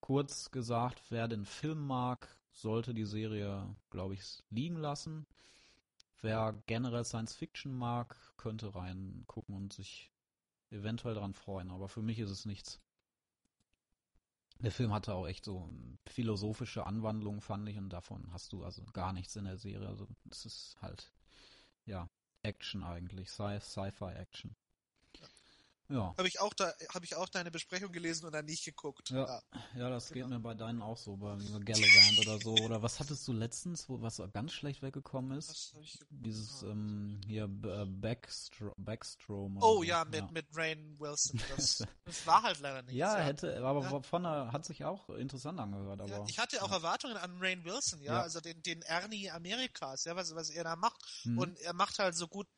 Kurz gesagt, wer den Film mag, sollte die Serie, glaube ich, liegen lassen. Wer generell Science Fiction mag, könnte reingucken und sich eventuell daran freuen, aber für mich ist es nichts. Der Film hatte auch echt so philosophische Anwandlungen, fand ich, und davon hast du also gar nichts in der Serie. Also es ist halt, ja, Action eigentlich, Sci- Sci-Fi-Action. Ja, Habe ich auch da, habe ich auch deine Besprechung gelesen und dann nicht geguckt. Ja. ja, das geht Genau. mir bei deinen auch so, bei Gallivant oder so. Oder was hattest du letztens, wo was ganz schlecht weggekommen ist? Dieses, ähm, hier, äh, Backstro Backstrom. Oh so. ja, mit, mit Rain Wilson. Das, das war halt leider nicht. Ja, hätte, aber Ja. von der, hat sich auch interessant angehört, aber. Ja, ich hatte auch Erwartungen an Rain Wilson, ja, Ja. also den, den Ernie Amerikas, ja, was, was er da macht. Mhm. Und er macht halt so gut,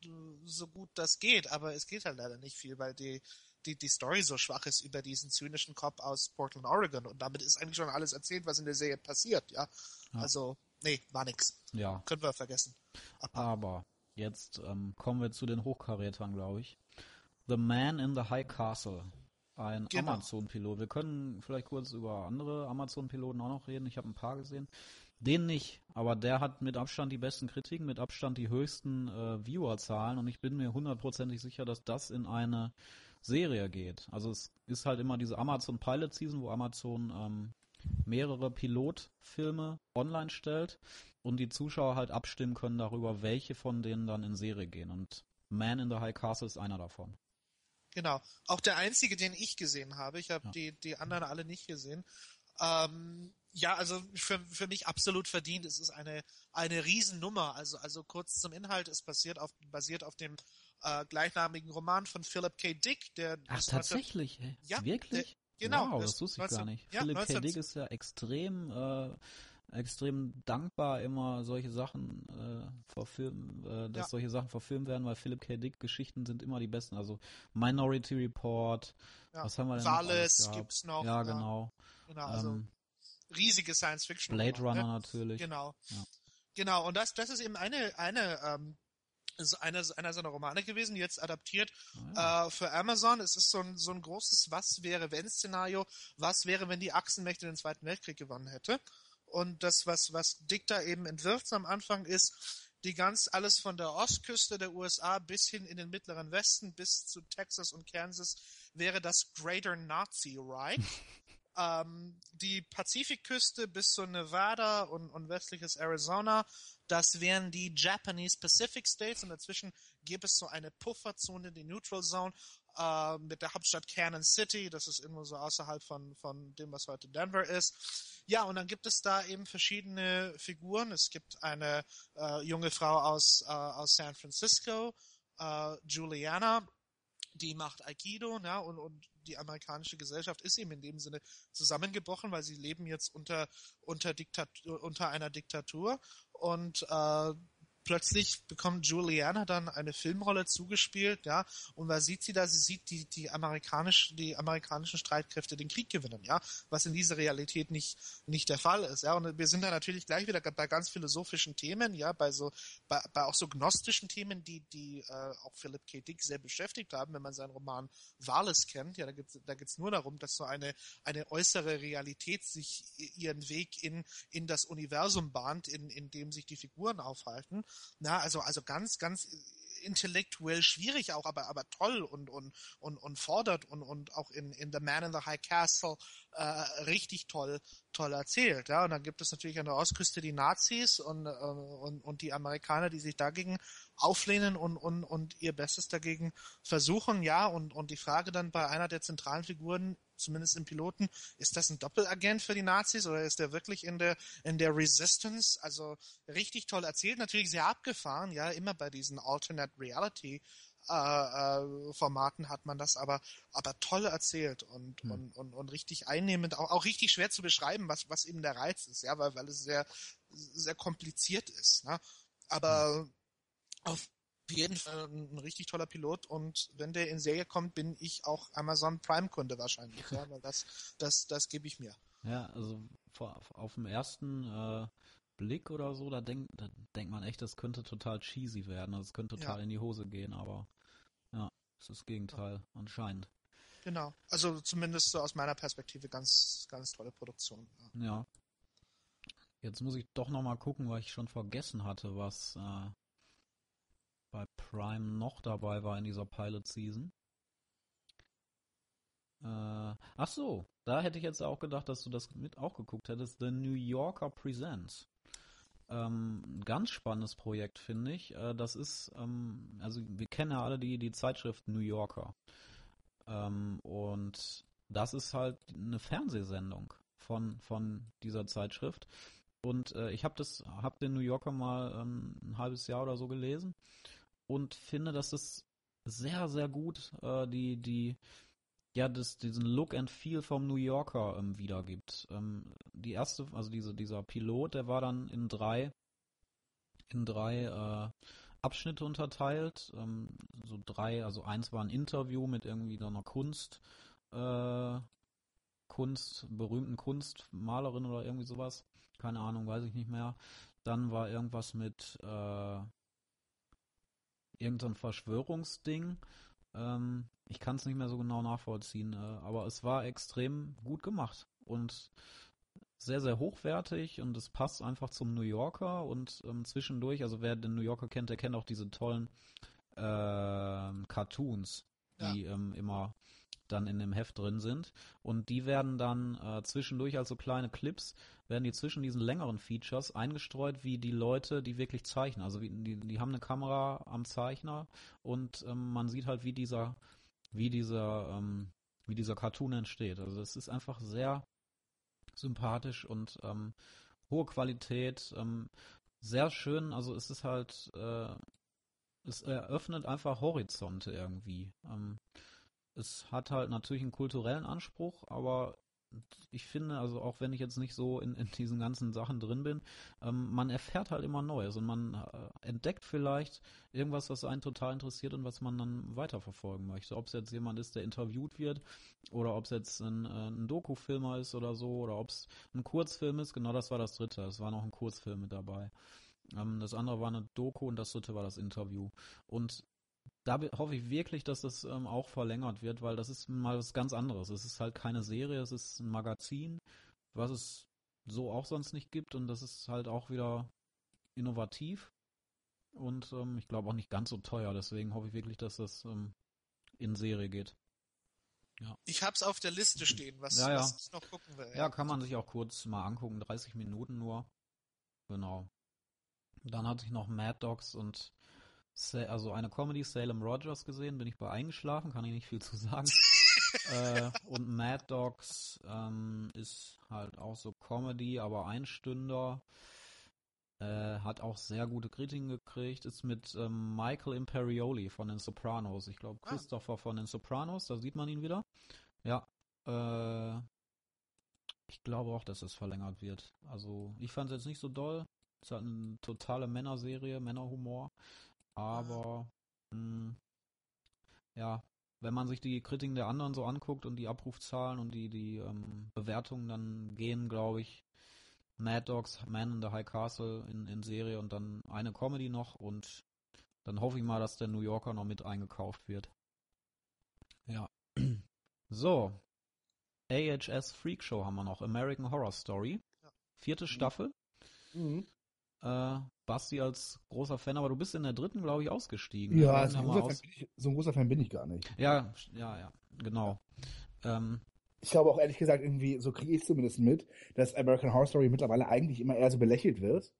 so gut das geht, aber es geht halt leider nicht viel, weil die, die, die Story so schwach ist über diesen zynischen Cop aus Portland, Oregon. Und damit ist eigentlich schon alles erzählt, was in der Serie passiert, ja. Ja. Also, nee, war nix. ja, Können wir vergessen. aber jetzt ähm, kommen wir zu den Hochkarätern, glaube ich. The Man in the High Castle. Ein Genau. Amazon-Pilot. Wir können vielleicht kurz über andere Amazon-Piloten auch noch reden. Ich habe ein paar gesehen. Den nicht, aber der hat mit Abstand die besten Kritiken, mit Abstand die höchsten äh, Viewerzahlen und ich bin mir hundertprozentig sicher, dass das in eine Serie geht. Also es ist halt immer diese Amazon Pilot Season, wo Amazon ähm, mehrere Pilotfilme online stellt und die Zuschauer halt abstimmen können darüber, welche von denen dann in Serie gehen. Und Man in the High Castle ist einer davon. Genau. Auch der einzige, den ich gesehen habe. Ich habe Ja. die, die anderen alle nicht gesehen. Ähm, ja, also für, für mich absolut verdient. Es ist eine, eine Riesennummer. Also, also kurz zum Inhalt. Es basiert auf, basiert auf dem äh, gleichnamigen Roman von Philip K. Dick, der Ach, ist 19 tatsächlich? Hä? Ja, Wirklich? genau, Wow, das das wusste ich 19 gar nicht. ja, Philip K. 19 Dick ist ja extrem, äh, extrem dankbar, immer solche Sachen äh, verfilmen, äh, dass Ja. solche Sachen verfilmt werden, weil Philip K. Dick Geschichten sind immer die besten. Also Minority Report, Ja. was haben wir denn Wallace gibt's noch. Ja, genau. genau also ähm, riesige Science Fiction. Blade Runner ne? natürlich. Genau. Ja. Genau, und das, das ist eben eine, eine, ähm, ist eine, einer seiner Romane gewesen, jetzt adaptiert Ah, äh, für Amazon. Es ist so ein, so ein großes Was wäre wenn Szenario. Was wäre, wenn die Achsenmächte den Zweiten Weltkrieg gewonnen hätte? Und das, was, was Dick da eben entwirft am Anfang ist, die ganz alles von der Ostküste der USA bis hin in den mittleren Westen, bis zu Texas und Kansas, wäre das Greater Nazi Reich. ähm, die Pazifikküste bis zu Nevada und, und westliches Arizona, das wären die Japanese Pacific States und dazwischen gäbe es so eine Pufferzone, die Neutral Zone, äh, mit der Hauptstadt Cannon City, das ist irgendwo so außerhalb von, von dem, was heute Denver ist. Ja, und dann gibt es da eben verschiedene Figuren. Es gibt eine äh, junge Frau aus, äh, aus San Francisco, äh, Juliana, die macht Aikido, ja, und, und die amerikanische Gesellschaft ist eben in dem Sinne zusammengebrochen, weil sie leben jetzt unter, unter, Diktat unter einer Diktatur. Und äh, plötzlich bekommt Juliana dann eine Filmrolle zugespielt, ja, und was sieht sie da? Sie sieht die, die amerikanisch, die amerikanischen Streitkräfte den Krieg gewinnen, ja, was in dieser Realität nicht, nicht der Fall ist, ja, und wir sind da natürlich gleich wieder bei ganz philosophischen Themen, ja, bei so, bei, bei auch so gnostischen Themen, die, die äh, auch Philip K. Dick sehr beschäftigt haben, wenn man seinen Roman Wales kennt, ja, da geht's da geht's nur darum, dass so eine, eine äußere Realität sich ihren Weg in, in das Universum bahnt, in, in dem sich die Figuren aufhalten. Na, also, also ganz, ganz intellektuell schwierig auch, aber, aber toll und, und, und, und fordert und, und auch in, in The Man in the High Castle äh, richtig toll, toll erzählt. Ja, und dann gibt es natürlich an der Ostküste die Nazis und, äh, und, und die Amerikaner, die sich dagegen auflehnen und, und, und ihr Bestes dagegen versuchen. Ja, und, und die Frage dann bei einer der zentralen Figuren zumindest im Piloten, ist das ein Doppelagent für die Nazis oder ist der wirklich in der in der Resistance? Also richtig toll erzählt, natürlich sehr abgefahren, ja, immer bei diesen Alternate Reality äh, äh, Formaten hat man das aber aber toll erzählt und hm. und, und und richtig einnehmend, auch, auch richtig schwer zu beschreiben, was was eben der Reiz ist, ja, weil weil es sehr sehr kompliziert ist, ne? Aber hm. auf jeden Fall ein richtig toller Pilot und wenn der in Serie kommt, bin ich auch Amazon Prime Kunde wahrscheinlich, ja, weil das, das, das gebe ich mir. Ja, also vor, auf dem ersten äh, Blick oder so, da denkt, da denkt man echt, das könnte total cheesy werden, also es könnte total ja. in die Hose gehen, aber ja, es ist das Gegenteil, ja. anscheinend. Genau, also zumindest so aus meiner Perspektive ganz, ganz tolle Produktion. Ja. ja. Jetzt muss ich doch nochmal gucken, weil ich schon vergessen hatte, was äh, bei Prime noch dabei war in dieser Pilot Season. Äh, ach so, da hätte ich jetzt auch gedacht, dass du das mit auch geguckt hättest. The New Yorker Presents. Ähm, ganz spannendes Projekt, finde ich. Äh, das ist, ähm, also wir kennen ja alle die, die Zeitschrift New Yorker. Ähm, und das ist halt eine Fernsehsendung von, von dieser Zeitschrift. Und äh, ich habe das, den New Yorker mal ähm, ein halbes Jahr oder so gelesen und finde, dass es sehr, sehr gut äh, die, die, ja, das, diesen Look and Feel vom New Yorker ähm, wiedergibt. Ähm, die erste, also diese, dieser Pilot, der war dann in drei, in drei äh, Abschnitte unterteilt. Ähm, so drei, also eins war ein Interview mit irgendwie einer Kunst, äh, Kunst, berühmten Kunstmalerin oder irgendwie sowas. Keine Ahnung, weiß ich nicht mehr. Dann war irgendwas mit äh, irgendein Verschwörungsding. Ähm, ich kann es nicht mehr so genau nachvollziehen, äh, aber es war extrem gut gemacht und sehr, sehr hochwertig und es passt einfach zum New Yorker und ähm, zwischendurch, also wer den New Yorker kennt, der kennt auch diese tollen äh, Cartoons, die ja. ähm, immer dann in dem Heft drin sind. Und die werden dann äh, zwischendurch als so kleine Clips, werden die zwischen diesen längeren Features eingestreut, wie die Leute, die wirklich zeichnen. Also wie, die, die haben eine Kamera am Zeichner und ähm, man sieht halt, wie dieser, wie dieser, ähm, wie dieser Cartoon entsteht. Also es ist einfach sehr sympathisch und ähm, hohe Qualität, ähm, sehr schön. Also es ist halt, äh, es eröffnet einfach Horizonte irgendwie. Ähm, es hat halt natürlich einen kulturellen Anspruch, aber ich finde, also auch wenn ich jetzt nicht so in, in diesen ganzen Sachen drin bin, ähm, man erfährt halt immer Neues und man äh, entdeckt vielleicht irgendwas, was einen total interessiert und was man dann weiterverfolgen möchte. Ob es jetzt jemand ist, der interviewt wird oder ob es jetzt ein, äh, ein Doku-Filmer ist oder so oder ob es ein Kurzfilm ist. Genau das war das dritte. Es war noch ein Kurzfilm mit dabei. Ähm, das andere war eine Doku und das dritte war das Interview. Und da hoffe ich wirklich, dass das ähm, auch verlängert wird, weil das ist mal was ganz anderes. Es ist halt keine Serie, es ist ein Magazin, was es so auch sonst nicht gibt und das ist halt auch wieder innovativ und ähm, ich glaube auch nicht ganz so teuer. Deswegen hoffe ich wirklich, dass das ähm, in Serie geht. Ja. Ich hab's auf der Liste stehen, was, ja, ja. was ich noch gucken will. Ja, kann man sich auch kurz mal angucken, 30 Minuten nur. Genau. Dann hatte ich noch Mad Dogs und also eine Comedy Salem Rogers gesehen, bin ich bei eingeschlafen, kann ich nicht viel zu sagen. äh, und Mad Dogs ähm, ist halt auch so Comedy, aber Einstünder. Äh, hat auch sehr gute Kritiken gekriegt, ist mit ähm, Michael Imperioli von den Sopranos. Ich glaube, ah. Christopher ah. von den Sopranos, da sieht man ihn wieder. Ja. Äh, ich glaube auch, dass es verlängert wird. Also, ich fand es jetzt nicht so doll. Ist halt eine totale Männerserie, Männerhumor. Aber mh, ja, wenn man sich die Kritiken der anderen so anguckt und die Abrufzahlen und die, die ähm, Bewertungen, dann gehen, glaube ich, Mad Dogs, Man in the High Castle in, in Serie und dann eine Comedy noch und dann hoffe ich mal, dass der New Yorker noch mit eingekauft wird. Ja. So. AHS Freak Show haben wir noch. American Horror Story. Ja. Vierte Staffel. Mhm. Äh, Basti als großer Fan, aber du bist in der dritten, glaube ich, ausgestiegen. Ja, Wir so ein, großer aus- Fan bin ich, so ein großer Fan bin ich gar nicht. ja, ja, ja, genau. Ähm, Ich glaube auch ehrlich gesagt, irgendwie, so kriege ich zumindest mit, dass American Horror Story mittlerweile eigentlich immer eher so belächelt wird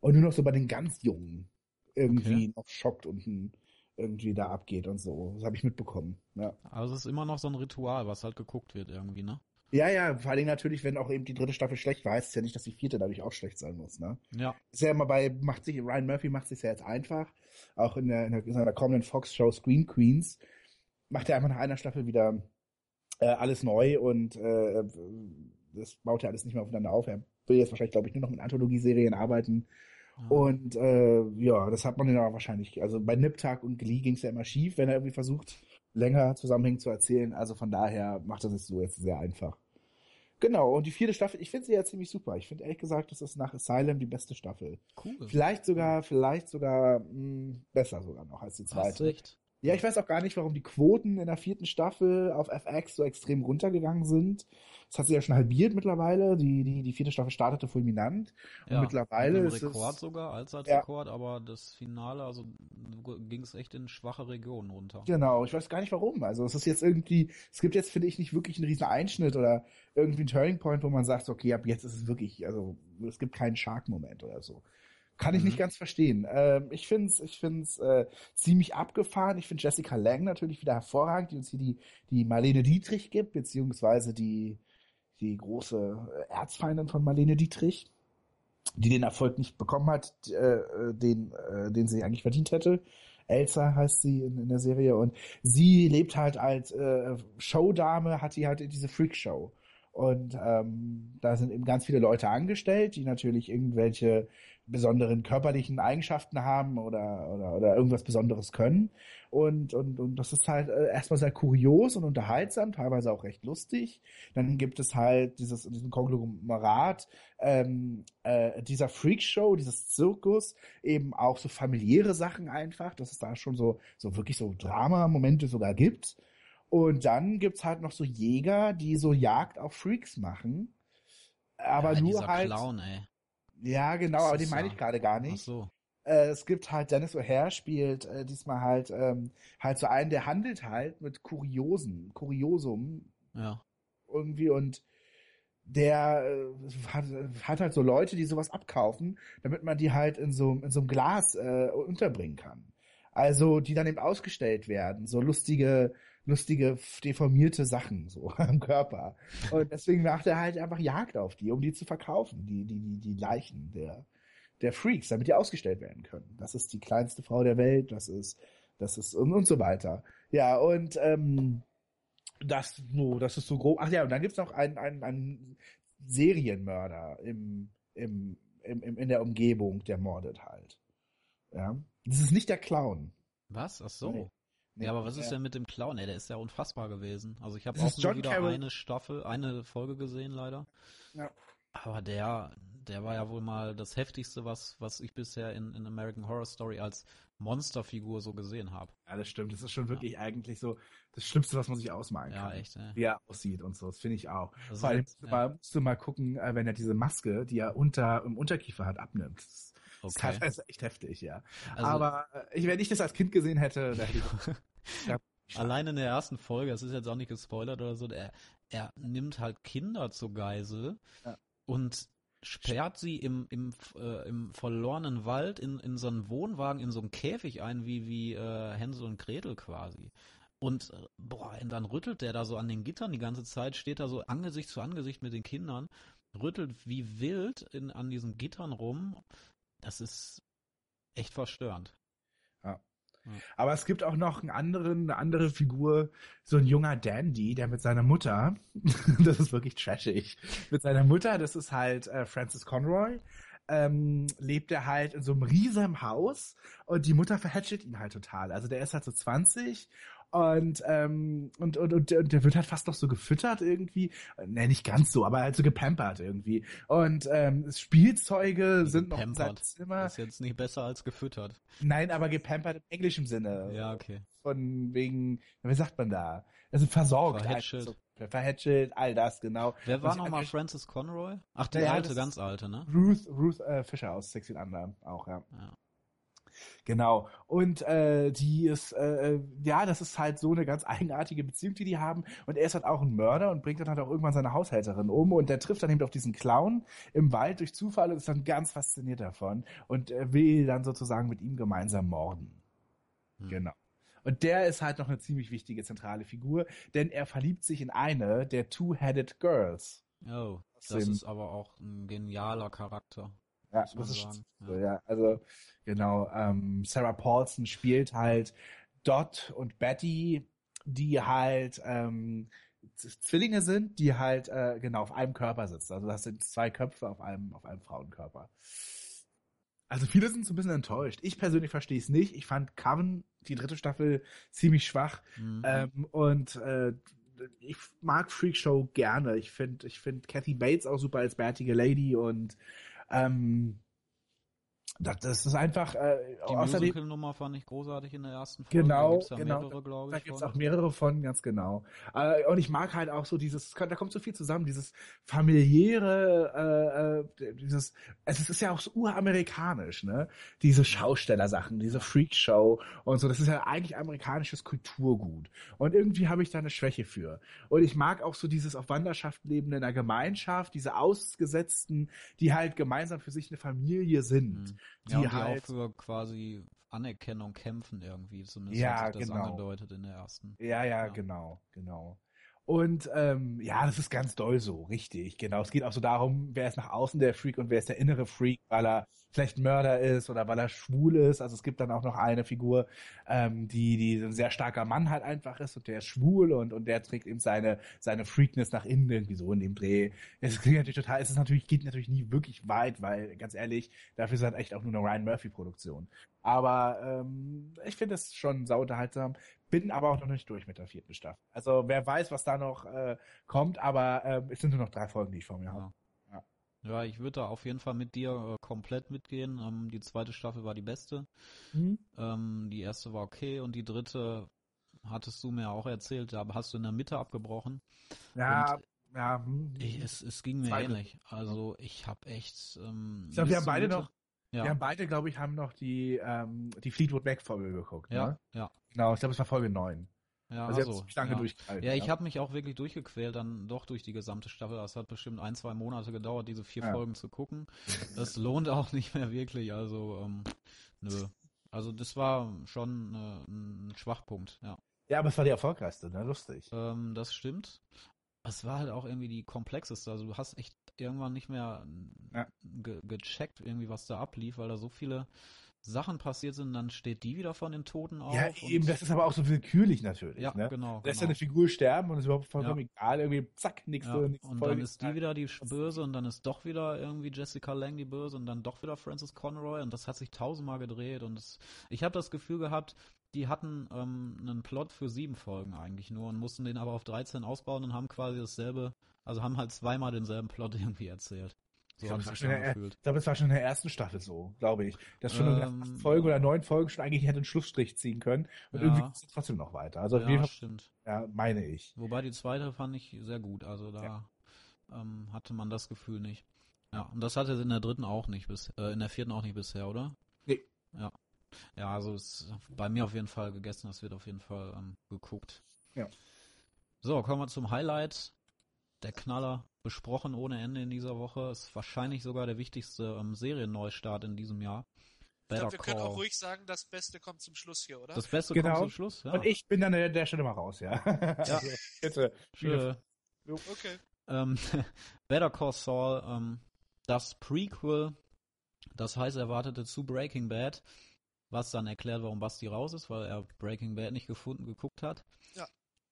und nur noch so bei den ganz Jungen irgendwie noch schockt und irgendwie da abgeht und so. Das habe ich mitbekommen. Ja. also es ist immer noch so ein Ritual, was halt geguckt wird irgendwie, ne? Ja, ja, vor allen Dingen natürlich, wenn auch eben die dritte Staffel schlecht war, heißt es ja nicht, dass die vierte dadurch auch schlecht sein muss. Ne? Ja. Ist ja immer bei, macht sich, Ryan Murphy macht sich ja jetzt einfach, auch in, der, in, der, in seiner kommenden Fox-Show Scream Queens, macht er einfach nach einer Staffel wieder äh, alles neu und äh, das baut ja alles nicht mehr aufeinander auf. Er will jetzt wahrscheinlich, glaube ich, nur noch mit Anthologieserien arbeiten. Und äh, ja, das hat man ja wahrscheinlich, also bei Niptag und Glee ging es ja immer schief, wenn er irgendwie versucht, länger zusammenhängend zu erzählen. Also von daher macht er es so jetzt sehr einfach. Genau, und die vierte Staffel, ich finde sie ja ziemlich super. Ich finde ehrlich gesagt, das ist nach Asylum die beste Staffel. Cool. Vielleicht sogar, vielleicht sogar mh, besser sogar noch als die Hast zweite. recht. Ja, ich weiß auch gar nicht, warum die Quoten in der vierten Staffel auf FX so extrem runtergegangen sind. Das hat sich ja schon halbiert mittlerweile. Die, die, die vierte Staffel startete fulminant. Und Ja, mittlerweile mit ist Rekord es, sogar, als Ja. Aber das Finale, also ging es echt in schwache Regionen runter. Genau, ich weiß gar nicht warum. Also es ist jetzt irgendwie, es gibt jetzt, finde ich, nicht wirklich einen riesen Einschnitt oder irgendwie einen Turning Point, wo man sagt, okay, ab jetzt ist es wirklich, also es gibt keinen Shark-Moment oder so. Kann ich Mhm. nicht ganz verstehen. Ähm, ich finde es ich find's, äh, ziemlich abgefahren. Ich finde Jessica Lang natürlich wieder hervorragend, die uns hier die, die Marlene Dietrich gibt, beziehungsweise die, die große äh, Erzfeindin von Marlene Dietrich, die den Erfolg nicht bekommen hat, äh, den, äh, den sie eigentlich verdient hätte. Elsa heißt sie in, in der Serie und sie lebt halt als äh, Showdame, hat die halt diese Freakshow. Und ähm, da sind eben ganz viele Leute angestellt, die natürlich irgendwelche besonderen körperlichen Eigenschaften haben oder, oder, oder irgendwas Besonderes können. Und, und, und das ist halt äh, erstmal sehr kurios und unterhaltsam, teilweise auch recht lustig. Dann gibt es halt dieses, diesen Konglomerat ähm, äh, dieser Freakshow, dieses Zirkus, eben auch so familiäre Sachen einfach, dass es da schon so, so wirklich so Drama-Momente sogar gibt. Und dann gibt's halt noch so Jäger, die so Jagd auf Freaks machen. Aber ja, nur halt. Clown, ey. Ja, genau, aber den meine ich gerade gar Ach nicht. so. Äh, es gibt halt, Dennis O'Hare spielt äh, diesmal halt, ähm, halt so einen, der handelt halt mit Kuriosen, Kuriosum Ja. irgendwie und der äh, hat, hat halt so Leute, die sowas abkaufen, damit man die halt in so, in so einem Glas äh, unterbringen kann. Also die dann eben ausgestellt werden, so lustige, lustige, deformierte Sachen so am Körper. Und deswegen macht er halt einfach Jagd auf die, um die zu verkaufen, die, die, die, die Leichen der, der Freaks, damit die ausgestellt werden können. Das ist die kleinste Frau der Welt, das ist, das ist und, und so weiter. Ja, und ähm, das, so, das ist so grob. Ach ja, und dann gibt's noch einen, einen, einen Serienmörder im, im, im, im, in der Umgebung, der mordet halt. Ja. Das ist nicht der Clown. Was? Ach so. Nee. Ja, aber was ist denn mit dem Clown? Ey, der ist ja unfassbar gewesen. Also ich habe auch nur John wieder Carroll. eine Staffel, eine Folge gesehen leider. Ja. Aber der, der war ja wohl mal das heftigste, was, was ich bisher in, in American Horror Story als Monsterfigur so gesehen habe. Ja, das stimmt. Das ist schon wirklich eigentlich so das Schlimmste, was man sich ausmalen Ja, kann. echt, ey. Wie er aussieht und so. Das finde ich auch. Das Vor allem ist musst du, halt- mal, musst du mal gucken, äh, wenn er diese Maske, die er unter, im Unterkiefer hat, abnimmt. Das ist Okay. echt heftig, ja. Also- Aber äh, ich, wenn ich das als Kind gesehen hätte, da hätte ich. da, Allein in der ersten Folge, das ist jetzt auch nicht gespoilert oder so, er, er nimmt halt Kinder zur Geisel Ja. und sperrt sie im, im, äh, im verlorenen Wald in, in so einen Wohnwagen, in so einen Käfig ein, wie, wie äh, Hänsel und Gretel quasi. Und äh, boah, und dann rüttelt der da so an den Gittern die ganze Zeit, steht da so Angesicht zu Angesicht mit den Kindern, rüttelt wie wild in, an diesen Gittern rum. Das ist echt verstörend. Aber es gibt auch noch einen anderen, eine andere Figur, so ein junger Dandy, der mit seiner Mutter, das ist wirklich trashig, mit seiner Mutter, das ist halt äh, Francis Conroy, ähm, lebt er halt in so einem riesigen Haus und die Mutter verhätschelt ihn halt total. Also der ist halt so 20 und, ähm, und, und, und, und der wird halt fast noch so gefüttert irgendwie. Ne, nicht ganz so, aber halt so gepampert irgendwie. Und ähm, Spielzeuge sind noch in seinem. Zimmer. Ist jetzt nicht besser als gefüttert. Nein, aber gepampert im englischen Sinne. Ja, okay. Von wegen, wie sagt man da? Also versorgt. Verhätschelt. Also, verhätschelt, all das, genau. Wer war nochmal Francis Conroy? Ach, die Ja, alte, ganz alte, ne? Ruth, Ruth äh, Fischer aus Sexy Under auch, ja. Ja. Genau. Und äh, die ist, äh, äh, ja, das ist halt so eine ganz eigenartige Beziehung, die die haben. Und er ist halt auch ein Mörder und bringt dann halt auch irgendwann seine Haushälterin um. Und der trifft dann eben auf diesen Clown im Wald durch Zufall und ist dann ganz fasziniert davon und äh, will dann sozusagen mit ihm gemeinsam morden. Hm. Genau. Und der ist halt noch eine ziemlich wichtige zentrale Figur, denn er verliebt sich in eine der Two-Headed Girls. Oh, das ist aber auch ein genialer Charakter. Ja, das ist so, ja. Also, genau, ähm, Sarah Paulson spielt halt Dot und Betty, die halt ähm, Zwillinge sind, die halt äh, genau auf einem Körper sitzen. Also das sind zwei Köpfe auf einem, auf einem Frauenkörper. Also viele sind so ein bisschen enttäuscht. Ich persönlich verstehe es nicht. Ich fand Coven, die dritte Staffel, ziemlich schwach. Mhm. Ähm, und äh, ich mag Freak Show gerne. Ich finde ich find Kathy Bates auch super als bärtige Lady und ähm, das, das ist einfach äh, Die Musical-Nummer fand ich großartig in der ersten Folge. Genau, da gibt's ja genau. mehrere, da ich. gibt's von. auch mehrere von, ganz genau. Äh, und ich mag halt auch so dieses, da kommt so viel zusammen, dieses familiäre, äh, äh, dieses, also es ist ja auch so uramerikanisch, ne? Diese Schaustellersachen, diese Freakshow und so, das ist ja eigentlich amerikanisches Kulturgut. Und irgendwie habe ich da eine Schwäche für. Und ich mag auch so dieses auf Wanderschaft leben in einer Gemeinschaft, diese Ausgesetzten, die halt gemeinsam für sich eine Familie sind. Mhm. Die Ja, die halt auch für quasi Anerkennung kämpfen irgendwie. Zumindest Ja, hat sich das genau. angedeutet in der ersten. Ja, ja, Ja. genau, genau. Und ähm, ja, das ist ganz doll so, richtig, genau. Es geht auch so darum, wer ist nach außen der Freak und wer ist der innere Freak, weil er vielleicht Mörder ist oder weil er schwul ist. Also es gibt dann auch noch eine Figur, ähm, die, die ein sehr starker Mann halt einfach ist und der ist schwul und, und der trägt eben seine, seine Freakness nach innen irgendwie so in dem Dreh. Es klingt natürlich total, es ist natürlich, geht natürlich nie wirklich weit, weil, ganz ehrlich, dafür ist halt echt auch nur eine Ryan Murphy-Produktion. Aber ähm, ich finde es schon sauunterhaltsam. Bin aber auch noch nicht durch mit der vierten Staffel. Also wer weiß, was da noch äh, kommt, aber äh, es sind nur noch drei Folgen, die ich vor mir habe. Ja. Ich würde da auf jeden Fall mit dir äh, komplett mitgehen. Ähm, die zweite Staffel war die beste. Ähm, die erste war okay und die dritte hattest du mir auch erzählt, da hast du in der Mitte abgebrochen. Ja, ja. hm. Ich, es, es ging mir Zweite. ähnlich. Also ich habe echt. Ähm, Ich glaube, wir haben beide Mitte- noch, Ja, wir haben beide, glaube ich, haben noch die, ähm, die Fleetwood Mac Folge geguckt. ja, Ne? ja, Genau, ich glaube, es war Folge 9. ja. Also also, jetzt lange ja. durchgehalten. Ja, ich habe mich auch wirklich durchgequält, dann doch durch die gesamte Staffel. Das hat bestimmt ein, zwei Monate gedauert, diese vier Ja. Folgen zu gucken. Das lohnt auch nicht mehr wirklich. Also, ähm, nö. Also das war schon äh, ein Schwachpunkt, ja. Ja, aber es war die erfolgreichste, ne? Lustig. Ähm, das stimmt. Es war halt auch irgendwie die komplexeste. Also du hast echt irgendwann nicht mehr Ja. ge gecheckt, irgendwie was da ablief, weil da so viele Sachen passiert sind. Dann steht die wieder von den Toten auf. Ja, und- eben, das ist aber auch so willkürlich natürlich. ja, ne? genau. Lässt ja genau. eine Figur sterben und ist überhaupt vollkommen Ja. egal. Irgendwie, zack, nächste, Ja, nächste und Folge. dann ist die wieder die Böse und dann ist doch wieder irgendwie Jessica Lang die Böse und dann doch wieder Francis Conroy und das hat sich tausendmal gedreht und es, ich habe das Gefühl gehabt, die hatten ähm, einen Plot für sieben Folgen eigentlich nur und mussten den aber auf 13 ausbauen und haben quasi dasselbe, also haben halt zweimal denselben Plot irgendwie erzählt. So Ich habe glaube, das, mich war schon in der- ersten Staffel so, glaube ich. Dass schon in der Ähm, achten Folge oder neun Folgen schon eigentlich hätte einen Schlussstrich ziehen können. Und Ja. irgendwie geht es trotzdem noch weiter. Also auf jeden Ja, Fall, stimmt. ja, meine ich. Wobei die zweite fand ich sehr gut, also da ähm, hatte man das Gefühl nicht. Ja, und das hatte in der dritten auch nicht bis, äh, in der vierten auch nicht bisher, oder? Nee. Ja. Ja, also es ist bei mir auf jeden Fall gegessen, das wird auf jeden Fall ähm, geguckt. Ja. So, kommen wir zum Highlight. Der Knaller besprochen ohne Ende in dieser Woche. Ist wahrscheinlich sogar der wichtigste ähm, Serienneustart in diesem Jahr. Ich Better glaube, wir können auch ruhig sagen, das Beste kommt zum Schluss hier, oder? Das Beste Genau. kommt zum Schluss, ja. Und ich bin dann an der Stelle mal raus, ja. Ja. Bitte. Schön. okay. Ähm, Better Call Saul, ähm, das Prequel, das heiß erwartete zu Breaking Bad, was dann erklärt, warum Basti raus ist, weil er Breaking Bad nicht gefunden, geguckt hat. Ja.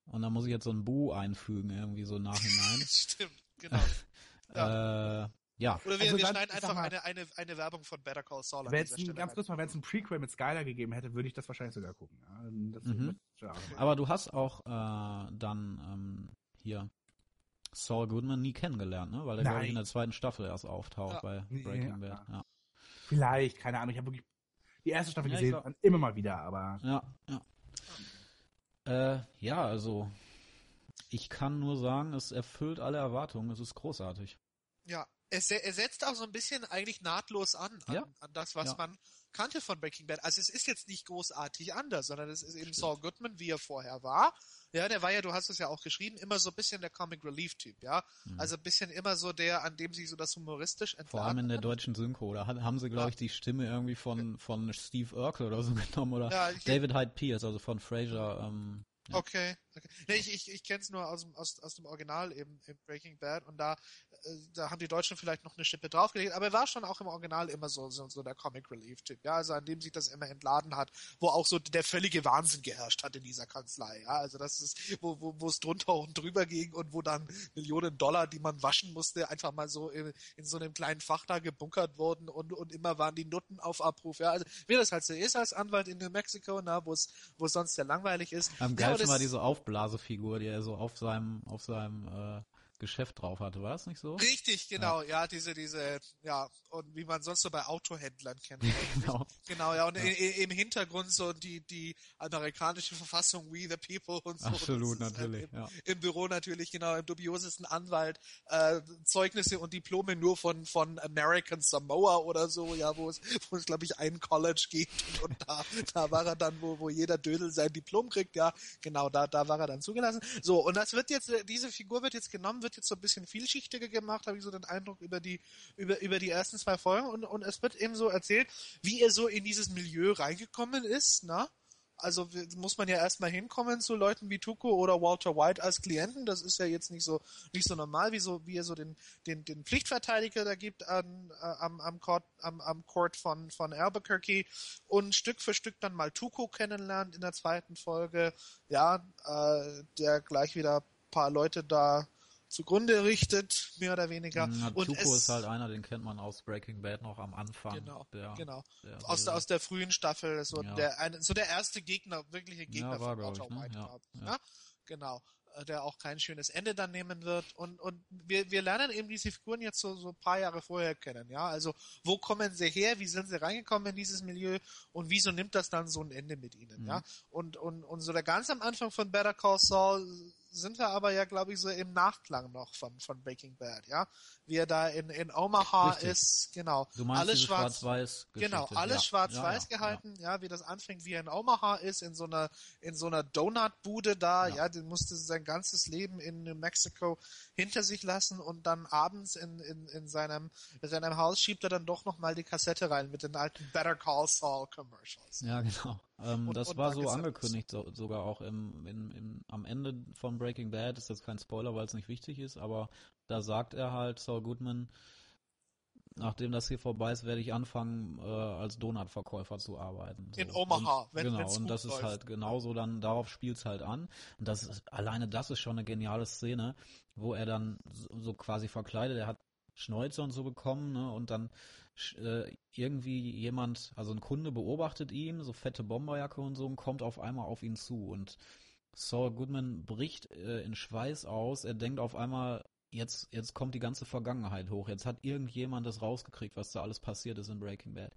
Und da muss ich jetzt so ein Bu einfügen, irgendwie so nachhinein. Stimmt, genau. äh, Ja, Oder wir, Also wir ganz- schneiden einfach mal- eine, eine, eine Werbung von Better Call Saul an dieser Stelle ganz kurz mal, wenn es ein Prequel mit Skylar gegeben hätte, würde ich das wahrscheinlich sogar gucken. Ja, das Mhm. ja. aber du hast auch äh, dann ähm, hier Saul Goodman nie kennengelernt, ne? Weil der, glaube ich, in der zweiten Staffel erst auftaucht Ja. bei Ja. Breaking Bad. Ja, Vielleicht, keine Ahnung. Ich habe wirklich die erste Staffel Ja, gesehen, glaub- immer mal wieder, aber ja. ja. Äh, ja, also ich kann nur sagen, es erfüllt alle Erwartungen. Es ist großartig. Ja, es, er setzt auch so ein bisschen eigentlich nahtlos an, an, Ja. an das, was Ja. man kannte von Breaking Bad. Also es ist jetzt nicht großartig anders, sondern es ist eben Saul Goodman, wie er vorher war. Ja, der war ja, du hast es ja auch geschrieben, immer so ein bisschen der Comic Relief Typ, ja. Also ein bisschen immer so der, an dem sich so das humoristisch Mhm. Vor allem in der deutschen Synchro. Da haben sie, glaube Ja. ich, die Stimme irgendwie von, von Steve Urkel oder so genommen oder Ja, David Hyde Pierce, also von Frasier. Ähm. Okay. okay. Nee, ich ich, ich kenne es nur aus, dem- aus, aus dem Original eben im Breaking Bad und da, äh, da haben die Deutschen vielleicht noch eine Schippe draufgelegt, aber er war schon auch im Original immer so, so, so der Comic Relief Typ, ja, also an dem sich das immer entladen hat, wo auch so der völlige Wahnsinn geherrscht hat in dieser Kanzlei, ja, also das ist, wo, wo, wo es drunter und drüber ging und wo dann Millionen Dollar, die man waschen musste, einfach mal so in, in so einem kleinen Fach da gebunkert wurden und, und immer waren die Nutten auf Abruf, ja, also wie das halt so ist als Anwalt in New Mexico, na, wo es, wo es sonst sehr langweilig ist. Am Ja, das- war diese Aufblasefigur, die er so auf seinem, auf seinem äh, Geschäft drauf hatte. War das nicht so? Richtig, genau, ja. diese, diese, ja, und wie man sonst so bei Autohändlern kennt. genau. genau, ja, und i- im Hintergrund so die, die amerikanische Verfassung We the People und so. Absolut, ist, natürlich, Im, ja. Im Büro natürlich, genau, im dubiosesten Anwalt, äh, Zeugnisse und Diplome nur von, von American Samoa oder so, ja, wo es, wo es, glaube ich, ein College gibt und, und da, da war er dann, wo, wo jeder Dödel sein Diplom kriegt, ja, genau, da, da war er dann zugelassen. So, und das wird jetzt, äh, diese Figur wird jetzt genommen, wird jetzt so ein bisschen vielschichtiger gemacht, habe ich so den Eindruck über die, über, über die ersten zwei Folgen und, und es wird eben so erzählt, wie er so in dieses Milieu reingekommen ist, na? Also w- muss man ja erstmal hinkommen zu Leuten wie Tuco oder Walter White als Klienten. Das ist ja jetzt nicht so nicht so normal, wie so wie er so den den den Pflichtverteidiger da gibt an, äh, am am Court am, am Court von von Albuquerque und Stück für Stück dann mal Tuco kennenlernt in der zweiten Folge. Ja, äh, der gleich wieder paar Leute da zugrunde richtet, mehr oder weniger. Ja, und Tuco es, ist halt einer, den kennt man aus Breaking Bad noch am Anfang. Genau, der, genau. Der, aus, der, aus der frühen Staffel, so Ja. der eine, so der erste Gegner, wirkliche Gegner Ja, war, von glaub ich, Walter ne? White, Ja, ja. ne? Genau. Äh, Der auch kein schönes Ende dann nehmen wird. Und, und wir, wir lernen eben diese Figuren jetzt so, so ein paar Jahre vorher kennen, ja. Also, wo kommen sie her? Wie sind sie reingekommen in dieses Milieu? Und wieso nimmt das dann so ein Ende mit ihnen, ja? Und, und, und so der ganz am Anfang von Better Call Saul sind wir aber ja, glaube ich, so im Nachklang noch von, von Breaking Bad, ja. Wie er da in, in Omaha Richtig. ist, genau. Du meinst alles schwarz, schwarz-weiß Genau, alles ja. schwarz-weiß ja, ja, gehalten, ja. wie das anfängt, wie er in Omaha ist, in so einer, in so einer Donutbude da, ja, Ja. den musste sein ganzes Leben in New Mexico hinter sich lassen und dann abends in, in, in seinem, in seinem Haus schiebt er dann doch nochmal die Kassette rein mit den alten Better Call Saul Commercials. Ja, genau. Ähm, Und- das und war so angekündigt, so, sogar auch im, im, im, am Ende von Breaking Bad. Ist jetzt kein Spoiler, weil es nicht wichtig ist, aber da sagt er halt, Saul Goodman, nachdem das hier vorbei ist, werde ich anfangen, äh, als Donutverkäufer zu arbeiten. So. In Omaha, und, wenn- Genau, wenn's und das ist läuft. halt genauso dann, darauf spielt's halt an. Und das ist, alleine das ist schon eine geniale Szene, wo er dann so, so quasi verkleidet, er hat Schnäuze und so bekommen, ne, und dann äh, irgendwie jemand, also ein Kunde beobachtet ihn, so fette Bomberjacke und so, und kommt auf einmal auf ihn zu und Saul Goodman bricht äh, in Schweiß aus, er denkt auf einmal, jetzt, jetzt kommt die ganze Vergangenheit hoch, jetzt hat irgendjemand das rausgekriegt, was da alles passiert ist in Breaking Bad.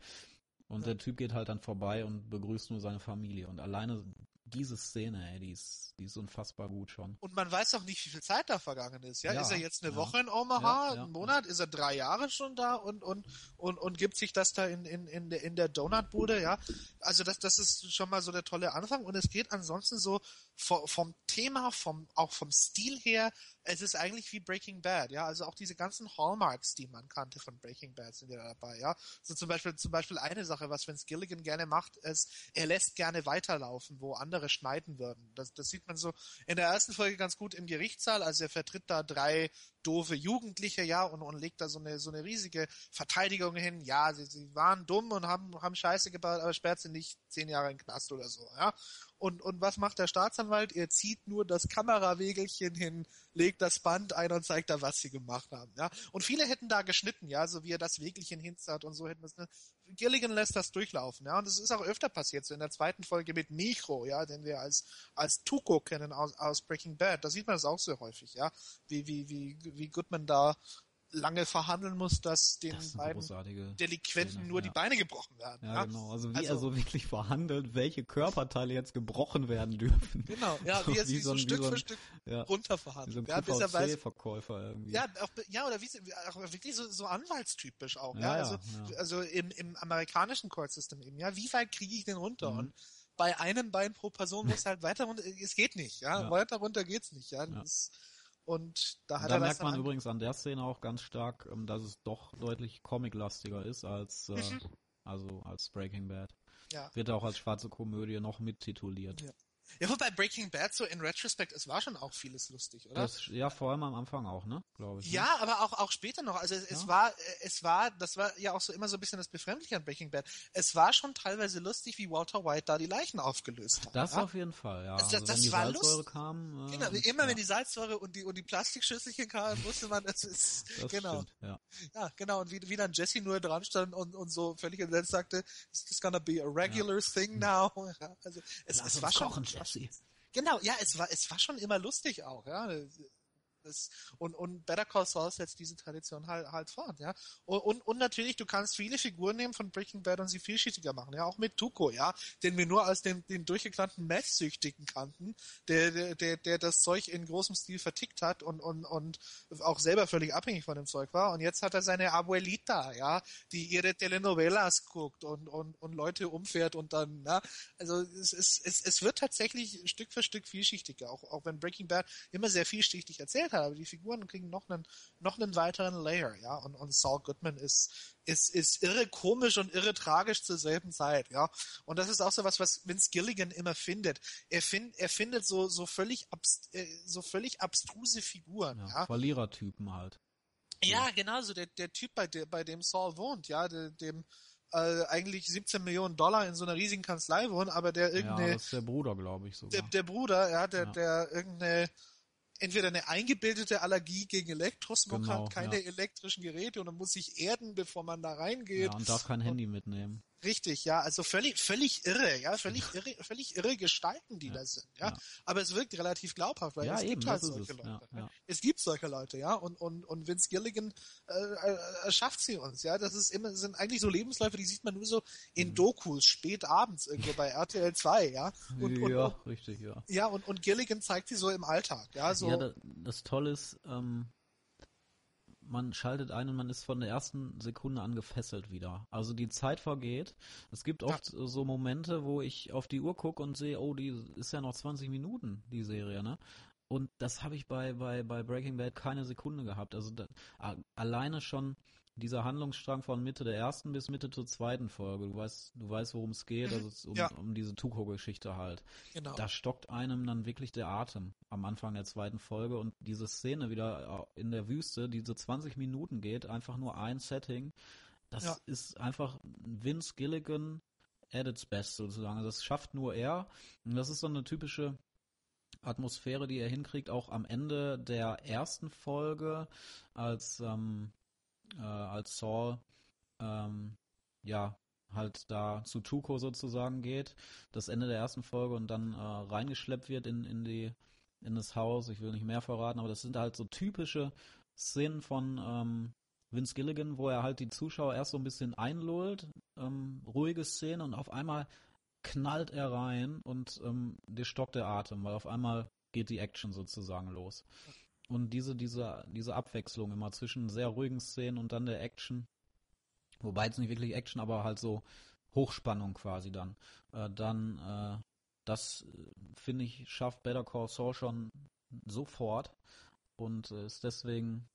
Und der Typ geht halt dann vorbei und begrüßt nur seine Familie. Und alleine diese Szene, ey, die ist, die ist unfassbar gut schon. Und man weiß auch nicht, wie viel Zeit da vergangen ist. Ja, Ja, ist er jetzt eine ja. Woche in Omaha, Ja, ja. einen Monat, ist er drei Jahre schon da und und und und gibt sich das da in in in der in der Donutbude, ja. Also das das ist schon mal so der tolle Anfang und es geht ansonsten so vom, Thema, vom auch vom Stil her, es ist eigentlich wie Breaking Bad, ja. Also auch diese ganzen Hallmarks, die man kannte von Breaking Bad, sind ja dabei, ja. So zum Beispiel zum Beispiel eine Sache, was Vince Gilligan gerne macht, ist, er lässt gerne weiterlaufen, wo andere schneiden würden. Das, das sieht man so in der ersten Folge ganz gut im Gerichtssaal. Also er vertritt da drei doofe Jugendliche, ja, und, und legt da so eine, so eine riesige Verteidigung hin. Ja, sie, sie waren dumm und haben, haben Scheiße gebaut, aber sperrt sie nicht zehn Jahre in den Knast oder so, ja. Und, und was macht der Staatsanwalt? Er zieht nur das Kamerawegelchen hin, legt das Band ein und zeigt da, was sie gemacht haben, ja. Und viele hätten da geschnitten, ja, so wie er das Wegelchen hinzert und so hätten es, ne? Gilligan lässt das durchlaufen, ja. Und das ist auch öfter passiert, so in der zweiten Folge mit Micho, ja, den wir als, als Tuco kennen aus, aus Breaking Bad. Da sieht man das auch sehr häufig, ja. Wie, wie, wie, wie Goodman da lange verhandeln muss, dass den Das beiden Delinquenten Szene, nur ja. die Beine gebrochen werden. Ja, Ja, genau. Also wie Also- er so wirklich verhandelt, welche Körperteile jetzt gebrochen werden dürfen. Genau, ja, wie er sie so, ein- Stück so für ein- Stück Ja, so runterverhandelt. ein ja, bis er weiß, QVC-Verkäufer irgendwie. ja, auch, ja, oder wie, auch wirklich so, so anwaltstypisch auch. Ja, Ja, also, also im, im amerikanischen Court System eben, ja, wie weit kriege ich den runter? Mhm. Und bei einem Bein pro Person muss halt weiter runter, es geht nicht, ja, weiter runter geht's nicht, ja. Ja. Das, und da hat da er merkt man an- übrigens an der Szene auch ganz stark, ähm, dass es doch deutlich comiclastiger ist als äh, Mhm. also als Breaking Bad. Ja. Wird auch als schwarze Komödie noch mittituliert. Ja. Ja, wobei Breaking Bad so in Retrospect, es war schon auch vieles lustig, oder? Das, ja, vor allem am Anfang auch, ne? Glaube ich. ne? Ja, aber auch, auch später noch. Also es, es Ja. war, äh, es war, das war ja auch so immer so ein bisschen das Befremdliche an Breaking Bad. Es war schon teilweise lustig, wie Walter White da die Leichen aufgelöst hat. Das ja? auf jeden Fall, ja. Das- also das wenn die war Salzsäure lust- kam. Äh, Genau, immer ja, wenn die Salzsäure und die und die Plastikschüsselchen kamen, wusste man, es ist das genau. Stimmt, ja. Ja, genau. Und wie, wie dann Jesse nur dran stand und, und so völlig entsetzt sagte, is this gonna be a regular thing now? Ja, also es, Lass es uns war schon kochen, Jesse. Genau, ja, es war, es war schon immer lustig auch, ja. Das, und, und Better Call Saul setzt diese Tradition halt, halt fort, ja. Und, und, und natürlich, du kannst viele Figuren nehmen von Breaking Bad und sie vielschichtiger machen, ja. Auch mit Tuco, ja. Den wir nur als den, den durchgeknallten Meth-Süchtigen kannten, der, der, der, der das Zeug in großem Stil vertickt hat und, und, und auch selber völlig abhängig von dem Zeug war. Und jetzt hat er seine Abuelita, ja, die ihre Telenovelas guckt und, und, und Leute umfährt und dann, ja. Also, es, es, es, es wird tatsächlich Stück für Stück vielschichtiger, auch, auch wenn Breaking Bad immer sehr vielschichtig erzählt hat, aber die Figuren kriegen noch einen, noch einen weiteren Layer, ja, und, und Saul Goodman ist, ist, ist irre komisch und irre tragisch zur selben Zeit, ja, und das ist auch so was, was Vince Gilligan immer findet. Er, find, er findet so, so völlig, abst, äh, so völlig abstruse Figuren, Ja, ja. Verlierertypen halt. Ja, genau, so der, der Typ, bei, der, bei dem Saul wohnt, ja, der, dem äh, eigentlich 17 Millionen Dollar in so einer riesigen Kanzlei wohnt, aber der Ja, irgendeine, das ist der Bruder, glaube ich sogar. der, der Bruder, ja, der, Ja. der irgendeine entweder eine eingebildete Allergie gegen Elektrosmog Genau, hat, keine ja. elektrischen Geräte und man muss sich erden, bevor man da reingeht. ja, und darf kein Handy mitnehmen. Richtig, ja, also völlig, völlig irre, ja, völlig irre, völlig irre Gestalten, die Ja, da sind, ja. ja. Aber es wirkt relativ glaubhaft, weil Ja, es eben, gibt halt das solche es, Leute. ja. Es gibt solche Leute, ja, und, und, und Vince Gilligan äh, äh, äh, schafft sie uns, ja. Das ist immer, sind eigentlich so Lebensläufe, die sieht man nur so in Mhm. Dokus, spät abends irgendwo bei RTL 2, ja. Und, und, ja, und, richtig, ja. ja, und, und Gilligan zeigt sie so im Alltag, ja, so. Ja, da, das Tolle ist, ähm, man schaltet ein und man ist von der ersten Sekunde an gefesselt wieder. Also die Zeit vergeht. Es gibt oft so Momente, wo ich auf die Uhr gucke und sehe, oh, die ist ja noch 20 Minuten, die Serie, ne? Und das habe ich bei, bei, bei Breaking Bad keine Sekunde gehabt. Also da, alleine schon dieser Handlungsstrang von Mitte der ersten bis Mitte zur zweiten Folge. Du weißt, du weißt, worum es geht. Mhm, Also es um, ja. um diese Tuko-Geschichte halt genau. da stockt einem dann wirklich der Atem am Anfang der zweiten Folge und diese Szene wieder äh, in der Wüste, die so 20 Minuten geht, einfach nur ein Setting, das Ja. ist einfach Vince Gilligan at its best sozusagen. Also das schafft nur er und das ist so eine typische Atmosphäre, die er hinkriegt, auch am Ende der ersten Folge, als ähm, äh, als Saul ähm, ja halt da zu Tuco sozusagen geht, das Ende der ersten Folge und dann äh, reingeschleppt wird in, in die in das Haus. Ich will nicht mehr verraten, aber das sind halt so typische Szenen von ähm, Vince Gilligan, wo er halt die Zuschauer erst so ein bisschen einlullt, ähm, ruhige Szene und auf einmal knallt er rein und ähm, dir stockt der Atem, weil auf einmal geht die Action sozusagen los. Und diese, diese, diese Abwechslung immer zwischen sehr ruhigen Szenen und dann der Action, wobei jetzt nicht wirklich Action, aber halt so Hochspannung quasi dann, äh, dann, äh, das äh, finde ich, schafft Better Call Saul schon sofort und äh, ist deswegen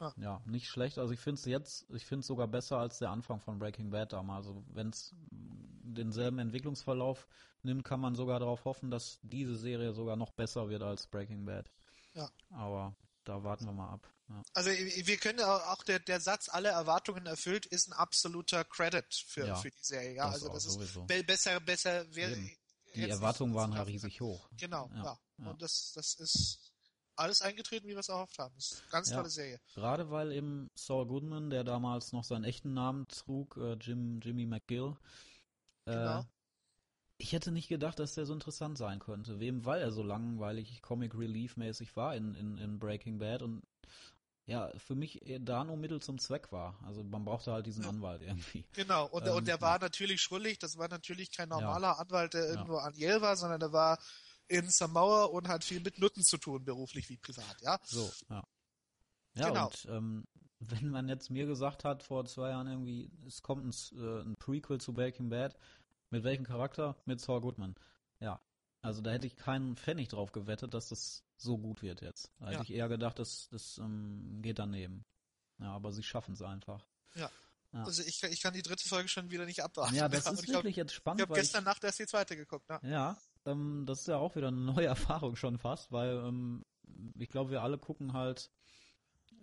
Ja. ja nicht schlecht. Also ich finde es jetzt, ich finde es sogar besser als der Anfang von Breaking Bad damals. Also wenn es denselben Entwicklungsverlauf nimmt, kann man sogar darauf hoffen, dass diese Serie sogar noch besser wird als Breaking Bad. Ja. Aber da warten wir mal ab. Ja. Also wir können auch der, der Satz, alle Erwartungen erfüllt, ist ein absoluter Credit für, Ja, für die Serie. Ja, das also das ist sowieso. be besser, besser wäre. Die Erwartungen waren ja riesig hoch. Genau, Ja, ja. Und das, das ist alles eingetreten, wie wir es erhofft haben. Das ist eine ganz tolle Serie. Gerade weil eben Saul Goodman, der damals noch seinen echten Namen trug, äh, Jim, Jimmy McGill, äh, Genau. Ich hätte nicht gedacht, dass der so interessant sein könnte. Wem, weil er so langweilig Comic Relief mäßig war in, in, in Breaking Bad und ja, für mich da nur Mittel zum Zweck war. Also man brauchte halt diesen Ja. Anwalt irgendwie. Genau, und, Ähm, und der ja. war natürlich schrullig, das war natürlich kein Ja. normaler Anwalt, der Ja. irgendwo an Yale war, sondern der war in Samoa und hat viel mit Nutten zu tun, beruflich wie privat, ja. So, ja. Ja, Genau. und ähm, wenn man jetzt mir gesagt hat vor zwei Jahren irgendwie, es kommt ein, äh, ein Prequel zu Breaking Bad, mit welchem Charakter? Mit Saul Goodman. Ja. Also da hätte ich keinen Pfennig drauf gewettet, dass das so gut wird jetzt. Da hätte Ja. ich eher gedacht, das, das ähm, geht daneben. Ja, aber sie schaffen es einfach. Ja. Also ich, kann- ich kann die dritte Folge schon wieder nicht abwarten. Ja, das ist ich hab- wirklich jetzt Ich spannend, habe weil gestern Nacht erst die zweite geguckt, ne? Ja, ähm, das ist ja auch wieder eine neue Erfahrung schon fast, weil ähm, ich glaube, wir alle gucken halt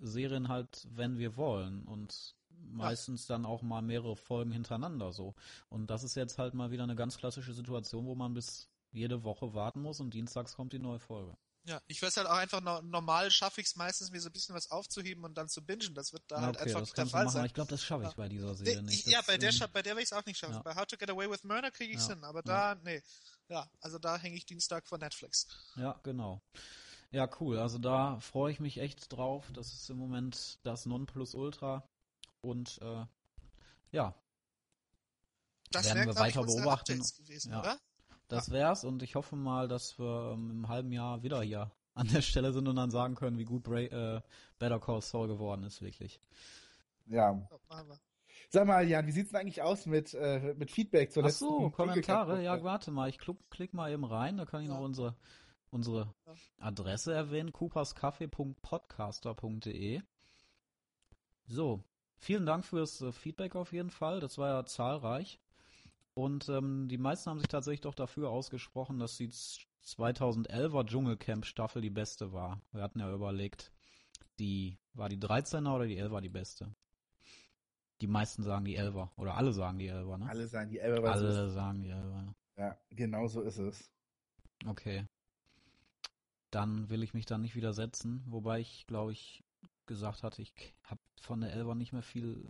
Serien halt, wenn wir wollen und meistens dann auch mal mehrere Folgen hintereinander so. Und das ist jetzt halt mal wieder eine ganz klassische Situation, wo man bis jede Woche warten muss und dienstags kommt die neue Folge. Ja, ich weiß halt auch einfach, no normal schaffe ich es meistens, mir so ein bisschen was aufzuheben und dann zu bingen. Das wird da Ja, halt okay, einfach das nicht der Fall machen, sein. ich glaube, das schaffe ich Ja. bei dieser Serie nicht. ich, ja, bei der, bei der will ich es auch nicht schaffen. ja. Bei How to Get Away with Murder kriege ich es Ja, hin, aber ja. da, nee. Ja, also da hänge ich Dienstag vor Netflix. Ja, genau. Ja, cool. Also da freue ich mich echt drauf. Das ist im Moment das Nonplusultra. Und äh, ja, Das Werden wäre, wir weiter beobachten. Gewesen, Ja. oder? Das wär's und ich hoffe mal, dass wir ähm, im halben Jahr wieder hier an der Stelle sind und dann sagen können, wie gut Bra äh, Better Call Saul geworden ist, wirklich. Ja. Sag mal, Jan, wie sieht's denn eigentlich aus mit, äh, mit Feedback zur Ach letzten so, Kommentare. Ja, warte mal, ich klick, klick mal eben rein, da kann ich Ja. noch unsere, unsere. Adresse erwähnen, cooperskaffee.podcaster.de. So, vielen Dank fürs äh, Feedback auf jeden Fall, das war ja zahlreich. Und ähm, die meisten haben sich tatsächlich doch dafür ausgesprochen, dass die 2011er Dschungelcamp Staffel die beste war. Wir hatten ja überlegt, die war die 13er oder die 11er die beste? Die meisten sagen die 11er oder alle sagen die 11er, ne? Alle sagen die Elber, was ist. Alle sagen die 11er. Ja, genau so ist es. Okay. Dann will ich mich da nicht widersetzen, wobei ich, glaube ich, gesagt hatte, ich habe von der Elber nicht mehr viel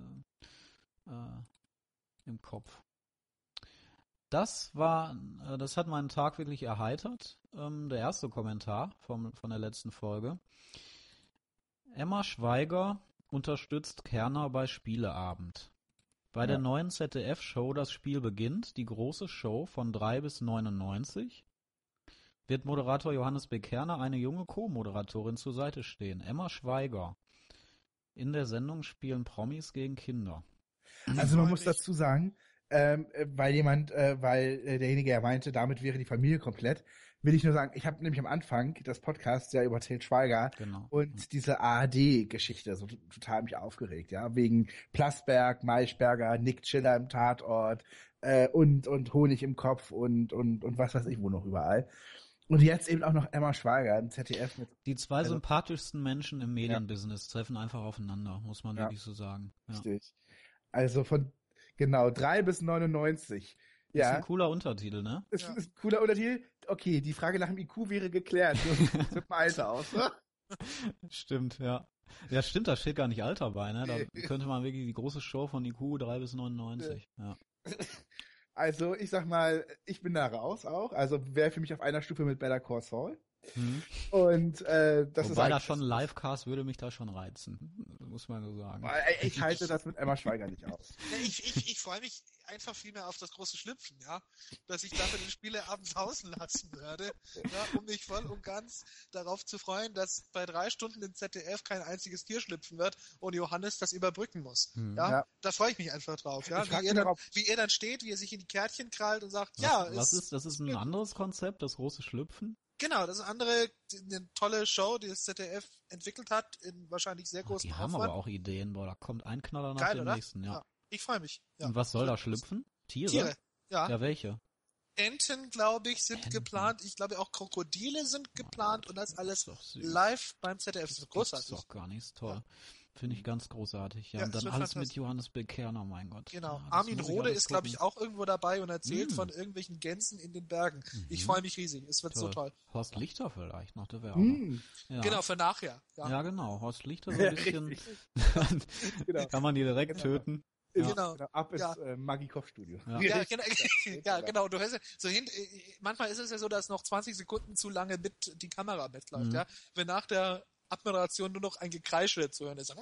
äh, äh, im Kopf. Das war, äh, das hat meinen Tag wirklich erheitert. Ähm, der erste Kommentar vom, von der letzten Folge. Emma Schweiger unterstützt Kerner bei Spieleabend. Bei der Ja. neuen ZDF-Show Das Spiel beginnt, die große Show von 3 bis 99, wird Moderator Johannes B. Kerner eine junge Co-Moderatorin zur Seite stehen, Emma Schweiger. In der Sendung spielen Promis gegen Kinder. Also man muss dazu sagen, ähm, äh, weil jemand, äh, weil äh, derjenige ja meinte, damit wäre die Familie komplett, will ich nur sagen, ich habe nämlich am Anfang das Podcast ja über Til Schweiger Genau. und diese ARD-Geschichte so total mich aufgeregt, ja, wegen Plasberg, Maischberger, Nick Chiller im Tatort äh, und und Honig im Kopf und und und was weiß ich wo noch überall. Und jetzt eben auch noch Emma Schweiger im ZDF mit Die zwei Also- sympathischsten Menschen im Medienbusiness treffen einfach aufeinander, muss man Ja. wirklich so sagen. Ja. richtig. Also von genau drei bis 99. Ist Ja. ein cooler Untertitel, ne? Das Ja. ist ein cooler Untertitel. Okay, die Frage nach dem IQ wäre geklärt. Das wird mal Alter aus. Ne? Stimmt, ja. Ja, stimmt, da steht gar nicht Alter bei, ne? Da könnte man wirklich die große Show von IQ 3 bis 99. Ja. Also, ich sag mal, ich bin da raus auch. Also wäre für mich auf einer Stufe mit Better Call Saul. Hm. Und äh, das Wobei ist da eigentlich- schon ein Livecast würde mich da schon reizen, muss man so sagen. Ich halte das mit Emma Schweiger nicht aus. Ich ich, ich freue mich einfach viel mehr auf das große Schlüpfen, ja. Dass ich dafür den Spieleabend draußen lassen werde, ja, um mich voll und ganz darauf zu freuen, dass bei drei Stunden im ZDF kein einziges Tier schlüpfen wird und Johannes das überbrücken muss. Hm. Ja, Ja. da freue ich mich einfach drauf, ja. Wie er, dann, wie er dann steht, wie er sich in die Kärtchen krallt und sagt, Was, ja, was ist, das ist ein anderes Konzept, das große Schlüpfen? Genau, das ist eine andere, eine tolle Show, die das ZDF entwickelt hat, in wahrscheinlich sehr Oh, großem die haben Aufwand. aber auch Ideen, boah, da kommt ein Knaller nach Geil, dem oder? nächsten, ja. Ja. Ich freue mich. Ja. Und was soll da schlüpfen? Tiere? Tiere. Ja. Ja, welche? Enten, glaube ich, sind Enten. geplant. Ich glaube auch Krokodile sind geplant und das alles live beim ZDF. Das ist Das großartig. ist doch gar nichts toll. Finde ich ganz großartig. Ja, Ja, und dann alles mit. Johannes Bekerner, mein Gott. Genau. Ja, Armin Rohde ist, glaube ich, auch irgendwo dabei und erzählt Mm. von irgendwelchen Gänsen in den Bergen. Ich Mhm. freue mich riesig. Es wird so toll. Horst Lichter vielleicht noch, der wäre noch. Ja. Genau, für nachher. Ja. Ja, genau. Horst Lichter so ein bisschen. genau. kann man die direkt Genau. töten. Ja. Ist- Genau. Ab ins Ja. äh, Magikov-Studio. Ja. Ja, genau, ja, genau. Du hörst ja, so hin, manchmal ist es ja so, dass noch 20 Sekunden zu lange mit die Kamera mitläuft, Mhm. ja. Wenn nach der Abmoderation nur noch ein Gekreische zu hören ist.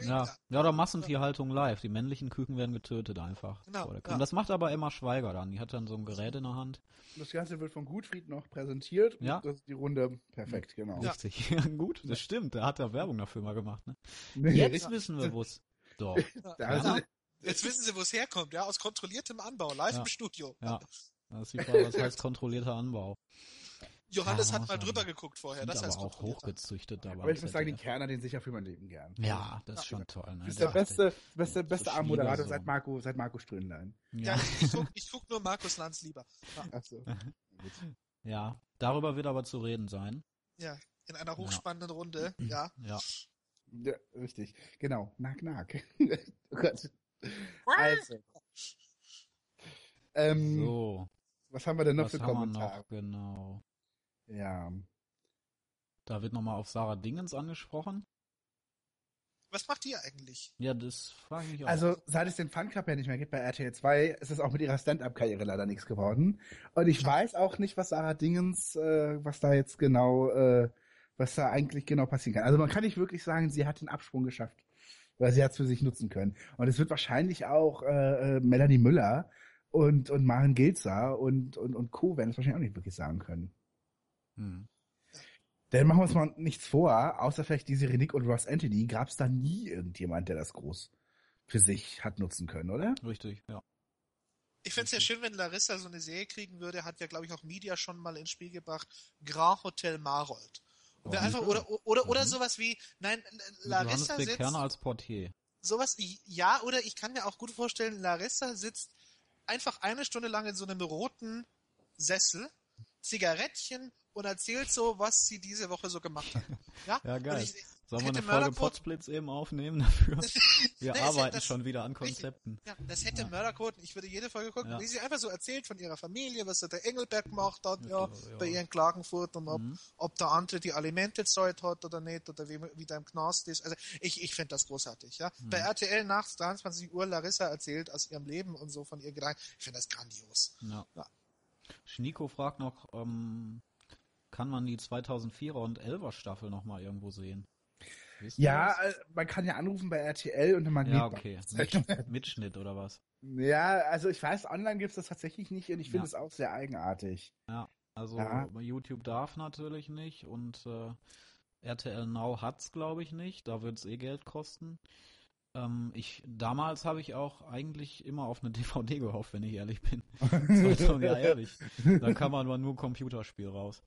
Ja. ja, oder Massentierhaltung live. Die männlichen Küken werden getötet einfach. Genau, ja. Das macht aber Emma Schweiger dann. Die hat dann so ein Gerät in der Hand. Das Ganze wird von Gutfried noch präsentiert. und Ja. Das ist die Runde perfekt, genau. Ja. Richtig. Ja, gut, das stimmt. Da hat er Werbung dafür mal gemacht. Ne? Nee, Jetzt ja. wissen wir, wo's. Doch. Da also, Ja. Jetzt wissen Sie, wo es herkommt, ja, aus kontrolliertem Anbau, live Ja. im Studio. Ja. Das ist die Frage, was heißt kontrollierter Anbau? Johannes Ja, hat mal drüber geguckt vorher, das heißt aber auch kontrollierter. hochgezüchtet. Aber aber ich muss sagen, den Kerner, den sicher für mein Leben gern. Ja, das ist Ja. schon toll. Ne? Das ist Der der beste, beste, so beste Schwiegersohn. seit Marco, seit Marco Strömlein. Ja, Ja, ich guck, ich guck nur Markus Lanz lieber. Ja, Achso. ja, darüber wird aber zu reden sein. ja, in einer hochspannenden Runde, ja. Ja. Ja, richtig. Genau. Nack, nack. oh Gott. Also. Ähm, So, Was haben wir denn noch was für haben wir Kommentare? noch? Genau. Ja. Da wird nochmal auf Sarah Dingens angesprochen. Was macht ihr eigentlich? Ja, das frage ich mich auch. Also, seit es den Fun Club ja nicht mehr gibt bei RTL 2, ist es auch mit ihrer Stand-Up-Karriere leider nichts geworden. Und ich weiß auch nicht, was Sarah Dingens, äh, was da jetzt genau, äh, was da eigentlich genau passieren kann. Also man kann nicht wirklich sagen, sie hat den Absprung geschafft. Weil sie hat es für sich nutzen können. Und es wird wahrscheinlich auch äh, äh, Melanie Müller und, und Maren Gilzer und, und, und Co. werden es wahrscheinlich auch nicht wirklich sagen können. Hm. Denn machen wir uns mal nichts vor, außer vielleicht diese Renick und Ross Anthony, gab es da nie irgendjemand, der das groß für sich hat nutzen können, oder? Richtig, ja. Ich fände es ja schön, wenn Larissa so eine Serie kriegen würde, hat ja, glaube ich, auch Media schon mal ins Spiel gebracht. Grand Hotel Marold. Und Oh, einfach, oder, oder, oder Mhm. sowas wie, nein, Larissa sitzt, Bekerner als Portier. sowas, ja, oder ich kann mir auch gut vorstellen, Larissa sitzt einfach eine Stunde lang in so einem roten Sessel, Zigarettchen und erzählt so, was sie diese Woche so gemacht hat. Ja, Ja, geil. Ich, Sollen wir eine Folge Potsblitz eben aufnehmen dafür? Wir Nee, arbeiten das- schon wieder an richtig. Konzepten. Ja, das hätte Ja. Mörderquoten. Ich würde jede Folge gucken, Ja. wie sie einfach so erzählt von ihrer Familie, was der Engelberg gemacht hat, ja, Ja, bei ihren Klagenfurt und ob, Mhm. ob der andere die Alimente zahlt hat oder nicht oder wie, wie der im Knast ist. Also ich, ich finde das großartig, ja. Mhm. Bei RTL nachts 23 Uhr Larissa erzählt aus ihrem Leben und so von ihr Gedanken. Ich finde das grandios. Ja. Ja. Schnico fragt noch, ähm, kann man die 2004er und 11er Staffel noch mal irgendwo sehen? Ihr Ja, das? äh, man kann ja anrufen bei RTL und dann Ja, okay. Mit, Mitschnitt oder was? Ja, also ich weiß, online gibt's das tatsächlich nicht und ich finde Ja. es auch sehr eigenartig. Also Ja. YouTube darf natürlich nicht und äh, RTL Now hat's glaube ich nicht. Da wird's eh Geld kosten. Ähm, ich damals habe ich auch eigentlich immer auf eine DVD gehofft, wenn ich ehrlich bin. Ja ehrlich. Da kam aber nur Computerspiel raus.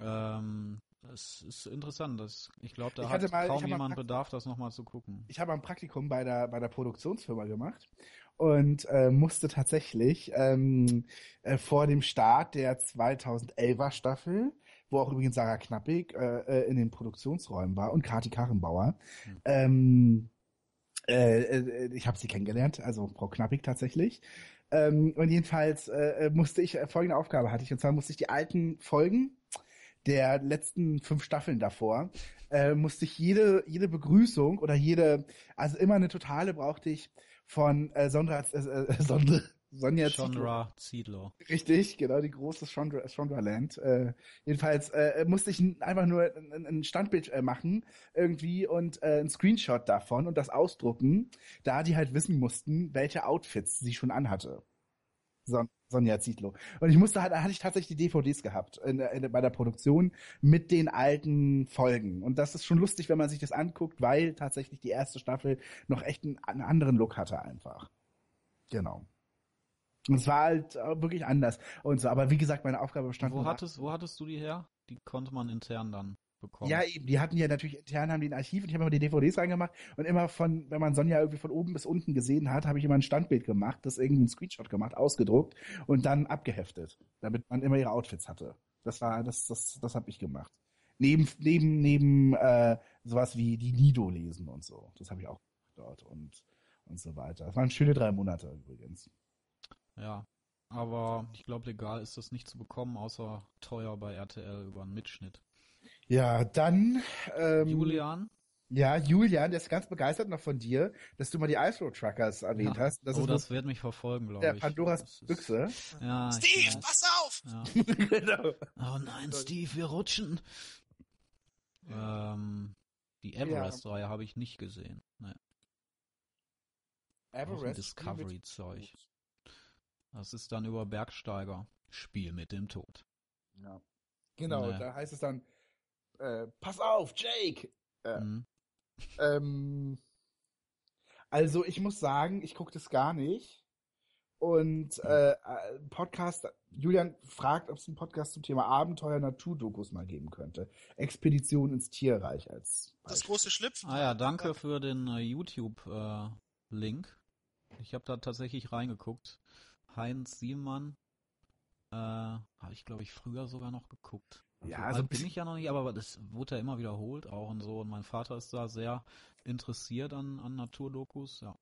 Ähm, es ist interessant. Das, ich glaube, da Ich hat mal- kaum jemand Bedarf, das nochmal zu gucken. Ich habe ein Praktikum bei der, bei der Produktionsfirma gemacht und äh, musste tatsächlich ähm, äh, vor dem Start der 2011er Staffel, wo auch übrigens Sarah Knappig äh, äh, in den Produktionsräumen war und Kati Karrenbauer, Hm. ähm, äh, äh, ich habe sie kennengelernt, also Frau Knappig tatsächlich. Ähm, und jedenfalls musste ich, folgende Aufgabe hatte ich, und zwar musste ich die alten Folgen der letzten fünf Staffeln davor, äh, musste ich jede, jede Begrüßung oder jede, also immer eine totale brauchte ich von äh, Sondra, äh, äh, Sondra, Sonja. Chandra Ziedler. Richtig, genau, die große Chandra, Chandraland. Äh, jedenfalls äh, musste ich einfach nur ein, ein Standbild äh, machen irgendwie und äh, ein Screenshot davon und das ausdrucken, da die halt wissen mussten, welche Outfits sie schon anhatte. Son Sonja Zietlow. Und ich musste halt, da hatte ich tatsächlich die DVDs gehabt in, in, bei der Produktion mit den alten Folgen. Und das ist schon lustig, wenn man sich das anguckt, weil tatsächlich die erste Staffel noch echt einen, einen anderen Look hatte einfach. Genau. Und es war halt äh, wirklich anders und so. Aber wie gesagt, meine Aufgabe bestand Wo hattest, wo hattest du die her? Die konnte man intern dann. Bekommen. Ja, eben, die hatten ja natürlich intern haben die ein Archiv und ich habe immer die DVDs reingemacht und immer von, wenn man Sonja irgendwie von oben bis unten gesehen hat, habe ich immer ein Standbild gemacht, das irgendwie ein Screenshot gemacht, ausgedruckt und dann abgeheftet, damit man immer ihre Outfits hatte. Das war, das, das, das habe ich gemacht. Neben, neben, neben äh, sowas wie die Nido lesen und so. Das habe ich auch dort und, und so weiter. Das waren schöne drei Monate übrigens. Ja, aber ich glaube, legal ist das nicht zu bekommen, außer teuer bei RTL über einen Mitschnitt. Ja, dann ähm, Julian? Ja, Julian, der ist ganz begeistert noch von dir, dass du mal die Ice Road Truckers erwähnt Ja. hast. Das oh, ist das wird mich verfolgen, glaube der ich. Pandoras Das ist- Büchse. Ja, Steve, pass auf! Ja. genau. Oh nein, Steve, wir rutschen. Ähm, die Everest-Reihe habe ich nicht gesehen. Nee, Everest. Discovery-Zeug. Das ist dann über Bergsteiger. Spiel mit dem Tod. Ja. Genau, Naja. da heißt es dann, äh, pass auf, Jake! Ja. Mhm. Ähm, also ich muss sagen, ich gucke das gar nicht. Und äh, äh, Podcast, Julian fragt, ob es einen Podcast zum Thema Abenteuer Naturdokus mal geben könnte. Expedition ins Tierreich als Das Beispiel. große Schlüpfen. Ah ja, danke für den äh, YouTube-Link. ich habe da tatsächlich reingeguckt. Heinz Sielmann äh, habe ich, glaube ich, früher sogar noch geguckt. Ja, so also alt bin ich ja noch nicht, aber das wurde ja immer wiederholt auch und so. Und mein Vater ist da sehr interessiert an, an Naturdokus, ja.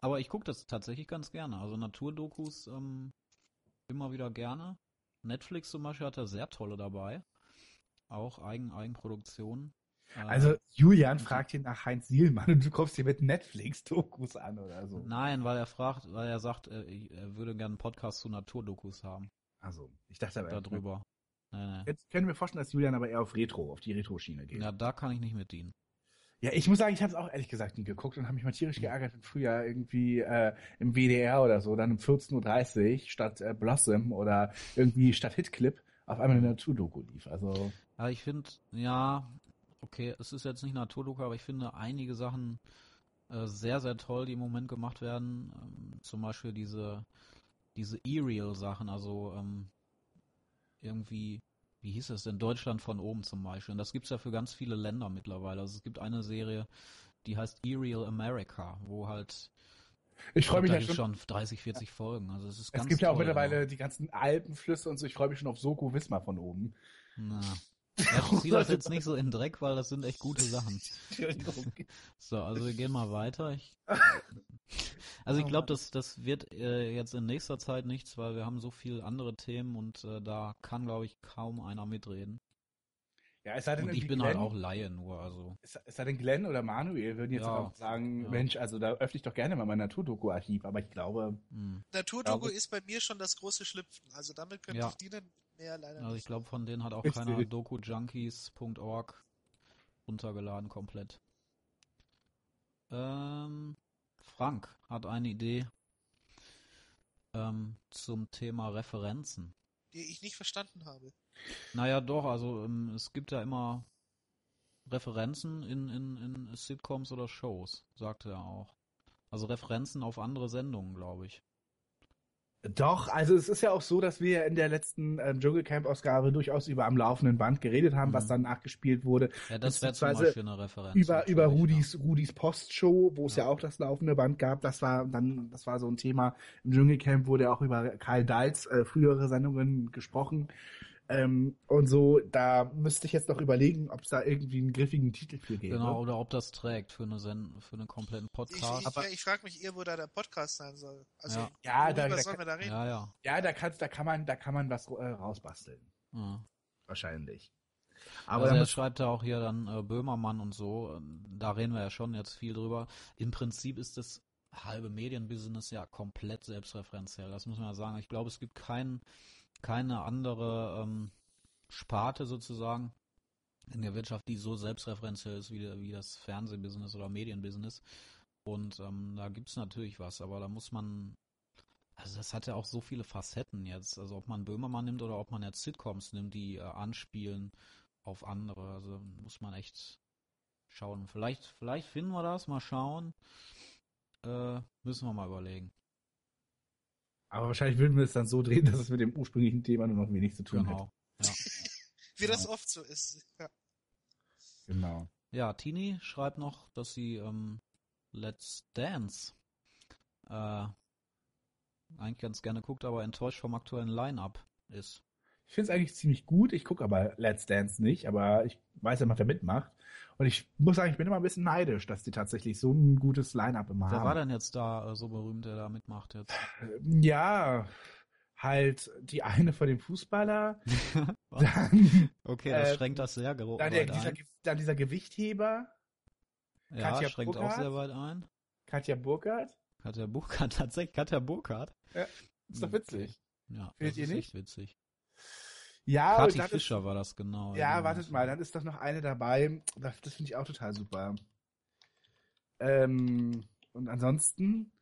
Aber ich gucke das tatsächlich ganz gerne. Also Naturdokus ähm, immer wieder gerne. Netflix zum Beispiel hat da sehr tolle dabei. Auch Eigen, Eigenproduktionen. Äh, Also Julian fragt hier nach Heinz Sielmann und du kommst hier mit Netflix-Dokus an oder so. Nein, weil er fragt, weil er sagt, äh, er würde gerne einen Podcast zu Naturdokus haben. Also, ich dachte aber, Darüber. Nee, nee. Jetzt können wir vorstellen, dass Julian aber eher auf Retro, auf die Retro-Schiene geht. Ja, da kann ich nicht mit dienen. Ja, ich muss sagen, ich habe es auch ehrlich gesagt nie geguckt und habe mich mal tierisch geärgert, wenn früher irgendwie äh, im WDR oder so dann um 14.30 Uhr statt äh, Blossom oder irgendwie statt Hitclip auf einmal eine Naturdoku lief. Also, Ja, ich finde, ja, okay, es ist jetzt nicht Naturdoku, aber ich finde einige Sachen äh, sehr, sehr toll, die im Moment gemacht werden. Ähm, zum Beispiel diese, diese E-Real-Sachen, also ähm, irgendwie, wie hieß es denn, Deutschland von oben zum Beispiel. Und das gibt's ja für ganz viele Länder mittlerweile. Also es gibt eine Serie, die heißt E-Real America, wo halt, ich freue mich da ja schon. schon 30, 40 Folgen. Also es ist Es ganz gibt ja auch toll mittlerweile immer. die ganzen Alpenflüsse und so. Ich freue mich schon auf Soko Wismar von oben. Na. Ja, ich zieh das jetzt nicht so in Dreck, weil das sind echt gute Sachen. So, also wir gehen mal weiter. Ich, also ich glaube, das, das wird äh, jetzt in nächster Zeit nichts, weil wir haben so viele andere Themen und äh, da kann, glaube ich, kaum einer mitreden. Ja, es sei denn, Und ich bin halt Glenn, auch Laie nur, also. Es, es sei denn, Glenn oder Manuel würden jetzt Ja. einfach sagen, Ja. Mensch, also da öffne ich doch gerne mal mein Naturdoku-Archiv, aber ich glaube, Hm. Naturdoku ist bei mir schon das große Schlüpfen. Also damit könnte Ja. ich dienen. Mehr leider Also ich nicht. glaube, von denen hat auch keiner dokujunkies.org runtergeladen komplett. Ähm, Frank hat eine Idee ähm, zum Thema Referenzen. Die ich nicht verstanden habe. Naja, doch, also ähm, es gibt ja immer Referenzen in, in, in Sitcoms oder Shows, sagte er auch. Also Referenzen auf andere Sendungen, glaube ich. Doch, also es ist ja auch so, dass wir in der letzten ähm, Dschungelcamp-Ausgabe durchaus über am laufenden Band geredet haben, Mhm. was dann nachgespielt wurde. Ja, das wäre zum Beispiel eine Referenz. Über, über Rudis, Rudis Postshow, wo es ja. Ja. auch das laufende Band gab. Das war dann, das war so ein Thema. Im Dschungelcamp wurde auch über Karl Dahls äh, frühere Sendungen gesprochen. Ähm, und so, da müsste ich jetzt noch überlegen, ob es da irgendwie einen griffigen Titel für gäbe. Genau, oder ob das trägt für eine Sen für einen kompletten Ich, Podcast. ich, aber- ich frage mich eher, wo da der Podcast sein soll. Also, Ja. Ja, da, da, sollen wir da reden? ja, ja. ja, da kannst, da kann man, da kann man was äh, rausbasteln. ja. Wahrscheinlich. Aber also da er muss, schreibt ja auch hier dann äh, Böhmermann und so, da reden wir ja schon jetzt viel drüber. Im Prinzip ist das halbe Medienbusiness ja komplett selbstreferenziell, das muss man ja sagen. Ich glaube, es gibt kein, keine andere ähm, Sparte sozusagen in der Wirtschaft, die so selbstreferenziell ist wie, wie das Fernsehbusiness oder Medienbusiness. Und ähm, da gibt's natürlich was, aber da muss man, also das hat ja auch so viele Facetten jetzt. Also ob man Böhmermann nimmt oder ob man jetzt Sitcoms nimmt, die äh, anspielen auf andere. Also muss man echt schauen. Vielleicht, vielleicht finden wir das, mal schauen. Äh, müssen wir mal überlegen. Aber wahrscheinlich würden wir es dann so drehen, dass es mit dem ursprünglichen Thema nur noch wenig zu tun Genau. Ja. Wie das oft so ist. Ja. Genau. Ja, Tini schreibt noch, dass sie ähm, Let's Dance äh, eigentlich ganz gerne guckt, aber enttäuscht vom aktuellen Line-Up ist. Ich finde es eigentlich ziemlich gut. Ich gucke aber Let's Dance nicht, aber ich weiß ja noch, wer mitmacht. Und ich muss sagen, ich bin immer ein bisschen neidisch, dass die tatsächlich so ein gutes Line-Up immer Wer haben. war denn jetzt da äh, so berühmt, der da mitmacht jetzt? Ja, halt die eine von dem Fußballer, dann, okay, das Äh, schränkt das sehr dann, der, weit dieser, ein. Ge- dann dieser Gewichtheber, Ja, Katja schränkt auch Burkhardt? sehr weit ein. Katja Burkhardt. Katja Burkhardt, tatsächlich Katja Burkhardt. Ist doch witzig. Ja, Findet ihr ist nicht? echt witzig. Ja, und Kathi dann ist- Fischer war das genau. Ja, genau. wartet mal, dann ist doch noch eine dabei. Das, das finde ich auch total super. Ähm, und ansonsten,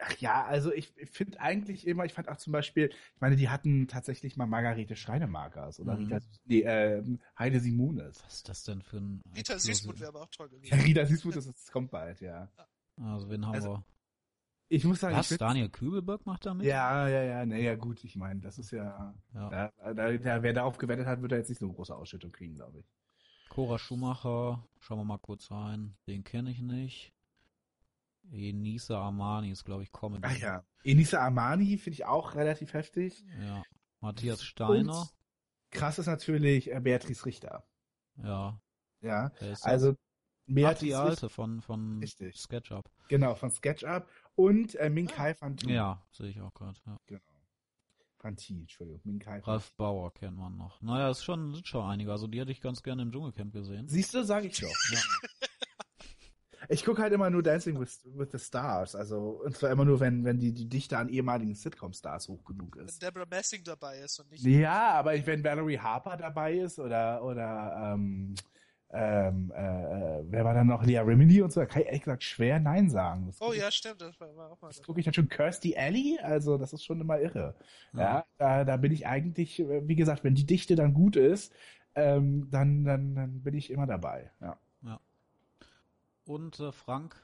ach ja, also ich, ich finde eigentlich immer, ich fand auch zum Beispiel, ich meine, die hatten tatsächlich mal Margarete Schreinemakers oder Mhm. Rita, nee, ähm, Heide Simones. Was ist das denn für ein... Rita Süßmuth wäre aber auch toll Ja, gewesen. Rita Simones, das, das kommt bald, ja. Also, wen haben Also, wir? Ich muss sagen, Was? ich Daniel Kübelberg macht da mit? Ja, ja, ja, naja, gut, ich meine, das ist ja, Ja. da, da, da, wer darauf gewettet hat, wird er jetzt nicht so eine große Ausschüttung kriegen, glaube ich. Cora Schumacher, schauen wir mal kurz rein. Den kenne ich nicht. Enisa Armani ist, glaube ich, Comedy. Ach ja. Enisa Armani finde ich auch relativ heftig. Ja. Matthias Steiner. Und krass ist natürlich äh, Beatrice Richter. Ja. Ja, also Ach, Beatrice die Richter, alte von, von Richtig. SketchUp. genau, von SketchUp und äh, Minkai Fanti. Ja, sehe ich auch gerade. Ja. Genau. Fanti, Entschuldigung, Minkai Ralf Bauer kennt man noch. Naja, es ist schon, sind schon einige. Also die hätte ich ganz gerne im Dschungelcamp gesehen. Siehst du, sage ich doch. Ja. Ich gucke halt immer nur Dancing with, with the Stars, also und zwar immer nur, wenn, wenn die, die Dichte an ehemaligen Sitcom-Stars hoch genug Wenn ist. Deborah Messing dabei ist und nicht. Ja, aber ich, wenn Valerie Harper dabei ist oder oder ähm, ähm, äh, äh, wer war dann noch? Leah Remini und so, da kann ich ehrlich gesagt schwer Nein sagen. Das Oh guck ich- ja, stimmt, das war war auch mal. Das gucke ich dann schon Kirsty Alley, also das ist schon immer irre. Ja, da, da bin ich eigentlich, wie gesagt, wenn die Dichte dann gut ist, ähm, dann, dann, dann bin ich immer dabei. Ja. Und äh, Frank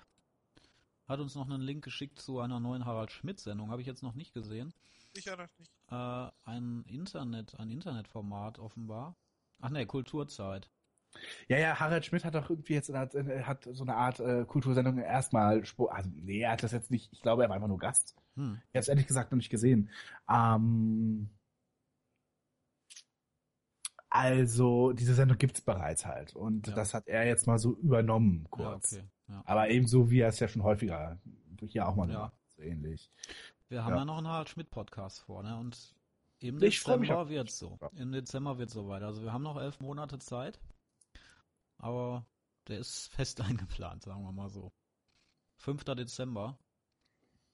hat uns noch einen Link geschickt zu einer neuen Harald Schmidt-Sendung. Habe ich jetzt noch nicht gesehen. Ich ja noch nicht. Äh, ein Internet, ein Internetformat offenbar. Ach ne, Kulturzeit. Ja, ja, Harald Schmidt hat doch irgendwie jetzt hat, hat so eine Art äh, Kultursendung erstmal, also nee, er hat das jetzt nicht, ich glaube, er war einfach nur Gast. Hm. Ich habe es ehrlich gesagt noch nicht gesehen. Ähm, also, diese Sendung gibt's bereits halt. Und Ja. das hat er jetzt mal so übernommen, Ja, kurz. okay. Ja. Aber ebenso wie er es ja schon häufiger hier auch mal Ja. gemacht so ähnlich. Wir haben Ja. ja, noch einen Harald Schmidt-Podcast vor, ne? Und im Ich Dezember wird's so. Ja. Im Dezember wird's soweit. Also wir haben noch elf Monate Zeit. Aber der ist fest eingeplant, sagen wir mal so. 5. Dezember.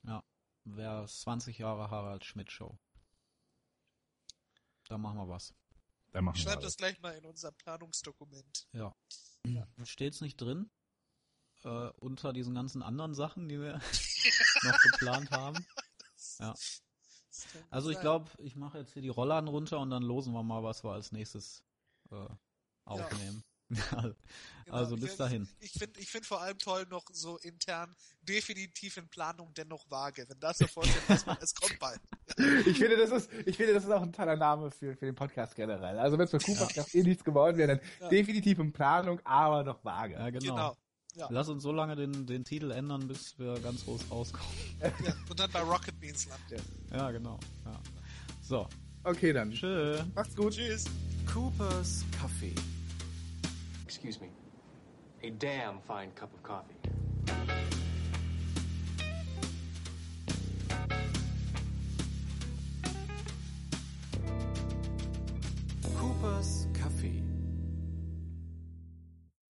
Ja. Wäre 20 Jahre Harald Schmidt Show. Da machen wir was. Dann machen Ich wir schreibe das. das gleich mal in unser Planungsdokument. Ja. Steht's nicht drin? Äh, unter diesen ganzen anderen Sachen, die wir noch geplant haben. Ja. Das Also ich glaube, ich mache jetzt hier die Rollladen runter und dann losen wir mal, was wir als nächstes äh, aufnehmen. Genau, also ich- bis dahin. Ich finde ich find vor allem toll noch so intern definitiv in Planung dennoch vage. Wenn das so vorstellt, weiß man, es kommt bald. Ich finde, das ist, ich finde, das ist auch ein toller Name für, für den Podcast generell. Also wenn es für Q-Podcast eh nichts geworden wäre, dann Ja. definitiv in Planung, aber noch vage. Ja, genau. Genau. Ja. Lass uns so lange den, den Titel ändern, bis wir ganz groß rauskommen. ja. Und dann bei Rocket Beans landen. Ja, genau. Ja. So, Okay, dann. tschö. Macht's gut. Tschüss. Cooper's Coffee. Excuse me. A damn fine cup of coffee. Cooper's